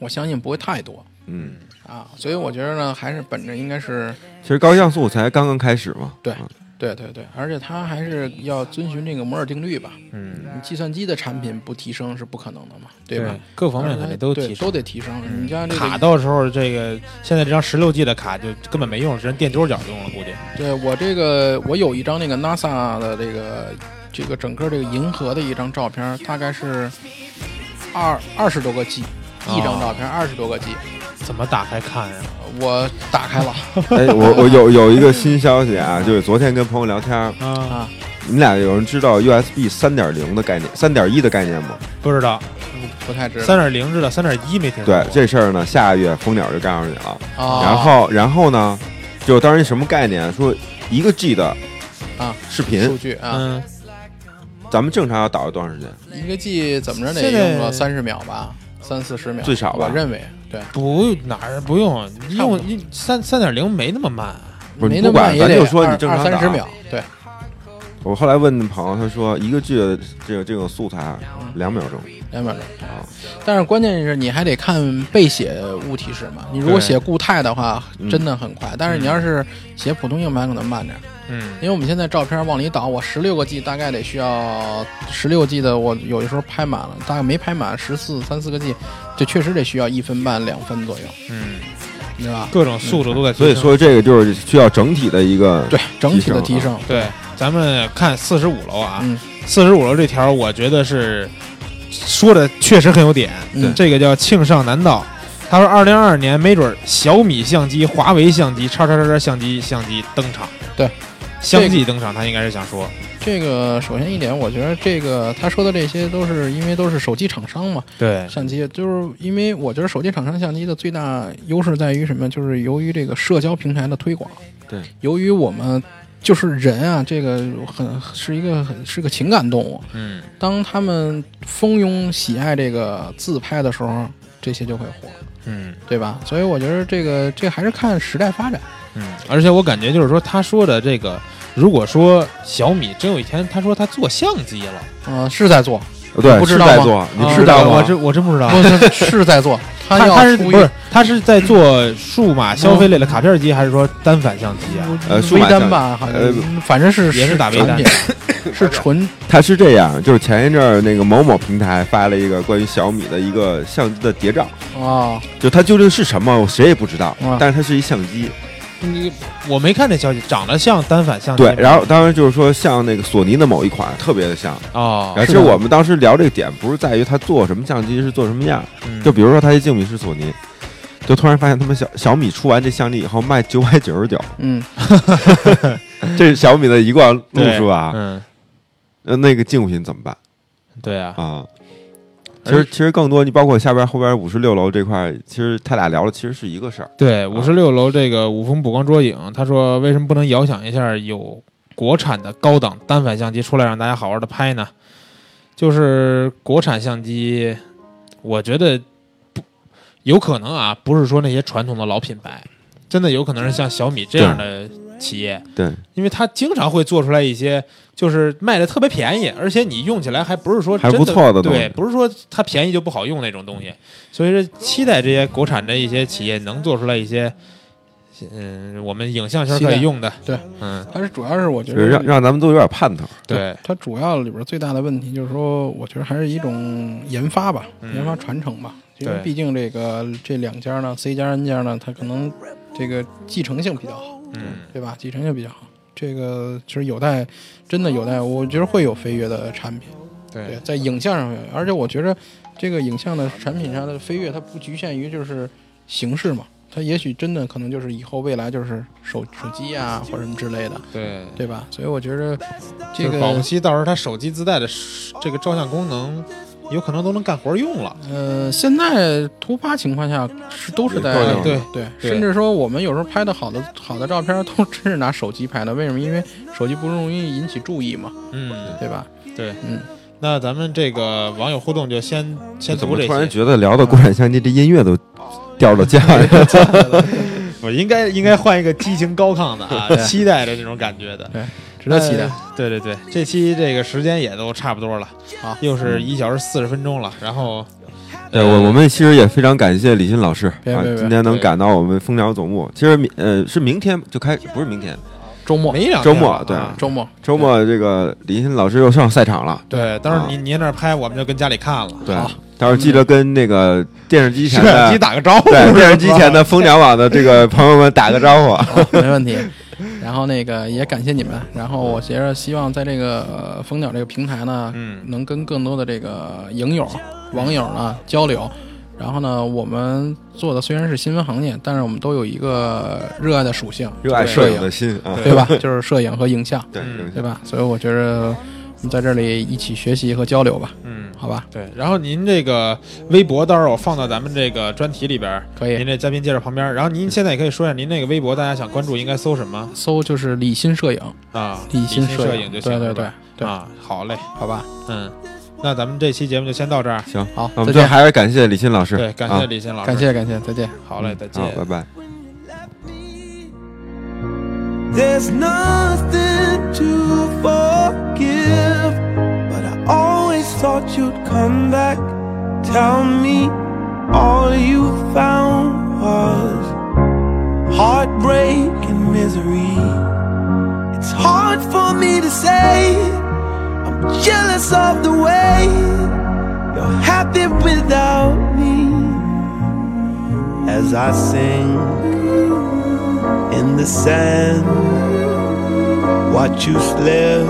我相信不会太多嗯，啊。所以我觉得呢，还是本着应该是其实高像素才刚刚开始嘛。对啊对对对，而且它还是要遵循这个摩尔定律吧。嗯，你计算机的产品不提升是不可能的嘛，对吧？各方面肯定都提升都。得提升。你像这卡，到时候这个现在这张十六 G 的卡就根本没用，只能垫桌角用了，估计。对我这个我有一张那个 NASA 的这个这个整个这个银河的一张照片，大概是二二十多个 G，一张照片二十多个 G，怎么打开看呀？我打开了 哎，我我有有一个新消息啊，就是昨天跟朋友聊天，啊，啊，你们俩有人知道 USB 三点零的概念、三点一的概念吗？不知道，不太知道。三点零知道，三点一没听说对。这事儿呢，下个月蜂鸟就告诉你了。啊，然后然后呢，就当时什么概念？说一个 G 的啊视频数，据啊，嗯，咱们正常要导要多长时间？一个 G 怎么着得用个三十秒吧，三四十秒最少吧我认为对，不哪儿不用，用你三三点零没那么慢。不是没你不管，那么慢也得咱就说你二正常打二三十。秒，对，我后来问朋友，他说一个 G 的这个这个素材啊两秒钟。两秒钟啊。但是关键是你还得看背写物体式嘛，你如果对写固态的话，嗯真的很快，但是你要是写普通硬盘可能慢点儿。嗯。因为我们现在照片往里导，我十六个 G 大概得需要十六 G 的，我有的时候拍满了，大概没拍满十四三四个 G，这确实得需要一分半两分左右，嗯，对吧？各种速度都在提升。所以说这个就是需要整体的一个对整体的提提升，对，咱们看四十五楼啊，嗯。四十五楼这条，我觉得是说的确实很有点。嗯。这个叫庆尚南道，他说二零二二年没准儿小米相机、华为相机、叉叉叉叉相机相机登场。对，相继登场，他应该是想说，这个首先一点，我觉得这个他说的这些都是因为都是手机厂商嘛，对，相机就是因为我觉得手机厂商相机的最大优势在于什么？就是由于这个社交平台的推广。对，由于我们就是人啊，这个很是一个很是个情感动物。嗯，当他们蜂拥喜爱这个自拍的时候，这些就会火，嗯对吧？所以我觉得这个这还是看时代发展。嗯，而且我感觉就是说，他说的这个如果说小米真有一天他说他做相机了，呃，是在做，对，不知道吗是在做，你知道吗？我真我真不知道。是是在做，他他要他是不是他是在做数码消费类的卡片机，还是说单反相机啊？呃微单吧，好像呃反正是也是打微单是纯它是这样，就是前一阵儿那个某某平台发了一个关于小米的一个相机的谍照，啊，就它究竟是什么，谁也不知道啊，但是它是一相机。你我没看这消息，长得像单反相机。对，然后当然就是说像那个索尼的某一款特别的像。哦然后其实我们当时聊这个点不是在于它做什么相机是做什么样，嗯就比如说它一镜米是索尼。就突然发现他们小小米出完这相机以后卖九百九十九，嗯，这是小米的一贯路数啊。嗯，呃，那个竞品怎么办对啊，啊？其实其实更多，你包括下边后边五十六楼这块，其实他俩聊的其实是一个事儿。对，五十六楼这个五峰补光捉影，他说为什么不能遥想一下有国产的高档单反相机出来让大家好好的拍呢？就是国产相机，我觉得不有可能啊，不是说那些传统的老品牌，真的有可能是像小米这样的企业，对，因为它经常会做出来一些就是卖的特别便宜，而且你用起来还不是说还真不错的东西。对，不是说它便宜就不好用那种东西，所以说期待这些国产的一些企业能做出来一些，嗯，我们影像圈可以用的，对，嗯，但是主要是我觉得让让咱们都有点盼头。对，它主要里边最大的问题就是说，我觉得还是一种研发吧，嗯。研发传承吧。因为毕竟这个这两家呢，C 加 N 家呢，它可能这个继承性比较好，嗯，对吧？继承性比较好，这个其实有待，真的有待，我觉得会有飞跃的产品。对对，，在影像上面，而且我觉得这个影像的产品上的飞跃，它不局限于就是形式嘛，它也许真的可能就是以后未来就是手手机啊或者什么之类的，对。对吧？所以我觉得这就是保不个齐到时候它手机自带的这个照相功能，有可能都能干活用了。呃，现在突发情况下是都是在都有对对甚至说我们有时候拍的好的好的照片都真是拿手机拍的，为什么？因为手机不容易引起注意嘛，嗯，对吧？对，嗯，那咱们这个网友互动就先先怎么读这些，突然觉得聊到国产相机，这音乐都掉到价里？我应该应该换一个激情高亢的啊，期待的这种感觉的。值得期待呃。对对对，这期这个时间也都差不多了，好又是一小时四十分钟了。然后，对呃我我们其实也非常感谢李欣老师啊今天能赶到我们蜂鸟总部。其实明呃是明天就开，不是明天，周末没两周末对啊周末周末这个李欣老师又上赛场了。对，到时候啊你你在那儿拍，我们就跟家里看了。对，到时候记得跟那个电视机前的打个招呼，对电视机前的蜂鸟网的这个朋友们打个招呼。没问题。然后那个也感谢你们，然后我觉着希望在这个呃蜂鸟这个平台呢，嗯能跟更多的这个影友、网友呢交流。然后呢，我们做的虽然是新闻行业，但是我们都有一个热爱的属性，热爱摄影的心啊，对吧？就是摄影和影像，对嗯对吧？所以我觉着在这里一起学习和交流吧，嗯，好吧？对。然后您这个微博，到时候我放到咱们这个专题里边儿，可以您这嘉宾介绍旁边儿。然后您现在也可以说一下您那个微博，大家想关注应该搜什么搜就是李欣摄影，啊？李欣欣摄影就行了。对对对对，啊，好嘞，好吧？嗯，那咱们这期节目就先到这儿。行，好，那我再见，们最后还是感谢李欣老师，对，感啊谢李欣老师，感谢感谢，再见。好嘞，再见好，。拜拜。There's nothing to forgive, but I always thought you'd come back. Tell me all you found was heartbreak and misery. It's hard for me to say, I'm jealous of the way you're happy without me as I sing in the sand. Watch you slip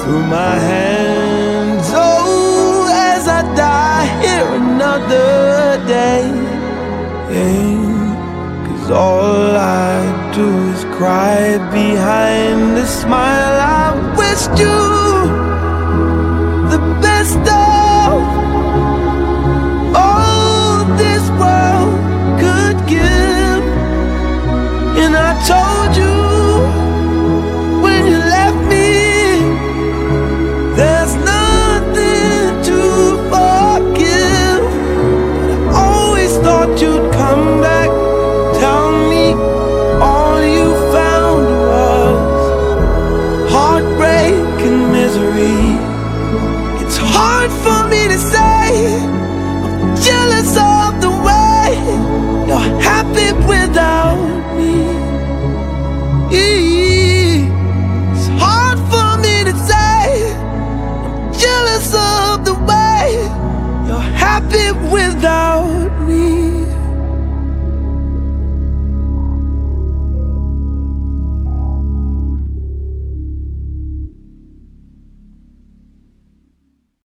through my hands. Oh, as I die here another day. Cause all I do is cry behind the smile down.